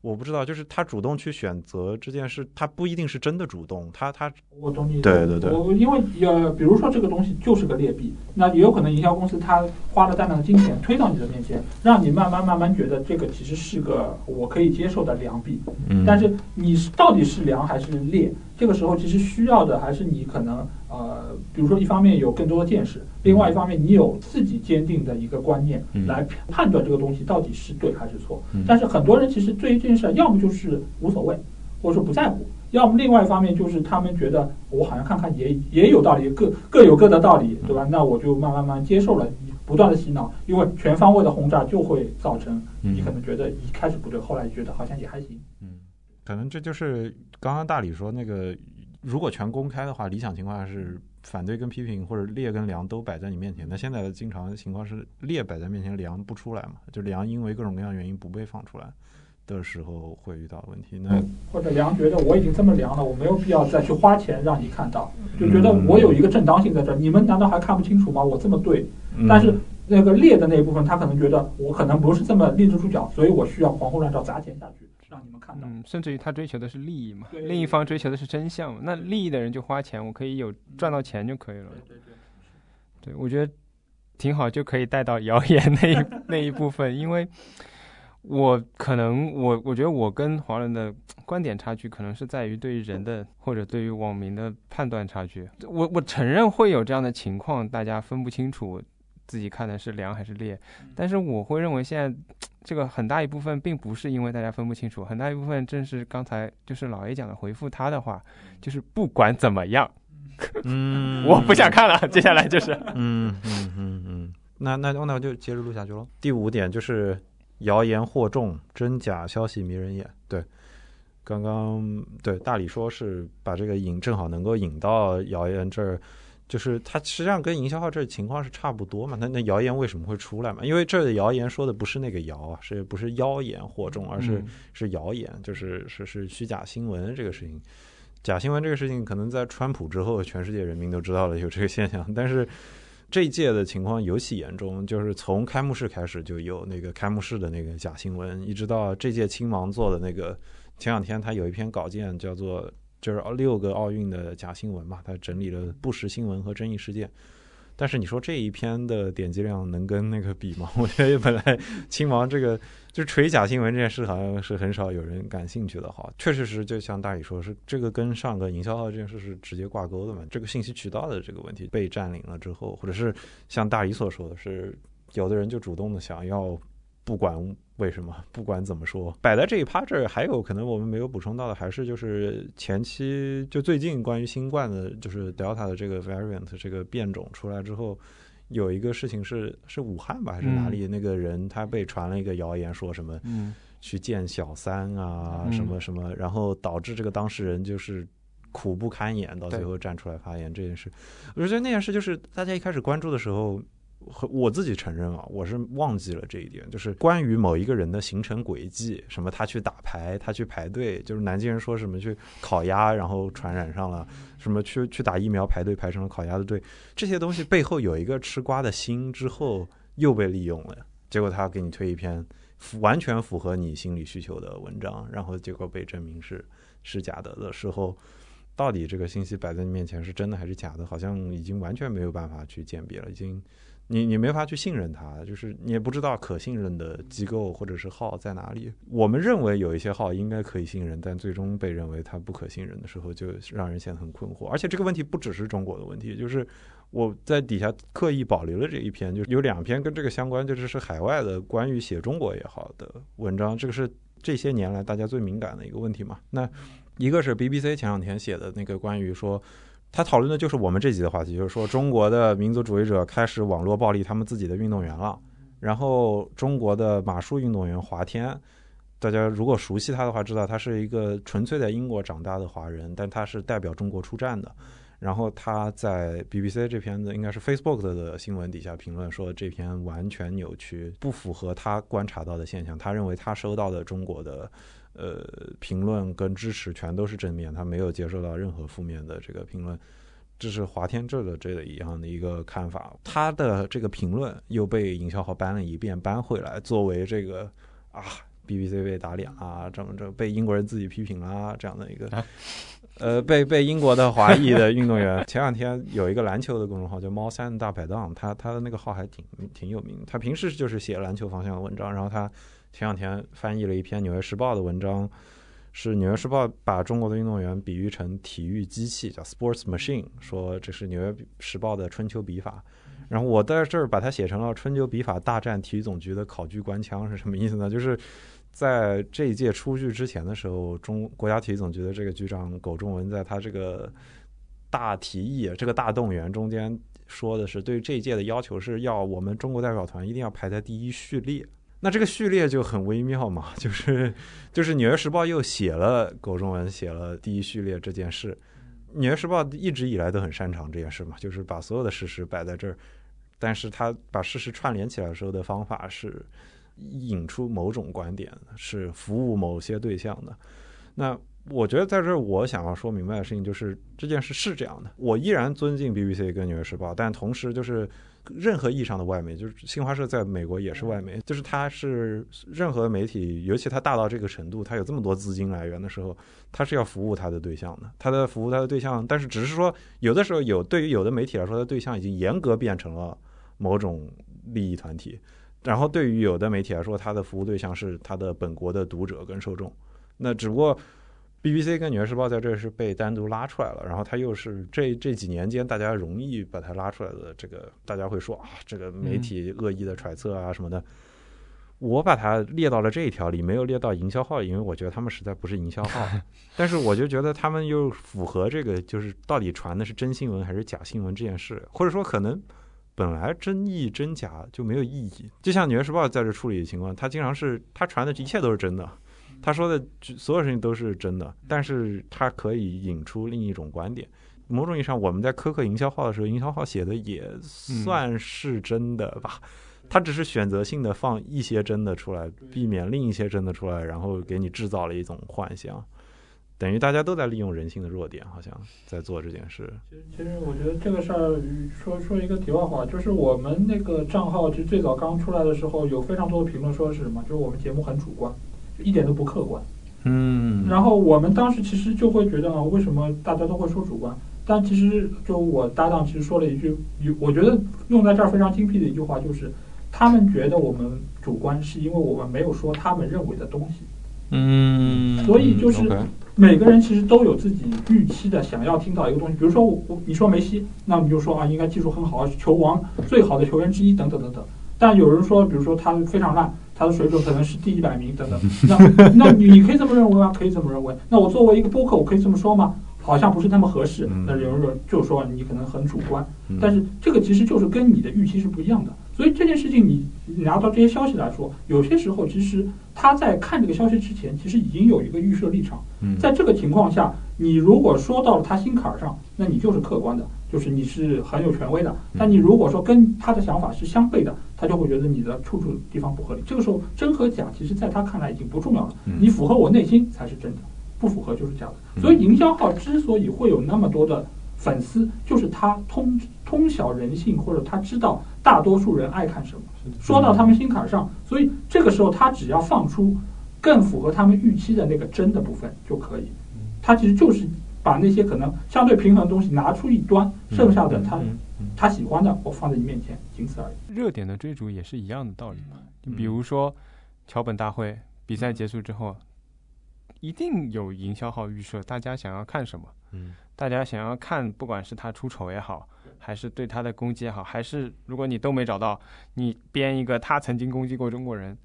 S1: 我不知道，就是他主动去选择这件事，他不一定是真的主动。他他，
S3: 我懂你。
S1: 对对对。
S3: 我因为呃，比如说这个东西就是个劣币，那也有可能营销公司他花了大量的金钱推到你的面前，让你慢慢慢慢觉得这个其实是个我可以接受的良币。
S1: 嗯。
S3: 但是你是到底是良还是劣？这个时候其实需要的还是你可能呃，比如说一方面有更多的见识，另外一方面你有自己坚定的一个观念来判断这个东西到底是对还是错。但是很多人其实对于这件事，要么就是无所谓，或者说不在乎；要么另外一方面就是他们觉得我好像看看也也有道理，各各有各的道理，对吧？那我就慢慢慢接受了，不断的洗脑，因为全方位的轰炸就会造成你可能觉得一开始不对，后来觉得好像也还行。
S1: 嗯。可能这就是刚刚大理说那个，如果全公开的话，理想情况下是反对跟批评或者劣跟良都摆在你面前。那现在的经常情况是劣摆在面前，良不出来嘛？就良因为各种各样原因不被放出来的时候会遇到问题。那
S3: 或者良觉得我已经这么良了，我没有必要再去花钱让你看到，就觉得我有一个正当性在这儿，你们难道还看不清楚吗？我这么对，但是那个劣的那一部分，他可能觉得我可能不是这么立得住脚，所以我需要狂轰乱炸砸钱下去。让你们看到，
S2: 嗯，甚至于他追求的是利益嘛，另一方追求的是真相嘛，那利益的人就花钱，我可以有赚到钱就可以了。
S3: 对对对，
S2: 对我觉得挺好，就可以带到谣言那一 [LAUGHS] 那一部分，因为我可能我我觉得我跟华人的观点差距，可能是在于对于人的或者对于网民的判断差距。我我承认会有这样的情况，大家分不清楚。自己看的是凉还是烈。但是我会认为现在这个很大一部分并不是因为大家分不清楚，很大一部分正是刚才就是老 A 讲的回复他的话，就是不管怎么样，
S1: 嗯，[LAUGHS]
S2: 我不想看了。接下来就是，
S1: 嗯嗯嗯嗯，那那那我就接着录下去喽。第五点就是谣言惑众，真假消息迷人眼。对，刚刚对大理说是把这个引正好能够引到谣言这儿，就是它实际上跟营销号这情况是差不多嘛。那那谣言为什么会出来嘛？因为这儿的谣言说的不是那个谣啊，是不是妖言惑众，而是、
S2: 嗯
S1: 是谣言，就是是是虚假新闻这个事情。假新闻这个事情，可能在川普之后，全世界人民都知道了有这个现象，但是这一届的情况尤其严重，就是从开幕式开始就有那个开幕式的那个假新闻，一直到这届青芒做的那个，前两天他有一篇稿件叫做就是六个奥运的假新闻嘛，他整理了不实新闻和争议事件。但是你说这一篇的点击量能跟那个比吗？[LAUGHS] 我觉得本来青芒这个就锤假新闻这件事，好像是很少有人感兴趣的哈。确实是，就像大宇说，是这个跟上个营销号这件事是直接挂钩的嘛。这个信息渠道的这个问题被占领了之后，或者是像大宇所说的是，有的人就主动的想要，不管为什么，[LAUGHS] 不管怎么说，摆在这一趴这儿，还有可能我们没有补充到的，还是就是前期就最近关于新冠的，就是 Delta 的这个 variant 这个变种出来之后。有一个事情是是武汉吧还是哪里？那个人他被传了一个谣言，说什么
S2: 嗯
S1: 去见小三啊，
S2: 嗯
S1: 什么什么，然后导致这个当事人就是苦不堪言，到最后站出来发言这件事。我觉得那件事就是大家一开始关注的时候，和我自己承认啊，我是忘记了这一点，就是关于某一个人的行程轨迹，什么他去打牌，他去排队，就是南京人说什么去烤鸭，然后传染上了，什么去去打疫苗排队排成了烤鸭的队，这些东西背后有一个吃瓜的心，之后又被利用了，结果他给你推一篇完全符合你心理需求的文章，然后结果被证明是是假的的时候。到底这个信息摆在你面前是真的还是假的，好像已经完全没有办法去鉴别了，已经你你没法去信任它，就是你也不知道可信任的机构或者是号在哪里。我们认为有一些号应该可以信任，但最终被认为它不可信任的时候，就让人显得很困惑。而且这个问题不只是中国的问题，就是我在底下刻意保留了这一篇，就是有两篇跟这个相关，就是是海外的关于写中国也好的文章，这个是这些年来大家最敏感的一个问题嘛。那一个是 BBC 前两天写的那个关于说。他讨论的就是我们这集的话题，就是说中国的民族主义者开始网络暴力他们自己的运动员了。然后中国的马术运动员华天，大家如果熟悉他的话，知道他是一个纯粹在英国长大的华人，但他是代表中国出战的。然后他在 BBC 这篇的应该是 Facebook 的新闻底下评论说，这篇完全扭曲，不符合他观察到的现象。他认为他收到的中国的呃评论跟支持全都是正面，他没有接受到任何负面的这个评论。这是华天这的这个一样的一个看法。他的这个评论又被营销号搬了一遍，搬回来作为这个啊 BBC 被打脸啊，这么这被英国人自己批评啦这样的一个。
S2: 啊 [LAUGHS]
S1: 呃，被被英国的华裔的运动员，前两天有一个篮球的公众号叫猫三大排档，他他的那个号还挺挺有名。他平时就是写篮球方向的文章，然后他前两天翻译了一篇《纽约时报》的文章，是《纽约时报》把中国的运动员比喻成体育机器，叫 sports machine，说这是《纽约时报》的春秋笔法。然后我在这儿把它写成了“春秋笔法大战体育总局的考据官腔”是什么意思呢？就是在这一届出具之前的时候，中国家体育总局的这个局长苟仲文在他这个大提议、这个大动员中间说的是，对这一届的要求是要我们中国代表团一定要排在第一序列。那这个序列就很微妙嘛，[LAUGHS] 就是就是《纽约时报》又写了苟中文写了第一序列这件事，《纽约时报》一直以来都很擅长这件事嘛，就是把所有的事实摆在这儿，但是他把事实串联起来的时候的方法是引出某种观点，是服务某些对象的。那我觉得在这儿我想要说明白的事情就是这件事是这样的，我依然尊敬 BBC 跟《纽约时报》，但同时就是。任何意义上的外媒，就是新华社在美国也是外媒，就是它是任何媒体，尤其它大到这个程度，它有这么多资金来源的时候，它是要服务它的对象的，它的服务它的对象，但是只是说有的时候有对于有的媒体来说，它对象已经严格变成了某种利益团体，然后对于有的媒体来说，它的服务对象是它的本国的读者跟受众，那只不过 BBC 跟《纽约时报》在这是被单独拉出来了，然后它又是这这几年间大家容易把它拉出来的这个，大家会说啊，这个媒体恶意的揣测啊什么的。我把它列到了这一条里，没有列到营销号，因为我觉得他们实在不是营销号。[LAUGHS] 但是我就觉得他们又符合这个，就是到底传的是真新闻还是假新闻这件事，或者说可能本来争议真假就没有意义。就像《纽约时报》在这处理的情况，它经常是它传的一切都是真的。他说的所有事情都是真的，但是他可以引出另一种观点。某种意义上，我们在苛刻营销号的时候，营销号写的也算是真的吧。他只是选择性的放一些真的出来，避免另一些真的出来，然后给你制造了一种幻想。等于大家都在利用人性的弱点，好像在做这件事。
S3: 其实，其实我觉得这个事儿说说一个题外话，就是我们那个账号其实最早刚出来的时候，有非常多的评论说是什么，就是我们节目很主观。一点都不客观，
S1: 嗯，
S3: 然后我们当时其实就会觉得啊，为什么大家都会说主观？但其实就我搭档其实说了一句，我觉得用在这儿非常精辟的一句话，就是他们觉得我们主观，是因为我们没有说他们认为的东西，
S1: 嗯，
S3: 所以就是每个人其实都有自己预期的想要听到一个东西，比如说我你说梅西，那你就说啊，应该技术很好，球王最好的球员之一等等等等。但有人说，比如说他非常烂。他的水准可能是第一百名等等，那那你你可以这么认为吗？可以这么认为。那我作为一个播客，我可以这么说吗？好像不是那么合适。那有人就说你可能很主观，但是这个其实就是跟你的预期是不一样的。所以这件事情你拿到这些消息来说，有些时候其实他在看这个消息之前，其实已经有一个预设立场。在这个情况下，你如果说到了他心坎上，那你就是客观的。就是你是很有权威的，但你如果说跟他的想法是相悖的，他就会觉得你的处处地方不合理。这个时候真和假，其实在他看来已经不重要了。你符合我内心才是真的，不符合就是假的。所以营销号之所以会有那么多的粉丝，就是他通通晓人性，或者他知道大多数人爱看什么，说到他们心坎上。所以这个时候他只要放出更符合他们预期的那个真的部分就可以。他其实就是。把那些可能相对平衡的东西拿出一端，剩下的他他喜欢的，我放在你面前，仅此而已。
S2: 热点的追逐也是一样的道理嘛。你比如说桥本大会比赛结束之后，一定有营销号预设，大家想要看什么？
S1: 嗯，
S2: 大家想要看，不管是他出丑也好，还是对他的攻击也好，还是如果你都没找到，你编一个他曾经攻击过中国人，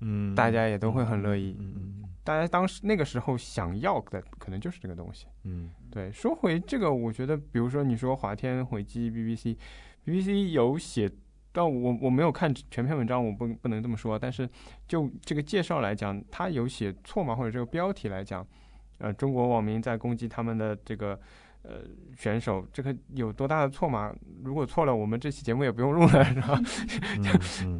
S1: 嗯，
S2: 大家也都会很乐意。
S1: 嗯嗯。
S2: 大家当时那个时候想要的可能就是这个东西，
S1: 嗯，
S2: 对。说回这个，我觉得，比如说你说华天回击 BBC，BBC 有写，但我我没有看全篇文章，我不不能这么说。但是就这个介绍来讲，他有写错吗？或者这个标题来讲，呃，中国网民在攻击他们的这个。呃，选手这个有多大的错吗？如果错了，我们这期节目也不用录了，[LAUGHS] 是吧？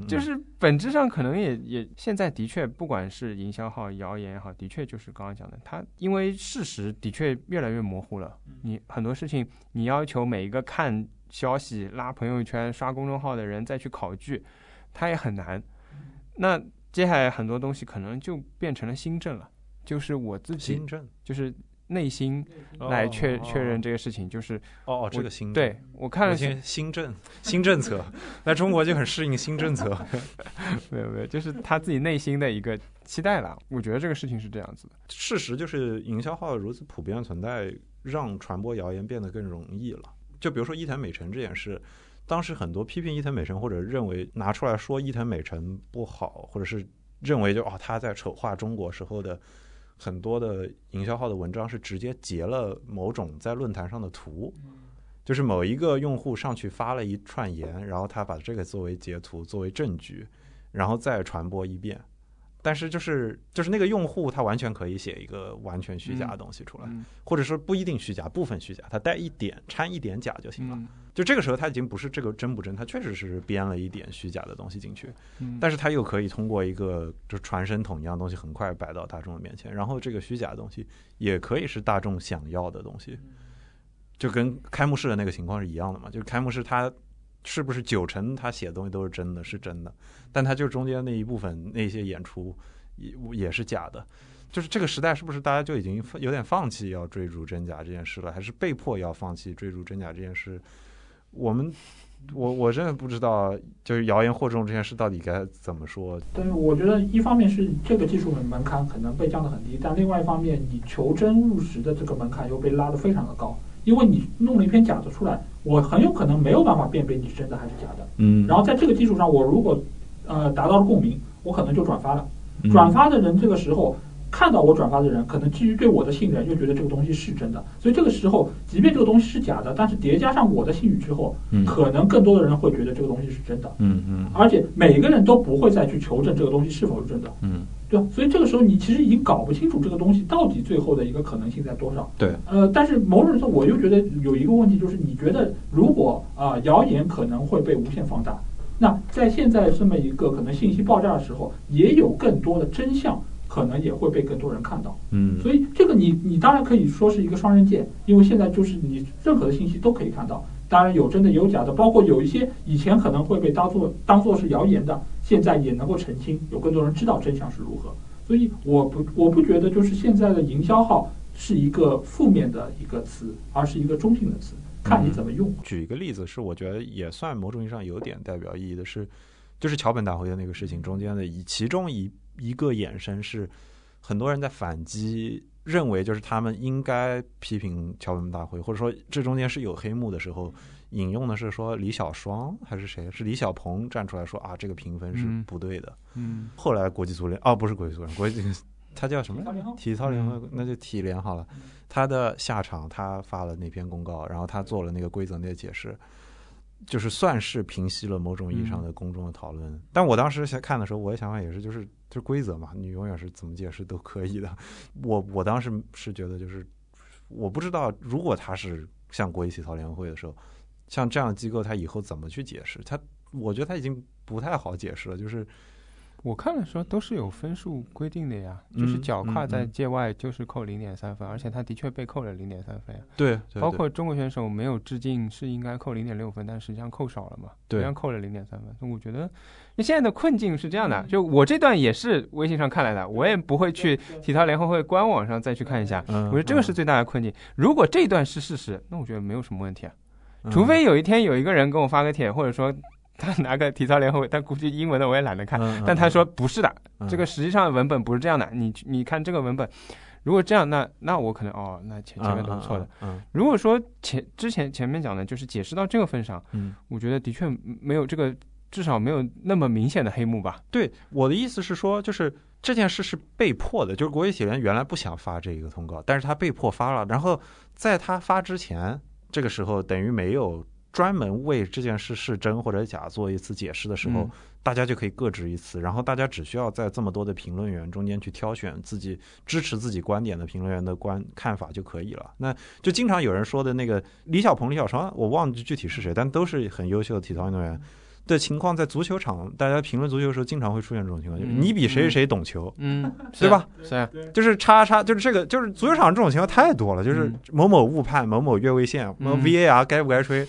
S2: 就是本质上可能也也现在的确，不管是营销号、谣言也好，的确就是刚刚讲的，它因为事实的确越来越模糊了。你很多事情，你要求每一个看消息、拉朋友圈、刷公众号的人再去考据，他也很难。那接下来很多东西可能就变成了新政了，就是我自己，
S1: 新政
S2: 就是。内心来确确认这个事情，就是
S1: 哦，这个新
S2: 对我看了
S1: 新新政新政策，[LAUGHS] 那中国就很适应新政策。[LAUGHS]
S2: 没有没有，就是他自己内心的一个期待了。我觉得这个事情是这样子的。
S1: 事实就是营销号如此普遍存在，让传播谣言变得更容易了。就比如说伊藤美诚这件事，当时很多批评伊藤美诚或者认为拿出来说伊藤美诚不好，或者是认为就哦他在丑化中国时候的。很多的营销号的文章是直接截了某种在论坛上的图，就是某一个用户上去发了一串言，然后他把这个作为截图作为证据，然后再传播一遍。但是就是就是那个用户他完全可以写一个完全虚假的东西出来，或者说不一定虚假，部分虚假，他带一点掺一点假就行了。就这个时候他已经不是这个真不真，他确实是编了一点虚假的东西进去，但是他又可以通过一个就传声筒一样东西很快摆到大众的面前，然后这个虚假的东西也可以是大众想要的东西，就跟开幕式的那个情况是一样的嘛？就开幕式他是不是九成他写的东西都是真的，是真的，但它就中间那一部分那些演出也也是假的。就是这个时代是不是大家就已经有点放弃要追逐真假这件事了，还是被迫要放弃追逐真假这件事？我们我我真的不知道，就是谣言惑众这件事到底该怎么说。
S3: 但是我觉得一方面是这个技术门门槛可能被降得很低，但另外一方面，你求真务实的这个门槛又被拉得非常的高，因为你弄了一篇假的出来，我很有可能没有办法辨别你是真的还是假的。
S1: 嗯，
S3: 然后在这个基础上，我如果呃达到了共鸣，我可能就转发了。
S1: 嗯
S3: 转发的人这个时候看到我转发的人，可能基于对我的信任，又觉得这个东西是真的。所以这个时候，即便这个东西是假的，但是叠加上我的信誉之后，
S1: 嗯
S3: 可能更多的人会觉得这个东西是真的。
S1: 嗯嗯
S3: 而且每个人都不会再去求证这个东西是否是真的，
S1: 嗯，
S3: 对吧？所以这个时候你其实已经搞不清楚这个东西到底最后的一个可能性在多少。
S1: 对，
S3: 呃，但是某种程度上，我又觉得有一个问题，就是你觉得如果啊、谣言可能会被无限放大，那在现在这么一个可能信息爆炸的时候，也有更多的真相可能也会被更多人看到。
S1: 嗯
S3: 所以这个你你当然可以说是一个双刃剑，因为现在就是你任何的信息都可以看到，当然有真的有假的，包括有一些以前可能会被当做当做是谣言的，现在也能够澄清，有更多人知道真相是如何。所以我不我不觉得就是现在的营销号是一个负面的一个词，而是一个中性的词，看你怎么用。
S1: 举一个例子，是我觉得也算某种意义上有点代表意义的是，就是桥本大会的那个事情中间的一其中一一个衍生是，很多人在反击，认为就是他们应该批评桥本大会，或者说这中间是有黑幕的时候，引用的是说李小双还是谁，是李小鹏站出来说啊，这个评分是
S2: 嗯
S1: 不对的。
S2: 嗯
S1: 后来国际足联哦，不是国际足联，国际他叫什么来着？
S3: 体操联合
S1: 体操联合，那就体联好了。他的下场，他发了那篇公告，然后他做了那个规则内的解释，就是算是平息了某种意义上的公众的讨论。但我当时想看的时候，我的想法也是，就是就是规则嘛，你永远是怎么解释都可以的。我我当时是觉得，就是我不知道，如果他是像国际体操联合会的时候，像这样的机构，他以后怎么去解释？他我觉得他已经不太好解释了，就是
S2: 我看的时候都是有分数规定的呀，
S1: 嗯
S2: 就是脚跨在界外就是扣零点三分，而且他的确被扣了零点三分呀。
S1: 对，对
S2: 包括中国选手没有致敬是应该扣零点六分，但实际上扣少了嘛，
S1: 对
S2: 实际上扣了零点三分。所以我觉得，那现在的困境是这样的，就我这段也是微信上看来的，我也不会去体操联合会官网上再去看一下。
S1: 嗯，
S2: 我觉得这个是最大的困境。如果这段是事实，那我觉得没有什么问题啊。
S1: 嗯
S2: 除非有一天有一个人跟我发个帖，或者说他拿个体操联合会，但估计英文的我也懒得看。
S1: 嗯
S2: 但他说不是的，
S1: 嗯
S2: 这个实际上文本不是这样的。你你看这个文本，如果这样，那那我可能哦，那前前面都是错的。，
S1: 嗯
S2: 如果说前之前前面讲的就是解释到这个份上，
S1: 嗯，
S2: 我觉得的确没有这个，至少没有那么明显的黑幕吧。
S1: 对，我的意思是说，就是这件事是被迫的，就是国际体联原来不想发这一个通告，但是他被迫发了，然后在他发之前，这个时候等于没有专门为这件事是真或者假做一次解释的时候，
S2: 嗯
S1: 大家就可以各执一词，然后大家只需要在这么多的评论员中间去挑选自己支持自己观点的评论员的观看法就可以了。那就经常有人说的那个李小鹏、李小双，我忘记具体是谁，但都是很优秀的体操运动员。的情况，在足球场，大家评论足球的时候，经常会出现这种情况，就是
S2: 嗯
S1: 你比谁谁谁懂球，
S2: 嗯，
S1: 对吧？
S2: 是啊，
S1: 就是叉叉，就是这个，就是足球场这种情况太多了，就是
S2: 嗯
S1: 某某误判，某某越位线，某
S2: 嗯
S1: VAR 该不该吹，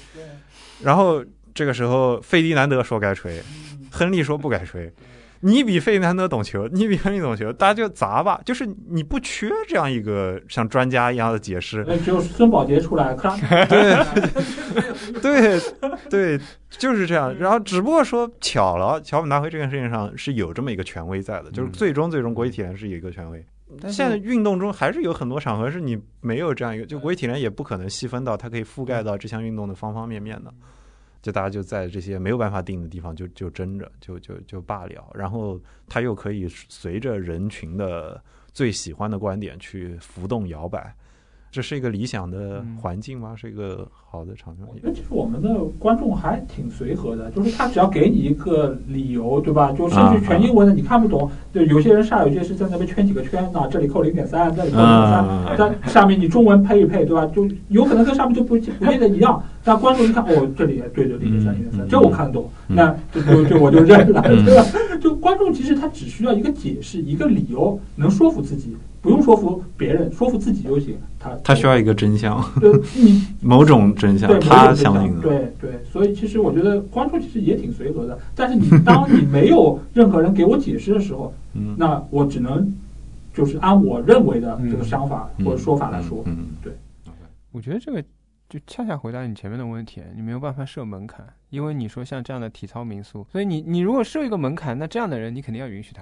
S1: 然后这个时候费迪南德说该吹，亨利说不该吹。你比费迪南德懂球，你比亨利懂球，大家就砸吧。就是你不缺这样一个像专家一样的解释，
S3: 那，[LAUGHS] 只有孙宝杰出来，咔，
S1: 对对，就是这样。然后只不过说巧了，乔本大会这件事情上是有这么一个权威在的，就是
S2: 嗯
S1: 最终最终国际体联是有一个权威。
S2: 但
S1: 现在运动中还是有很多场合是你没有这样一个，就国际体联也不可能细分到它可以覆盖到这项运动的方方面面的，就大家就在这些没有办法定的地方就就争着就就就罢了，然后它又可以随着人群的最喜欢的观点去浮动摇摆，这是一个理想的
S2: 嗯
S1: 环境吗？是一个好的场
S3: 我
S1: 景
S3: 觉得其实我们的观众还挺随和的，就是他只要给你一个理由，对吧？就甚至全英文的你看不懂，对，有些人煞有介事在那边圈几个圈啊，这里扣零点三，这里扣零点三，
S1: 嗯
S3: 在下面你中文配一配，对吧？就有可能跟上面就不不见得一样，但观众一看，哦，这里也对着零点三零点三，
S1: 嗯
S3: 这我看得懂，
S1: 嗯
S3: 那就就就我就认了，
S1: 嗯
S3: 对吧？就观众其实他只需要一个解释，一个理由，能说服自己，不用说服别人，说服自己就行。他
S1: 他需要一个真相，
S3: 对你 [LAUGHS]
S1: 某种真相
S3: 对，，
S1: 他
S3: 相
S1: 相信的。
S3: 对对，所以其实我觉得观众其实也挺随和的，但是你当你没有任何人给我解释的时候，
S1: 嗯，
S3: 那我只能就是按我认为的这个
S2: 嗯
S3: 想法
S1: 嗯
S3: 或者说法来说。
S1: 嗯，嗯
S3: 对
S2: 我觉得这个就恰恰回答你前面的问题，你没有办法设门槛，因为你说像这样的体操民宿，所以你你如果设一个门槛，那这样的人你肯定要允许他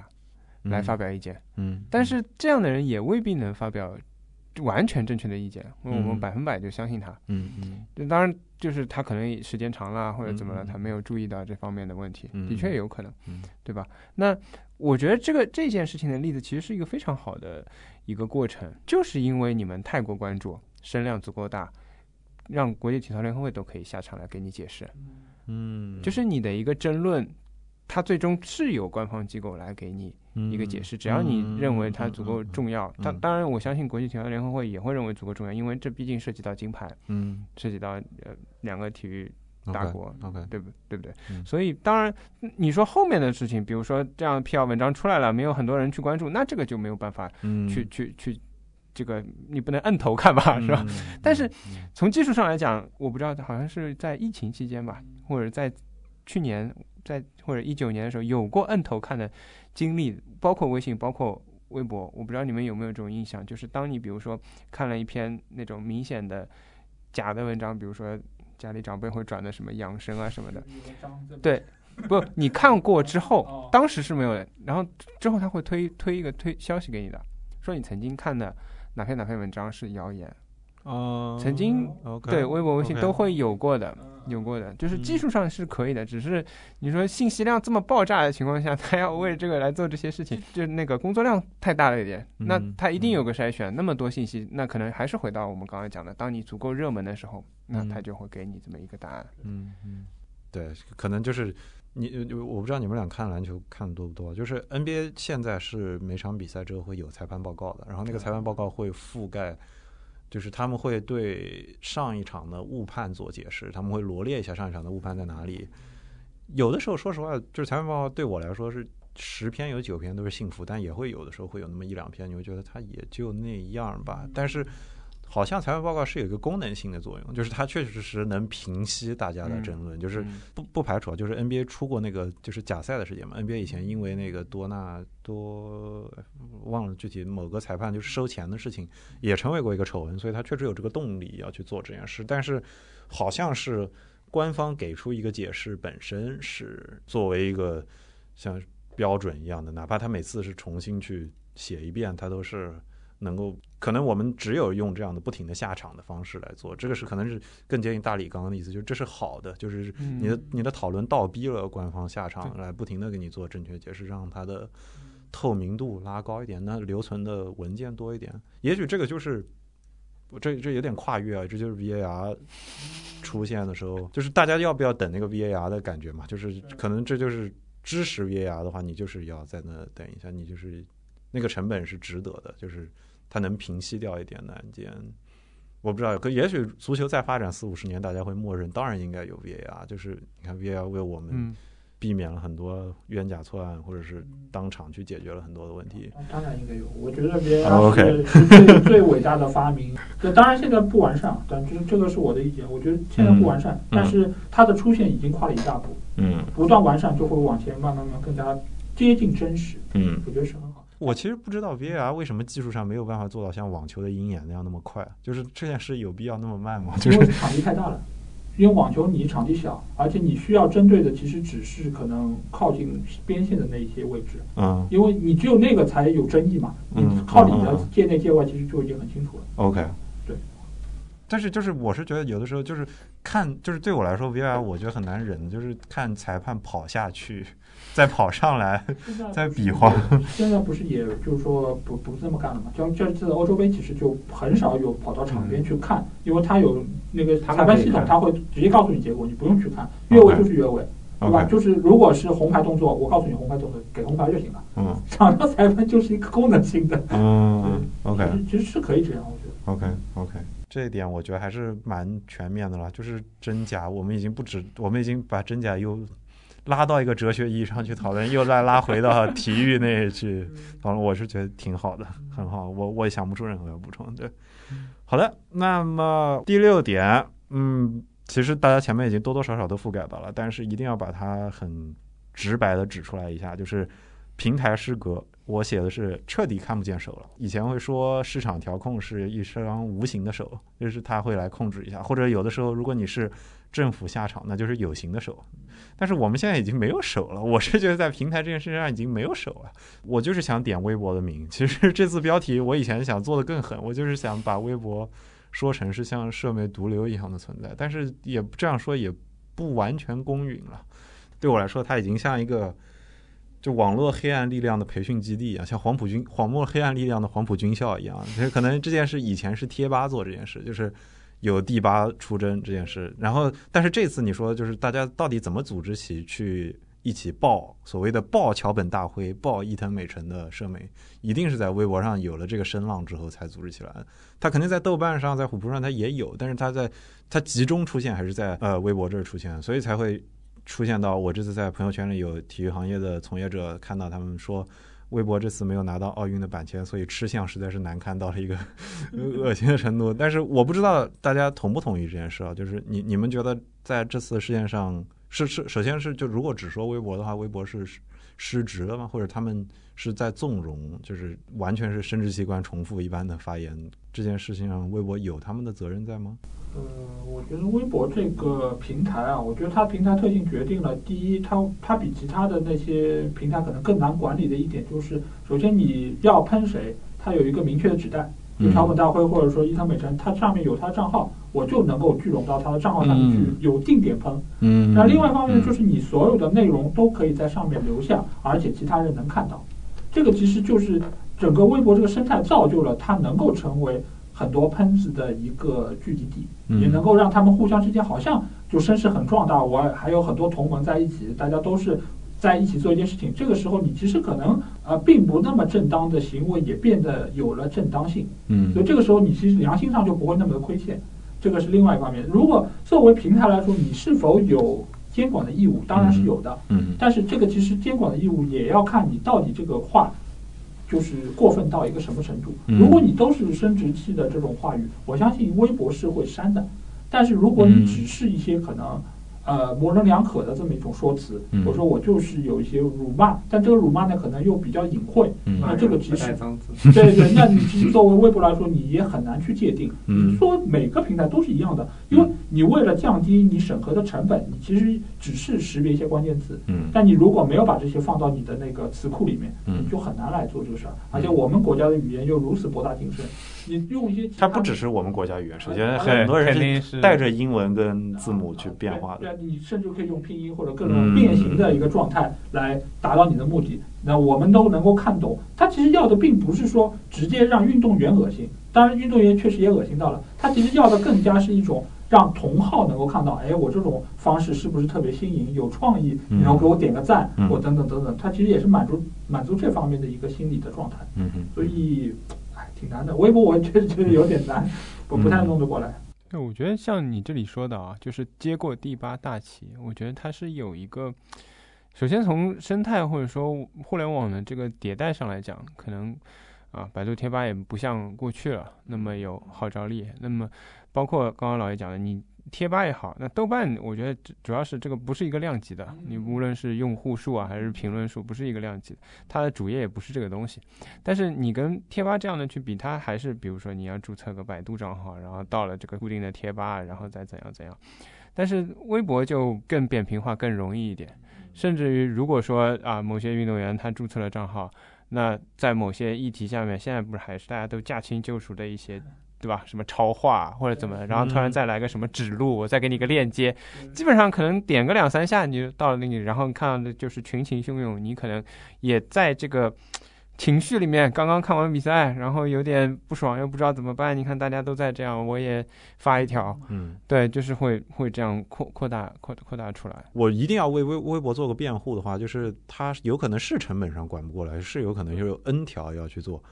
S2: 来发表意见，
S1: 嗯，
S2: 但是这样的人也未必能发表完全正确的意见，因为我们百分百就相信他，
S1: 嗯嗯，
S2: 就当然就是他可能时间长了或者怎么了，
S1: 嗯
S2: 他没有注意到这方面的问题，
S1: 嗯
S2: 的确有可能，
S1: 嗯。
S2: 对吧？那我觉得这个这件事情的例子其实是一个非常好的一个过程，就是因为你们太过关注，声量足够大，让国际体操联合会都可以下场来给你解释，
S1: 嗯，
S2: 就是你的一个争论，它最终是有官方机构来给你一个解释，只要你认为它足够重要，
S1: 嗯
S2: 当当然我相信国际体操联合会也会认为足够重要，因为这毕竟涉及到金牌，
S1: 嗯
S2: 涉及到呃两个体育大国。
S1: ，OK，
S2: 对不对不对？
S1: 嗯
S2: 所以当然，你说后面的事情，比如说这样辟谣文章出来了，没有很多人去关注，那这个就没有办法
S1: 嗯，
S2: 去、去去，这个你不能摁头看吧，是吧？
S1: 嗯？
S2: 但是
S1: 嗯
S2: 从技术上来讲，我不知道，好像是在疫情期间吧，或者在去年，在或者一九年的时候有过摁头看的经历，包括微信，包括微博，我不知道你们有没有这种印象，就是当你比如说看了一篇那种明显的假的文章，比如说家里长辈会转的什么养生啊什么的，对，不，你看过之
S3: 哦
S2: 后，当时是没有的，然后之后他会推推一个推消息给你的，说你曾经看的哪篇哪篇文章是谣言，
S1: 哦，
S2: 曾经对，微博、微信都会有过的，有过的，就是技术上是可以的，只是你说信息量这么爆炸的情况下，[LAUGHS] 他要为这个来做这些事情，就那个工作量太大了一点，那
S1: 嗯
S2: 他一定有个筛选，那么多信息，那可能还是回到我们刚刚讲的，当你足够热门的时候，那
S1: 嗯。
S2: 他就会给你这么一个答案。
S1: 嗯嗯，对，可能就是你，呃我不知道你们俩看篮球看的多不多，就是 NBA 现在是每场比赛之后会有裁判报告的，然后那个裁判报告会覆盖。就是他们会对上一场的误判做解释，他们会罗列一下上一场的误判在哪里。有的时候，说实话，就是裁判报告对我来说是十篇有九篇都是幸福，但也会有的时候会有那么一两篇，你会觉得他也就那样吧。但是好像裁判报告是有一个功能性的作用，就是它确确实实能平息大家的争论，就是
S2: 嗯
S1: 不不排除啊，就是 NBA 出过那个就是假赛的事件嘛。NBA 以前因为那个多纳多忘了具体某个裁判就是收钱的事情，也成为过一个丑闻，所以他确实有这个动力要去做这件事。但是好像是官方给出一个解释本身是作为一个像标准一样的，哪怕他每次是重新去写一遍，他都是能够。可能我们只有用这样的不停的下场的方式来做，这个是可能是更接近大理刚刚的意思，就是这是好的，就是
S2: 嗯
S1: 你的你的讨论倒逼了官方下场来不停的给你做正确解释，让它的透明度拉高一点，那留存的文件多一点。也许这个就是这这有点跨越啊，这就是 VAR 出现的时候，就是大家要不要等那个 VAR 的感觉嘛？就是可能这就是支持 VAR 的话，你就是要在那等一下，你就是那个成本是值得的，就是它能平息掉一点的案件。我不知道，可也许足球再发展四五十年，大家会默认，当然应该有 VAR。就是你看 VAR 为我们
S2: 嗯，
S1: 避免了很多冤假错案，或者是当场去解决了很多的问题。
S3: 当然应该有，我觉得别
S1: 哦，OK
S3: 人是最最伟大的发明。[LAUGHS] 这当然现在不完善，但这这个是我的意见。我觉得现在不完善，但是它的出现已经跨了一大步，
S1: 嗯
S3: 不断完善就会往前慢慢慢更加接近真实。
S1: 嗯，
S3: 我觉得是很好。
S1: 我其实不知道 VAR 为什么技术上没有办法做到像网球的鹰眼那样那么快，就是这件事有必要那么慢吗？就是
S3: 因为场地太大了。因为网球你场地小，而且你需要针对的其实只是可能靠近边线的那一些位置，
S1: 嗯
S3: 因为你只有那个才有争议嘛。你
S1: 嗯
S3: 靠里的界内界外其实就已经很清楚了。
S1: OK，
S3: 对。
S1: 但是就是我是觉得有的时候就是看就是对我来说 VAR 我觉得很难忍，就是看裁判跑下去，[LAUGHS] 再跑上来，再比划。
S3: 现在不是也就是说不不这么干了嘛？像这次欧洲杯其实就很少有跑到场边去看，因为他有那个裁判系统，他会直接告诉你结果，你不用去看，越位就是越位，对吧？就是如果是红牌动作，我告诉你红牌动作，给红牌就行了。
S1: 嗯。
S3: 场上裁判就是一个功能性的，
S1: 嗯，OK。
S3: 其实其实是可以这样，我觉得。
S1: OK OK，这一点我觉得还是蛮全面的了。就是真假，我们已经不止，我们已经把真假又拉到一个哲学意义上去讨论，又再拉回到体育那去讨论。我是觉得挺好的，很好。我我也想不出任何要补充。对，好的。那么第六点，嗯，其实大家前面已经多多少少都覆盖到了，但是一定要把它很直白的指出来一下，就是平台失格我写的是彻底看不见手了。以前会说市场调控是一双无形的手，就是他会来控制一下，或者有的时候如果你是政府下场，那就是有形的手。但是我们现在已经没有手了，我是觉得在平台这件事情上已经没有手了。我就是想点微博的名，其实这次标题我以前想做的更狠，我就是想把微博说成是像社媒毒瘤一样的存在，但是也这样说也不完全公允了。对我来说，它已经像一个就网络黑暗力量的培训基地一样，像黄埔军黄墨黑暗力量的黄埔军校一样。其实可能这件事以前是贴吧做这件事，就是有第八出征这件事。然后，但是这次你说，就是大家到底怎么组织起去一起报所谓的报桥本大辉、报伊藤美诚的社媒，一定是在微博上有了这个声浪之后才组织起来。他肯定在豆瓣上、在虎扑上他也有，但是他在他集中出现还是在呃微博这儿出现，所以才会。出现到我这次在朋友圈里有体育行业的从业者看到他们说，微博这次没有拿到奥运的版权，所以吃相实在是难看到了一个 [LAUGHS] 恶心的程度。但是我不知道大家同不同意这件事啊？就是你你们觉得在这次事件上是是首先是就如果只说微博的话，微博是失职了吗？或者他们是在纵容，就是完全是生殖器官重复一般的发言？这件事情上，微博有他们的责任在吗？
S3: 呃，我觉得微博这个平台啊，我觉得它平台特性决定了，第一，它它比其他的那些平台可能更难管理的一点就是，首先你要喷谁，它有一个明确的指代，就桥本大会或者说伊藤美诚，它上面有他的账号，我就能够聚拢到他的账号上面去，有定点喷。嗯。那另外一方面就是你所有的内容都可以在上面留下，而且其他人能看到，这个其实就是整个微博这个生态造就了它能够成为。很多喷子的一个聚集地，也能够让他们互相之间好像就声势很壮大。我还有很多同盟在一起，大家都是在一起做一件事情。这个时候，你其实可能呃并不那么正当的行为也变得有了正当性。嗯，所以这个时候你其实良心上就不会那么的亏欠。这个是另外一方面。如果作为平台来说，你是否有监管的义务？当然是有的。嗯，但是这个其实监管的义务也要看你到底这个话。就是过分到一个什么程度？如果你都是生殖器的这种话语，我相信微博是会删的。但是如果你只是一些可能。呃，模棱两可的这么一种说辞，我说我就是有一些辱骂，但这个辱骂呢，可能又比较隐晦。那这个其实，对对，那你其实作为微博来说，你也很难去界定。嗯，说每个平台都是一样的，因为你为了降低你审核的成本，你其实只是识别一些关键词。嗯，但你如果没有把这些放到你的那个词库里面，嗯，就很难来做这个事儿。而且我们国家的语言又如此博大精深。你用一些，
S1: 它不只是我们国家语言，首先很多人是带着英文跟字母去变化的。
S3: 对，你甚至可以用拼音或者各种变形的一个状态来达到你的目的。那我们都能够看懂，它其实要的并不是说直接让运动员恶心，当然运动员确实也恶心到了。它其实要的更加是一种让同号能够看到，哎，我这种方式是不是特别新颖、有创意，然后给我点个赞，或等等等等。它其实也是满足满足这方面的一个心理的状态。嗯嗯，所以。挺难的，微博我确实确实有点难，[LAUGHS] 我不太弄得过来。
S2: 对，我觉得像你这里说的啊，就是接过第八大旗，我觉得它是有一个，首先从生态或者说互联网的这个迭代上来讲，可能啊，百度贴吧也不像过去了那么有号召力。那么，包括刚刚老爷讲的，你。贴吧也好，那豆瓣我觉得主要是这个不是一个量级的，你无论是用户数啊还是评论数，不是一个量级的，它的主页也不是这个东西。但是你跟贴吧这样的去比，它还是比如说你要注册个百度账号，然后到了这个固定的贴吧，然后再怎样怎样。但是微博就更扁平化，更容易一点。甚至于如果说啊某些运动员他注册了账号，那在某些议题下面，现在不是还是大家都驾轻就熟的一些。对吧？什么超话或者怎么，然后突然再来个什么指路，我再给你个链接，基本上可能点个两三下你就到了那里，然后看到的就是群情汹涌，你可能也在这个情绪里面。刚刚看完比赛，然后有点不爽，又不知道怎么办。你看大家都在这样，我也发一条，嗯，对，就是会会这样扩扩大扩扩大出来。
S1: 我一定要为微微博做个辩护的话，就是它有可能是成本上管不过来，是有可能就有 N 条要去做。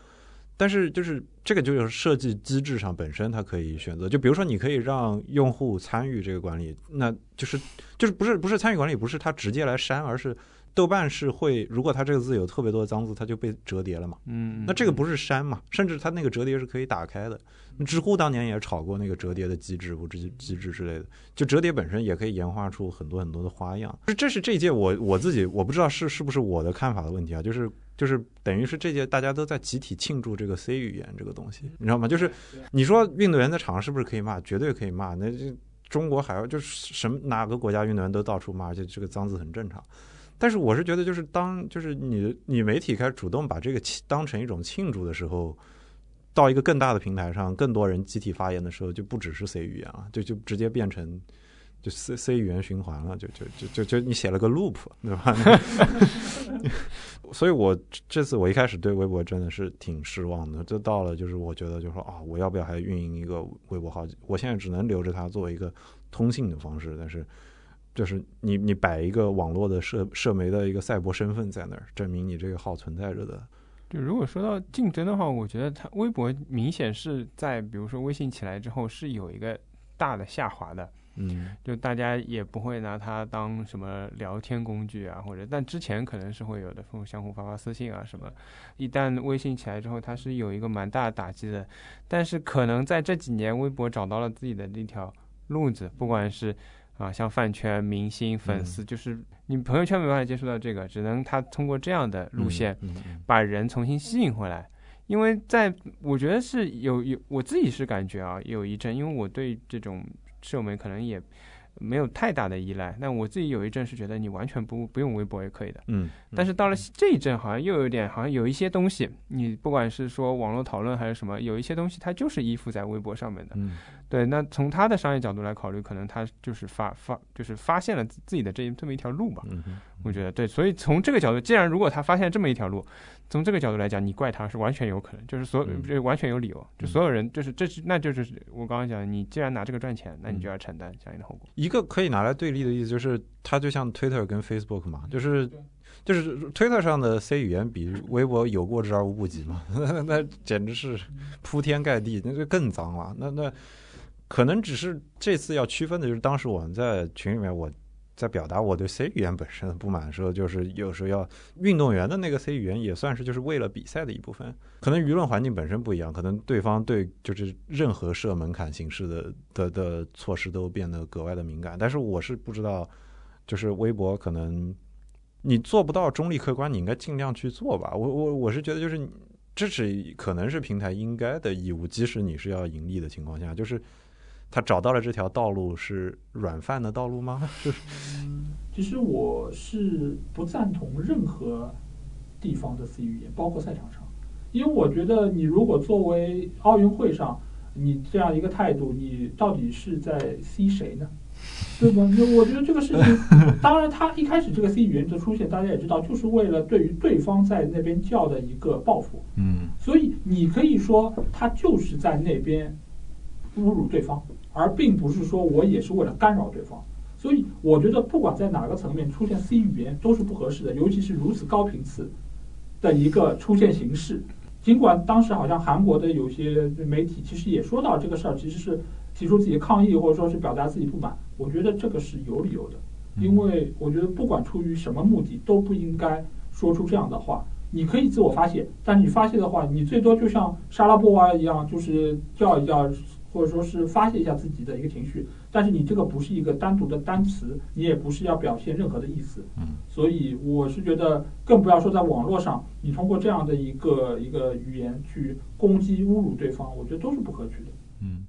S1: 但是就是这个就是设计机制上本身它可以选择，就比如说你可以让用户参与这个管理，那就是就是不是不是参与管理，不是他直接来删，而是豆瓣是会，如果它这个字有特别多的脏字，它就被折叠了嘛。
S2: 嗯，
S1: 那这个不是删嘛？甚至它那个折叠是可以打开的。知乎当年也炒过那个折叠的机制或机机制之类的，就折叠本身也可以演化出很多很多的花样。这是这一届我我自己我不知道是是不是我的看法的问题啊，就是就是等于是这届大家都在集体庆祝这个 C 语言这个东西，你知道吗？就是你说运动员在场上是不是可以骂？绝对可以骂。那就中国还要就是什么哪个国家运动员都到处骂，而且这个脏字很正常。但是我是觉得，就是当就是你你媒体开始主动把这个当成一种庆祝的时候。到一个更大的平台上，更多人集体发言的时候，就不只是 C 语言了，就就直接变成就 C C 语言循环了，就就就就就你写了个 loop，对吧？[LAUGHS] 所以，我这次我一开始对微博真的是挺失望的，就到了就是我觉得就说啊，我要不要还运营一个微博号？我现在只能留着它作为一个通信的方式，但是就是你你摆一个网络的社社媒的一个赛博身份在那儿，证明你这个号存在着的。
S2: 就如果说到竞争的话，我觉得它微博明显是在，比如说微信起来之后是有一个大的下滑的，
S1: 嗯，
S2: 就大家也不会拿它当什么聊天工具啊，或者但之前可能是会有的，相互发发私信啊什么。一旦微信起来之后，它是有一个蛮大的打击的，但是可能在这几年，微博找到了自己的那条路子，不管是。啊，像饭圈、明星、粉丝，就是你朋友圈没办法接触到这个，只能他通过这样的路线，把人重新吸引回来。因为在我觉得是有有，我自己是感觉啊，有一阵，因为我对这种社媒可能也。没有太大的依赖，但我自己有一阵是觉得你完全不不用微博也可以的，
S1: 嗯，
S2: 但是到了这一阵好像又有点，好像有一些东西，你不管是说网络讨论还是什么，有一些东西它就是依附在微博上面的，
S1: 嗯，
S2: 对，那从他的商业角度来考虑，可能他就是发发就是发现了自己的这这么一条路吧，
S1: 嗯，
S2: 我觉得对，所以从这个角度，既然如果他发现这么一条路。从这个角度来讲，你怪他是完全有可能，就是所就完全有理由，就所有人就是这是那就是我刚刚讲，你既然拿这个赚钱，那你就要承担相应的后果。
S1: 一个可以拿来对立的意思就是，它就像 Twitter 跟 Facebook 嘛，就是就是 Twitter 上的 C 语言比微博有过之而无不及嘛，[LAUGHS] 那简直是铺天盖地，那就更脏了。那那可能只是这次要区分的就是，当时我们在群里面我。在表达我对 C 语言本身的不满的时候，就是有时候要运动员的那个 C 语言也算是就是为了比赛的一部分。可能舆论环境本身不一样，可能对方对就是任何设门槛形式的的的措施都变得格外的敏感。但是我是不知道，就是微博可能你做不到中立客观，你应该尽量去做吧。我我我是觉得就是支持可能是平台应该的义务，即使你是要盈利的情况下，就是。他找到了这条道路是软饭的道路吗？就是。
S3: 嗯，其实我是不赞同任何地方的 C 语言，包括赛场上，因为我觉得你如果作为奥运会上你这样一个态度，你到底是在 C 谁呢？[LAUGHS] 对吧？我觉得这个事情，当然他一开始这个 C 语言的出现，大家也知道，就是为了对于对方在那边叫的一个报复。
S1: 嗯。
S3: 所以你可以说他就是在那边侮辱对方。而并不是说我也是为了干扰对方，所以我觉得不管在哪个层面出现 C 语言都是不合适的，尤其是如此高频次的一个出现形式。尽管当时好像韩国的有些媒体其实也说到这个事儿，其实是提出自己的抗议或者说是表达自己不满。我觉得这个是有理由的，因为我觉得不管出于什么目的都不应该说出这样的话。你可以自我发泄，但你发泄的话，你最多就像莎拉波娃一样，就是叫一叫。或者说是发泄一下自己的一个情绪，但是你这个不是一个单独的单词，你也不是要表现任何的意思。
S1: 嗯，
S3: 所以我是觉得，更不要说在网络上，你通过这样的一个一个语言去攻击、侮辱对方，我觉得都是不可取的。
S1: 嗯，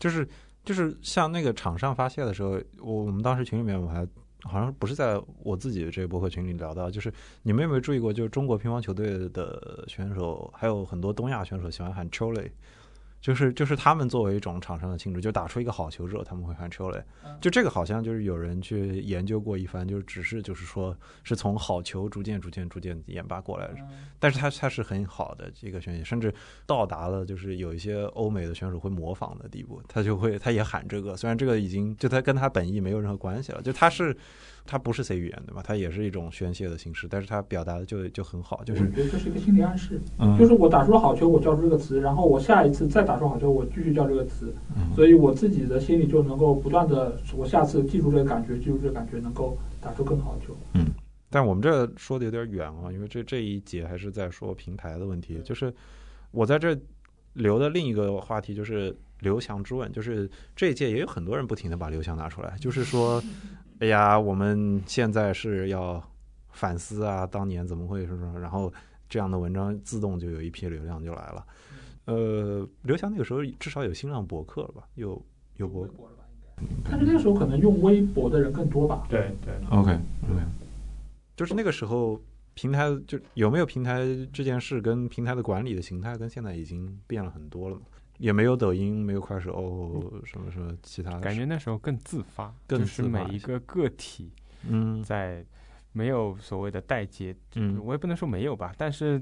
S1: 就是就是像那个场上发泄的时候，我我们当时群里面我还好像不是在我自己的这个博客群里聊到，就是你们有没有注意过，就是中国乒乓球队的选手，还有很多东亚选手喜欢喊 “chole”。就是就是他们作为一种场上的庆祝，就打出一个好球之后，他们会喊 “chole”。就这个好像就是有人去研究过一番，就是只是就是说是从好球逐渐逐渐逐渐演化过来的。但是他他是很好的一个选手，甚至到达了就是有一些欧美的选手会模仿的地步，他就会他也喊这个。虽然这个已经就他跟他本意没有任何关系了，就他是。它不是 C 语言对吧？它也是一种宣泄的形式，但是它表达的就就很好，就是
S3: 我觉得这是一个心理暗示，就是我打出了好球，我叫出这个词，然后我下一次再打出好球，我继续叫这个词，所以我自己的心里就能够不断的，我下次记住这个感觉，记住这个感觉，能够打出更好的球。
S1: 嗯，但我们这说的有点远啊，因为这这一节还是在说平台的问题。就是我在这留的另一个话题，就是刘翔之问，就是这一届也有很多人不停的把刘翔拿出来，就是说，哎呀，我们现在是要反思啊，当年怎么会是说，然后这样的文章自动就有一批流量就来了。呃，刘翔那个时候至少有新浪博客了吧？有有博客。
S3: 但是那个时候可能用微博的人更多吧？
S2: 对对
S1: ，OK OK，就是那个时候平台就有没有平台这件事，跟平台的管理的形态跟现在已经变了很多了嘛？也没有抖音，没有快手，什么什么其他的。
S2: 感觉那时候更自发，
S1: 更
S2: 是每一个个体，
S1: 嗯，
S2: 在没有所谓的代接，
S1: 嗯，
S2: 我也不能说没有吧，但是。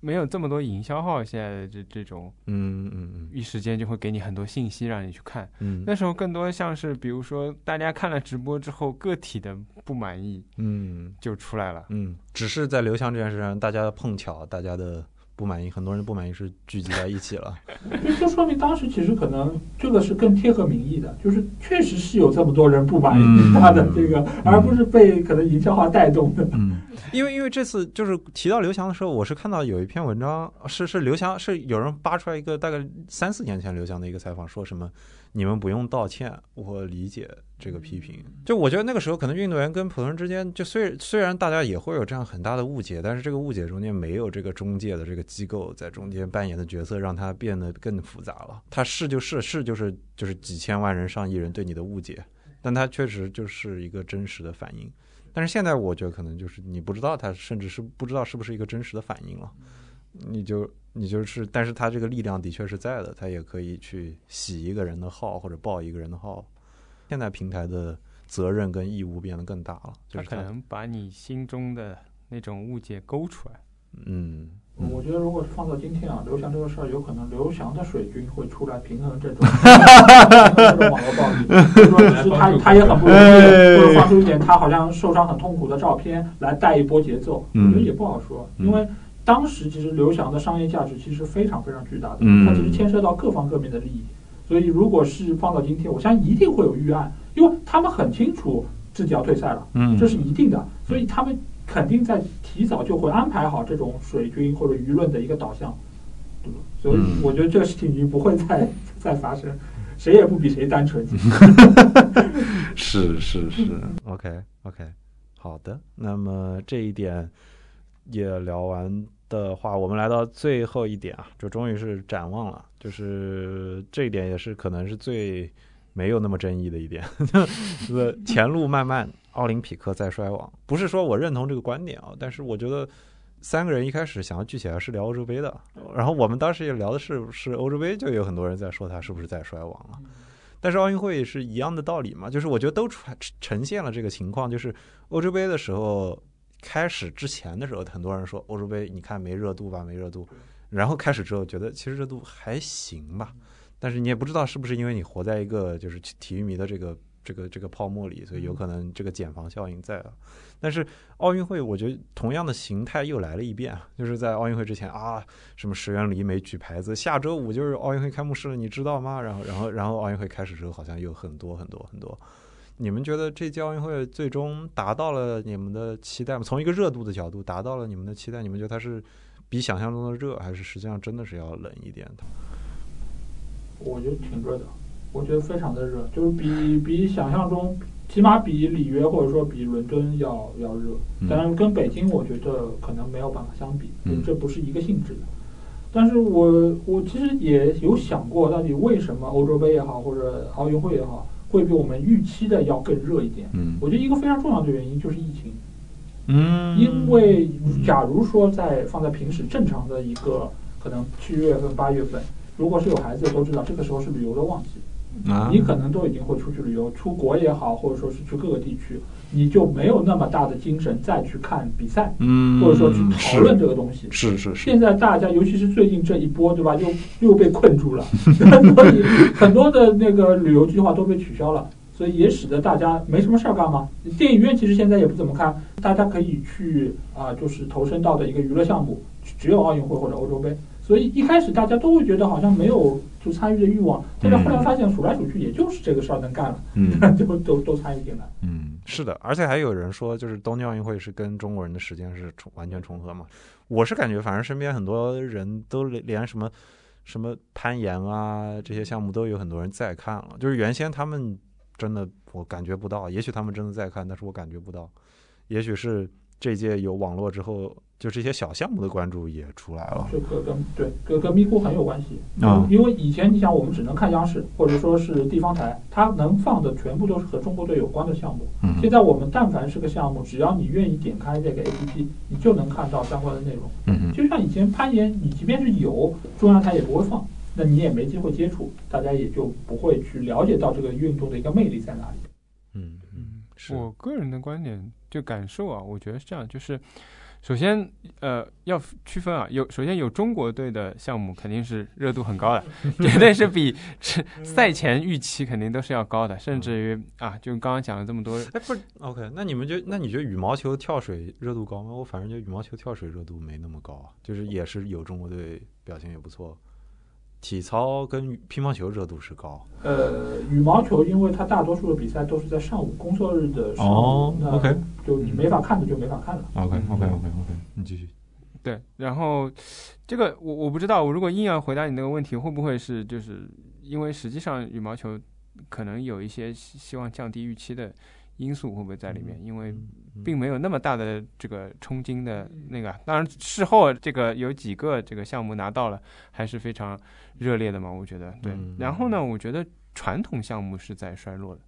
S2: 没有这么多营销号，现在的这这种，
S1: 嗯嗯嗯，
S2: 一时间就会给你很多信息让你去看。
S1: 嗯，
S2: 那时候更多像是，比如说大家看了直播之后，个体的不满意，
S1: 嗯，
S2: 就出来了。
S1: 嗯，只是在刘翔这件事上，大家碰巧，大家的。不满意，[LAUGHS] 很多人不满意是聚集在一起了，
S3: 就就说明当时其实可能这个是更贴合民意的，就是确实是有这么多人不满意 [LAUGHS] 他的这个，而不是被可能营销化带动的。
S1: 嗯，因为因为这次就是提到刘翔的时候，我是看到有一篇文章，是是刘翔是有人扒出来一个大概三四年前刘翔的一个采访，说什么你们不用道歉，我理解。这个批评，就我觉得那个时候可能运动员跟普通人之间，就虽虽然大家也会有这样很大的误解，但是这个误解中间没有这个中介的这个机构在中间扮演的角色，让它变得更复杂了。他是就是是就是就是几千万人上亿人对你的误解，但他确实就是一个真实的反应。但是现在我觉得可能就是你不知道他甚至是不知道是不是一个真实的反应了，你就你就是，但是他这个力量的确是在的，他也可以去洗一个人的号或者爆一个人的号。现在平台的责任跟义务变得更大了，他
S2: 可能把你心中的那种误解勾出来。
S1: 嗯，
S3: 我觉得如果是放到今天啊，刘翔这个事儿，有可能刘翔的水军会出来平衡这种这 [LAUGHS] 种网络暴力，就是说其实他他也很不容易，或者放出一点他好像受伤很痛苦的照片来带一波节奏，我觉得也不好说，因为当时其实刘翔的商业价值其实非常非常巨大的，他其实牵涉到各方各面的利益。所以，如果是放到今天，我相信一定会有预案，因为他们很清楚自己要退赛了，
S1: 嗯，
S3: 这是一定的。所以他们肯定在提早就会安排好这种水军或者舆论的一个导向，对吧？所以我觉得这个事情已经不会再再发生，谁也不比谁单纯。[LAUGHS]
S1: 是是是，OK OK，好的。那么这一点也聊完。的话，我们来到最后一点啊，就终于是展望了。就是这一点也是可能是最没有那么争议的一点。[LAUGHS] 前路漫漫，奥林匹克在衰亡。不是说我认同这个观点啊，但是我觉得三个人一开始想要聚起来是聊欧洲杯的，然后我们当时也聊的是是欧洲杯，就有很多人在说他是不是在衰亡了。但是奥运会是一样的道理嘛，就是我觉得都呈呈现了这个情况，就是欧洲杯的时候。开始之前的时候，很多人说欧洲杯，你看没热度吧，没热度。然后开始之后，觉得其实热度还行吧。但是你也不知道是不是因为你活在一个就是体育迷的这个这个这个泡沫里，所以有可能这个减防效应在了。但是奥运会，我觉得同样的形态又来了一遍，就是在奥运会之前啊，什么石原里美举牌子，下周五就是奥运会开幕式了，你知道吗？然后然后然后奥运会开始之后，好像有很多很多很多。你们觉得这届奥运会最终达到了你们的期待吗？从一个热度的角度，达到了你们的期待？你们觉得它是比想象中的热，还是实际上真的是要冷一点的？
S3: 我觉得挺热的，我觉得非常的热，就是比比想象中，起码比里约或者说比伦敦要要热。当然，跟北京我觉得可能没有办法相比，这不是一个性质的。但是我我其实也有想过，到底为什么欧洲杯也好，或者奥运会也好。会比我们预期的要更热一点。
S1: 嗯，
S3: 我觉得一个非常重要的原因就是疫情。
S1: 嗯，
S3: 因为假如说在放在平时正常的一个可能七月份八月份，如果是有孩子的都知道，这个时候是旅游的旺季。
S1: 啊，
S3: 你可能都已经会出去旅游，出国也好，或者说是去各个地区。你就没有那么大的精神再去看比赛，
S1: 嗯，
S3: 或者说去讨论这个东西。
S1: 是是是。
S3: 现在大家，尤其是最近这一波，对吧？又 [LAUGHS] 又被困住了，[LAUGHS] 所以很多的那个旅游计划都被取消了，所以也使得大家没什么事儿干嘛。电影院其实现在也不怎么看，大家可以去啊，就是投身到的一个娱乐项目，只有奥运会或者欧洲杯。所以一开始大家都会觉得好像没有就参与的欲望，但是后来发现数来数去也就是这个事儿能干了，
S1: 嗯 [LAUGHS]
S3: 就都都参与进来。
S1: 嗯，是的，而且还有人说，就是东京奥运会是跟中国人的时间是重完全重合嘛。我是感觉，反正身边很多人都连什么什么攀岩啊这些项目都有很多人在看了，就是原先他们真的我感觉不到，也许他们真的在看，但是我感觉不到，也许是这届有网络之后。就这些小项目的关注也出来了，
S3: 这个跟对跟跟咪咕很有关系
S1: 啊，
S3: 因为以前你想我们只能看央视或者说是地方台，它能放的全部都是和中国队有关的项目。
S1: 嗯，
S3: 现在我们但凡是个项目，只要你愿意点开这个 APP，你就能看到相关的内容。
S1: 嗯
S3: 就像以前攀岩，你即便是有中央台也不会放，那你也没机会接触，大家也就不会去了解到这个运动的一个魅力在哪里。
S1: 嗯嗯，是
S2: 我个人的观点就感受啊，我觉得是这样，就是。首先，呃，要区分啊，有首先有中国队的项目肯定是热度很高的，[LAUGHS] 绝对是比赛前预期肯定都是要高的，甚至于啊，就刚刚讲了这么多，
S1: 哎，不是，OK，那你们觉那你觉得羽毛球、跳水热度高吗？我反正觉得羽毛球、跳水热度没那么高啊，就是也是有中国队表现也不错。体操跟乒乓球热度是高。
S3: 呃，羽毛球，因为它大多数的比赛都是在上午工作日的时候，
S1: 那 OK，
S3: 就你没法看的就没法看了。
S1: OK，OK，OK，OK，你继续。
S2: 对，然后这个我我不知道，我如果硬要回答你那个问题，会不会是就是因为实际上羽毛球可能有一些希望降低预期的因素，会不会在里面？因为并没有那么大的这个冲金的那个，当然事后这个有几个这个项目拿到了，还是非常热烈的嘛，我觉得对。然后呢，我觉得传统项目是在衰落的，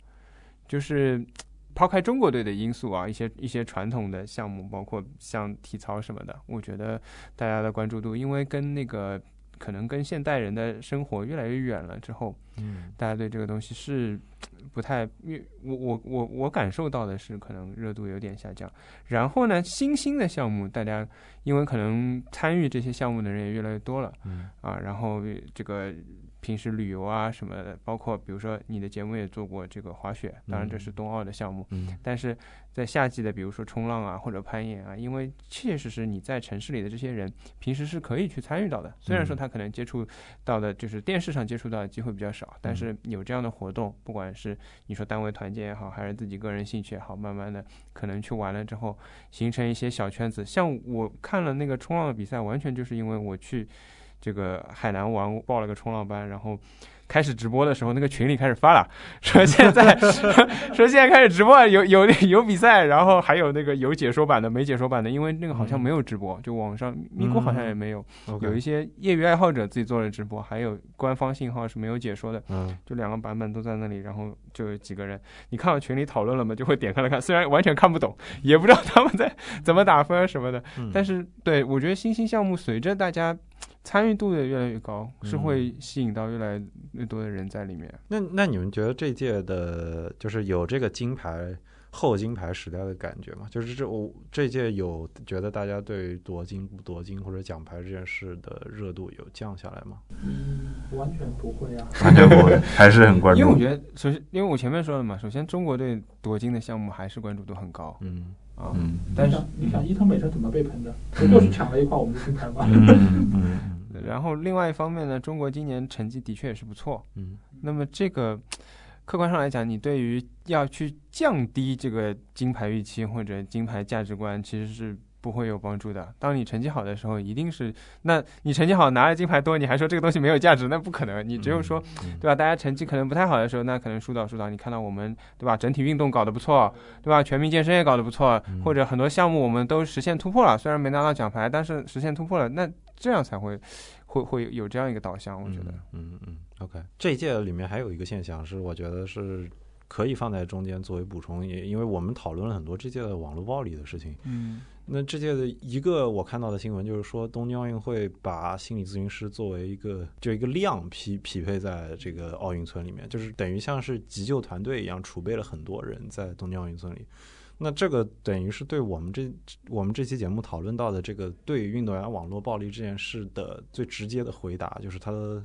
S2: 就是抛开中国队的因素啊，一些一些传统的项目，包括像体操什么的，我觉得大家的关注度，因为跟那个可能跟现代人的生活越来越远了之后，
S1: 嗯，
S2: 大家对这个东西是。不太，因我我我我感受到的是，可能热度有点下降。然后呢，新兴的项目，大家因为可能参与这些项目的人也越来越多了，
S1: 嗯
S2: 啊，然后这个。平时旅游啊什么的，包括比如说你的节目也做过这个滑雪，当然这是冬奥的项目。
S1: 嗯，
S2: 但是在夏季的，比如说冲浪啊或者攀岩啊，因为确确实实你在城市里的这些人平时是可以去参与到的。虽然说他可能接触到的就是电视上接触到的机会比较少，但是有这样的活动，不管是你说单位团建也好，还是自己个人兴趣也好，慢慢的可能去玩了之后，形成一些小圈子。像我看了那个冲浪的比赛，完全就是因为我去。这个海南玩报了个冲浪班，然后。开始直播的时候，那个群里开始发了，说现在 [LAUGHS] 说现在开始直播，有有有比赛，然后还有那个有解说版的，没解说版的，因为那个好像没有直播，就网上咪咕好像也没有，有一些业余爱好者自己做了直播，还有官方信号是没有解说的，
S1: 嗯，
S2: 就两个版本都在那里，然后就有几个人，你看到群里讨论了吗？就会点开来看，虽然完全看不懂，也不知道他们在 [LAUGHS] 怎么打分什么的，但是对我觉得新兴项目随着大家。参与度也越来越高，是会吸引到越来越多的人在里面。
S1: 那那你们觉得这届的，就是有这个金牌后金牌时代的感觉吗？就是这我这届有觉得大家对夺金不夺金或者奖牌这件事的热度有降下来吗？
S3: 嗯，完全不会啊，
S1: 完全不会，[LAUGHS] 还是很关注。
S2: 因为我觉得，首先，因为我前面说了嘛，首先中国队夺金的项目还是关注度很高。
S1: 嗯。
S2: 啊，
S1: 嗯，
S3: 但是你想伊藤美诚怎么被喷的？不就是抢了一块我们的金牌吗？
S1: 嗯嗯。[LAUGHS]
S2: 然后另外一方面呢，中国今年成绩的确也是不错。
S1: 嗯。
S2: 那么这个客观上来讲，你对于要去降低这个金牌预期或者金牌价值观，其实是。不会有帮助的。当你成绩好的时候，一定是，那你成绩好拿了金牌多，你还说这个东西没有价值，那不可能。你只有说，对吧？大家成绩可能不太好的时候，那可能疏导疏导。你看到我们，对吧？整体运动搞得不错，对吧？全民健身也搞得不错，或者很多项目我们都实现突破了，虽然没拿到奖牌，但是实现突破了，那这样才会会会有这样一个导向。我觉得，
S1: 嗯嗯，OK。这一届里面还有一个现象是，我觉得是。可以放在中间作为补充，也因为我们讨论了很多这届的网络暴力的事情。
S2: 嗯，
S1: 那这届的一个我看到的新闻就是说，东京奥运会把心理咨询师作为一个就一个量匹匹配在这个奥运村里面，就是等于像是急救团队一样储备了很多人在东京奥运村里。那这个等于是对我们这我们这期节目讨论到的这个对运动员网络暴力这件事的最直接的回答，就是他的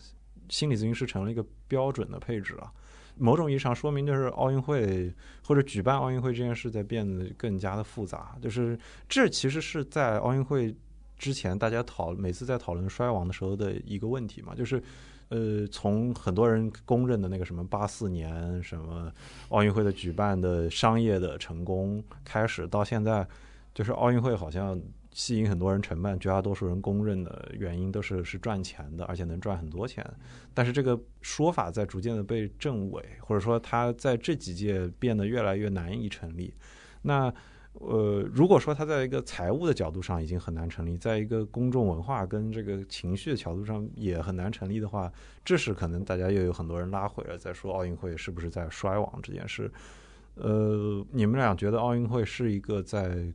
S1: 心理咨询师成了一个标准的配置了。某种意义上说明，就是奥运会或者举办奥运会这件事在变得更加的复杂。就是这其实是在奥运会之前大家讨每次在讨论衰亡的时候的一个问题嘛，就是呃，从很多人公认的那个什么八四年什么奥运会的举办的商业的成功开始，到现在，就是奥运会好像。吸引很多人承办，绝大多数人公认的原因都是是赚钱的，而且能赚很多钱。但是这个说法在逐渐的被证伪，或者说它在这几届变得越来越难以成立。那呃，如果说它在一个财务的角度上已经很难成立，在一个公众文化跟这个情绪的角度上也很难成立的话，这时可能大家又有很多人拉回了，在说奥运会是不是在衰亡这件事。呃，你们俩觉得奥运会是一个在？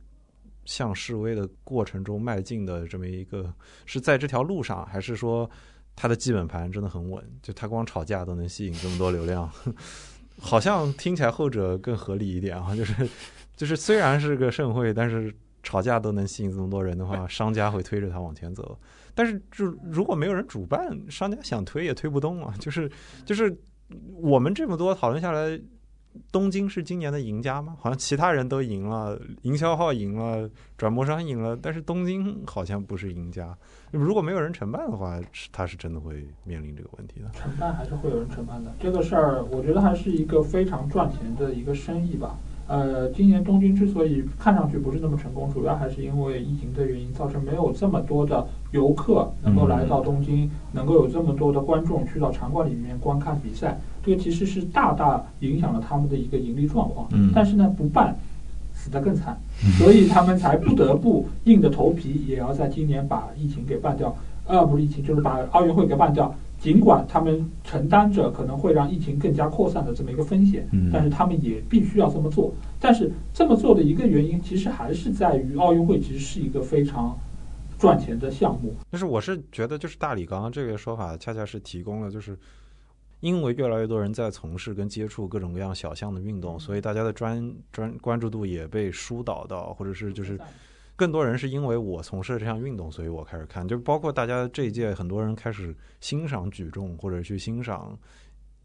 S1: 向示威的过程中迈进的这么一个，是在这条路上，还是说他的基本盘真的很稳？就他光吵架都能吸引这么多流量，[LAUGHS] 好像听起来后者更合理一点啊。就是就是虽然是个盛会，但是吵架都能吸引这么多人的话，商家会推着他往前走。但是就如果没有人主办，商家想推也推不动啊。就是就是我们这么多讨论下来。东京是今年的赢家吗？好像其他人都赢了，营销号赢了，转播商赢了，但是东京好像不是赢家。如果没有人承办的话，他是真的会面临这个问题的。
S3: 承办还是会有人承办的，这个事儿我觉得还是一个非常赚钱的一个生意吧。呃，今年东京之所以看上去不是那么成功，主要还是因为疫情的原因，造成没有这么多的游客能够来到东京，能够有这么多的观众去到场馆里面观看比赛。这个其实是大大影响了他们的一个盈利状况。嗯。但是呢，不办，死得更惨，所以他们才不得不硬着头皮也要在今年把疫情给办掉。呃，不是疫情，就是把奥运会给办掉。尽管他们承担着可能会让疫情更加扩散的这么一个风险，嗯，但是他们也必须要这么做。但是这么做的一个原因，其实还是在于奥运会其实是一个非常赚钱的项目。
S1: 但是我是觉得，就是大理刚刚这个说法，恰恰是提供了就是。因为越来越多人在从事跟接触各种各样小项的运动，所以大家的专专关注度也被疏导到，或者是就是更多人是因为我从事这项运动，所以我开始看，就包括大家这一届很多人开始欣赏举重或者去欣赏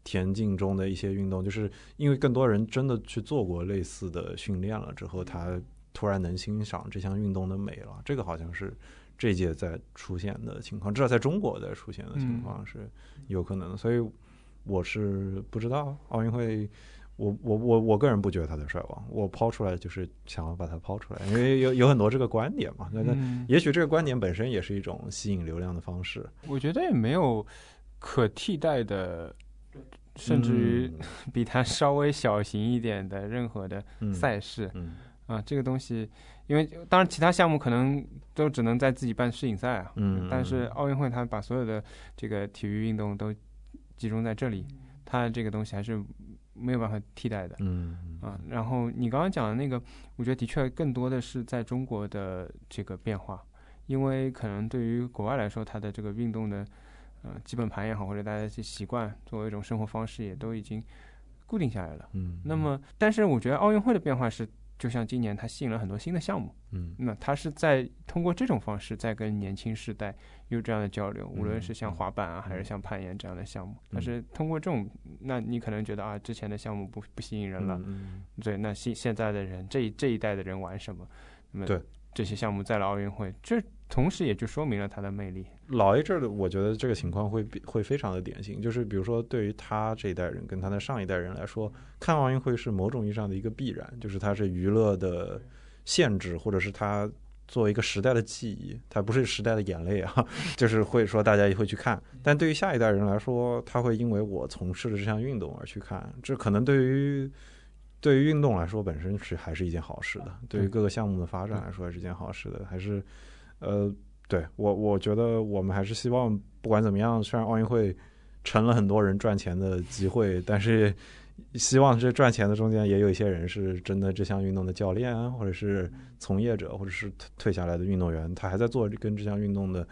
S1: 田径中的一些运动，就是因为更多人真的去做过类似的训练了之后，他突然能欣赏这项运动的美了。这个好像是这届在出现的情况，至少在中国在出现的情况是有可能，所以。我是不知道奥运会，我我我我个人不觉得他在衰亡。我抛出来就是想要把它抛出来，因为有有很多这个观点嘛。那那也许这个观点本身也是一种吸引流量的方式。
S2: 我觉得也没有可替代的，甚至于 [LAUGHS] 比它稍微小型一点的任何的赛事。啊，这个东西，因为当然其他项目可能都只能在自己办世锦赛啊。嗯。但是奥运会它把所有的这个体育运动都。集中在这里，它这个东西还是没有办法替代的。嗯啊，然后你刚刚讲的那个，我觉得的确更多的是在中国的这个变化，因为可能对于国外来说，它的这个运动的呃基本盘也好，或者大家些习惯作为一种生活方式，也都已经固定下来了。嗯，那么但是我觉得奥运会的变化是。就像今年，它吸引了很多新的项目，嗯，那它是在通过这种方式在跟年轻世代有这样的交流，无论是像滑板啊，还是像攀岩这样的项目，但是通过这种，那你可能觉得啊，之前的项目不不吸引人了，对，那现现在的人这一这一代的人玩什么？那么这些项目在了奥运会，这同时也就说明了他的魅力。
S1: 老一阵的，我觉得这个情况会会非常的典型，就是比如说对于他这一代人跟他的上一代人来说，看奥运会是某种意义上的一个必然，就是它是娱乐的限制，或者是它作为一个时代的记忆，它不是时代的眼泪啊，[LAUGHS] 就是会说大家也会去看。但对于下一代人来说，他会因为我从事的这项运动而去看，这可能对于对于运动来说本身是还是一件好事的，对于各个项目的发展来说还是一件好事的，还是呃。对我，我觉得我们还是希望，不管怎么样，虽然奥运会成了很多人赚钱的机会，但是希望这赚钱的中间也有一些人是真的这项运动的教练啊，或者是从业者，或者是退下来的运动员，他还在做跟这项运动的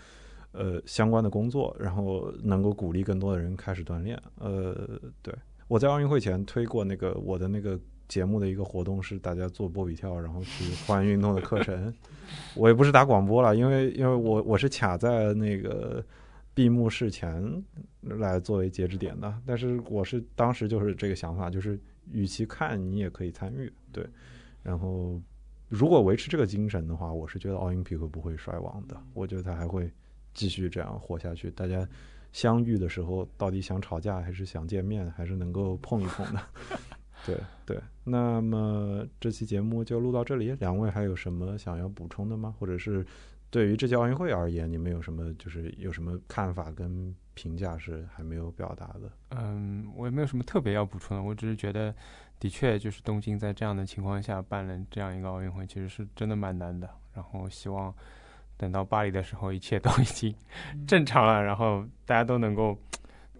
S1: 呃相关的工作，然后能够鼓励更多的人开始锻炼。呃，对我在奥运会前推过那个我的那个。节目的一个活动是大家做波比跳，然后去换运动的课程。[LAUGHS] 我也不是打广播了，因为因为我我是卡在那个闭幕式前来作为截止点的。但是我是当时就是这个想法，就是与其看你也可以参与，对。然后如果维持这个精神的话，我是觉得奥林匹克不会衰亡的。我觉得他还会继续这样活下去。大家相遇的时候，到底想吵架还是想见面，还是能够碰一碰的？对对。那么这期节目就录到这里。两位还有什么想要补充的吗？或者是对于这届奥运会而言，你们有什么就是有什么看法跟评价是还没有表达的？
S2: 嗯，我也没有什么特别要补充的。我只是觉得。的确，就是东京在这样的情况下办了这样一个奥运会，其实是真的蛮难的。然后希望等到巴黎的时候，一切都已经 [LAUGHS] 正常了，然后大家都能够，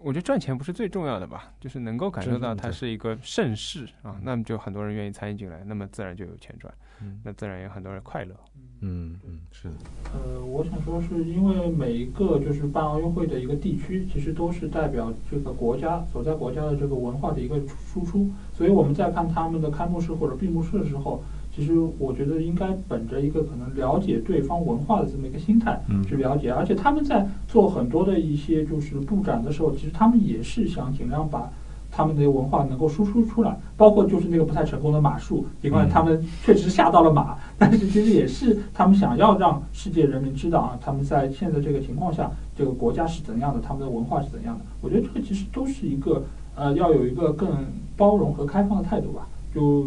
S2: 我觉得赚钱不是最重要的吧，就是能够感受到它是一个盛世啊，那么就很多人愿意参与进来，那么自然就有钱赚，嗯那自然有很多人快乐。
S1: 嗯嗯是的。
S3: 呃，我想说是因为每一个就是办奥运会的一个地区，其实都是代表这个国家所在国家的这个文化的一个输出，所以我们在看他们的开幕式或者闭幕式的时候，其实我觉得应该本着一个可能了解对方文化的这么一个心态去了解，而且他们在做很多的一些就是布展的时候，其实他们也是想尽量把。他们的文化能够输出出来，包括就是那个不太成功的马术，尽管他们确实吓到了马，但是其实也是他们想要让世界人民知道啊，他们在现在这个情况下，这个国家是怎样的，他们的文化是怎样的。我觉得这个其实都是一个呃，要有一个更包容和开放的态度吧。就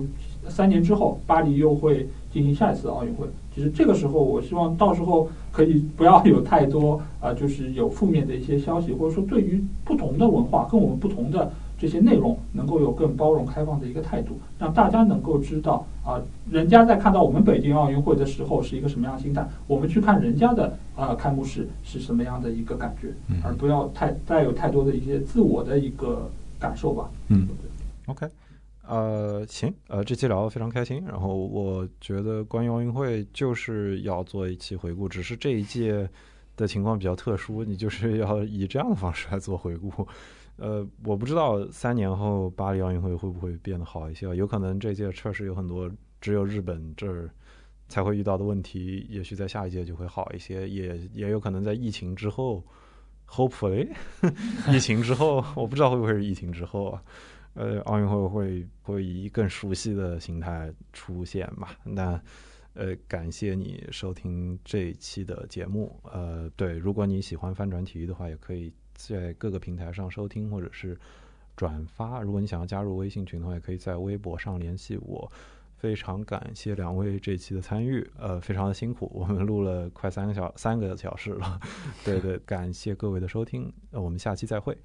S3: 三年之后，巴黎又会进行下一次奥运会，其实这个时候，我希望到时候可以不要有太多啊，就是有负面的一些消息，或者说对于不同的文化跟我们不同的。这些内容能够有更包容开放的一个态度，让大家能够知道啊，人家在看到我们北京奥运会的时候是一个什么样的心态，我们去看人家的啊开幕式是什么样的一个感觉，而不要太带有太多的一些自我的一个感受吧。
S1: 嗯，OK，呃，行，呃，这期聊得非常开心，然后我觉得关于奥运会就是要做一期回顾，只是这一届的情况比较特殊，你就是要 [LAUGHS] 以这样的方式来做回顾。呃，我不知道三年后巴黎奥运会会不会变得好一些，有可能这届确实有很多只有日本这儿才会遇到的问题，也许在下一届就会好一些，也也有可能在疫情之后，hopefully，[LAUGHS] 疫情之后，我不知道会不会是疫情之后啊，呃，奥运会会会以更熟悉的形态出现吧？那呃，感谢你收听这一期的节目，呃，对，如果你喜欢翻转体育的话，也可以。在各个平台上收听或者是转发。如果你想要加入微信群的话，也可以在微博上联系我。非常感谢两位这期的参与，呃，非常的辛苦，我们录了快三个小三个小时了。[LAUGHS] 对对，感谢各位的收听，那我们下期再会。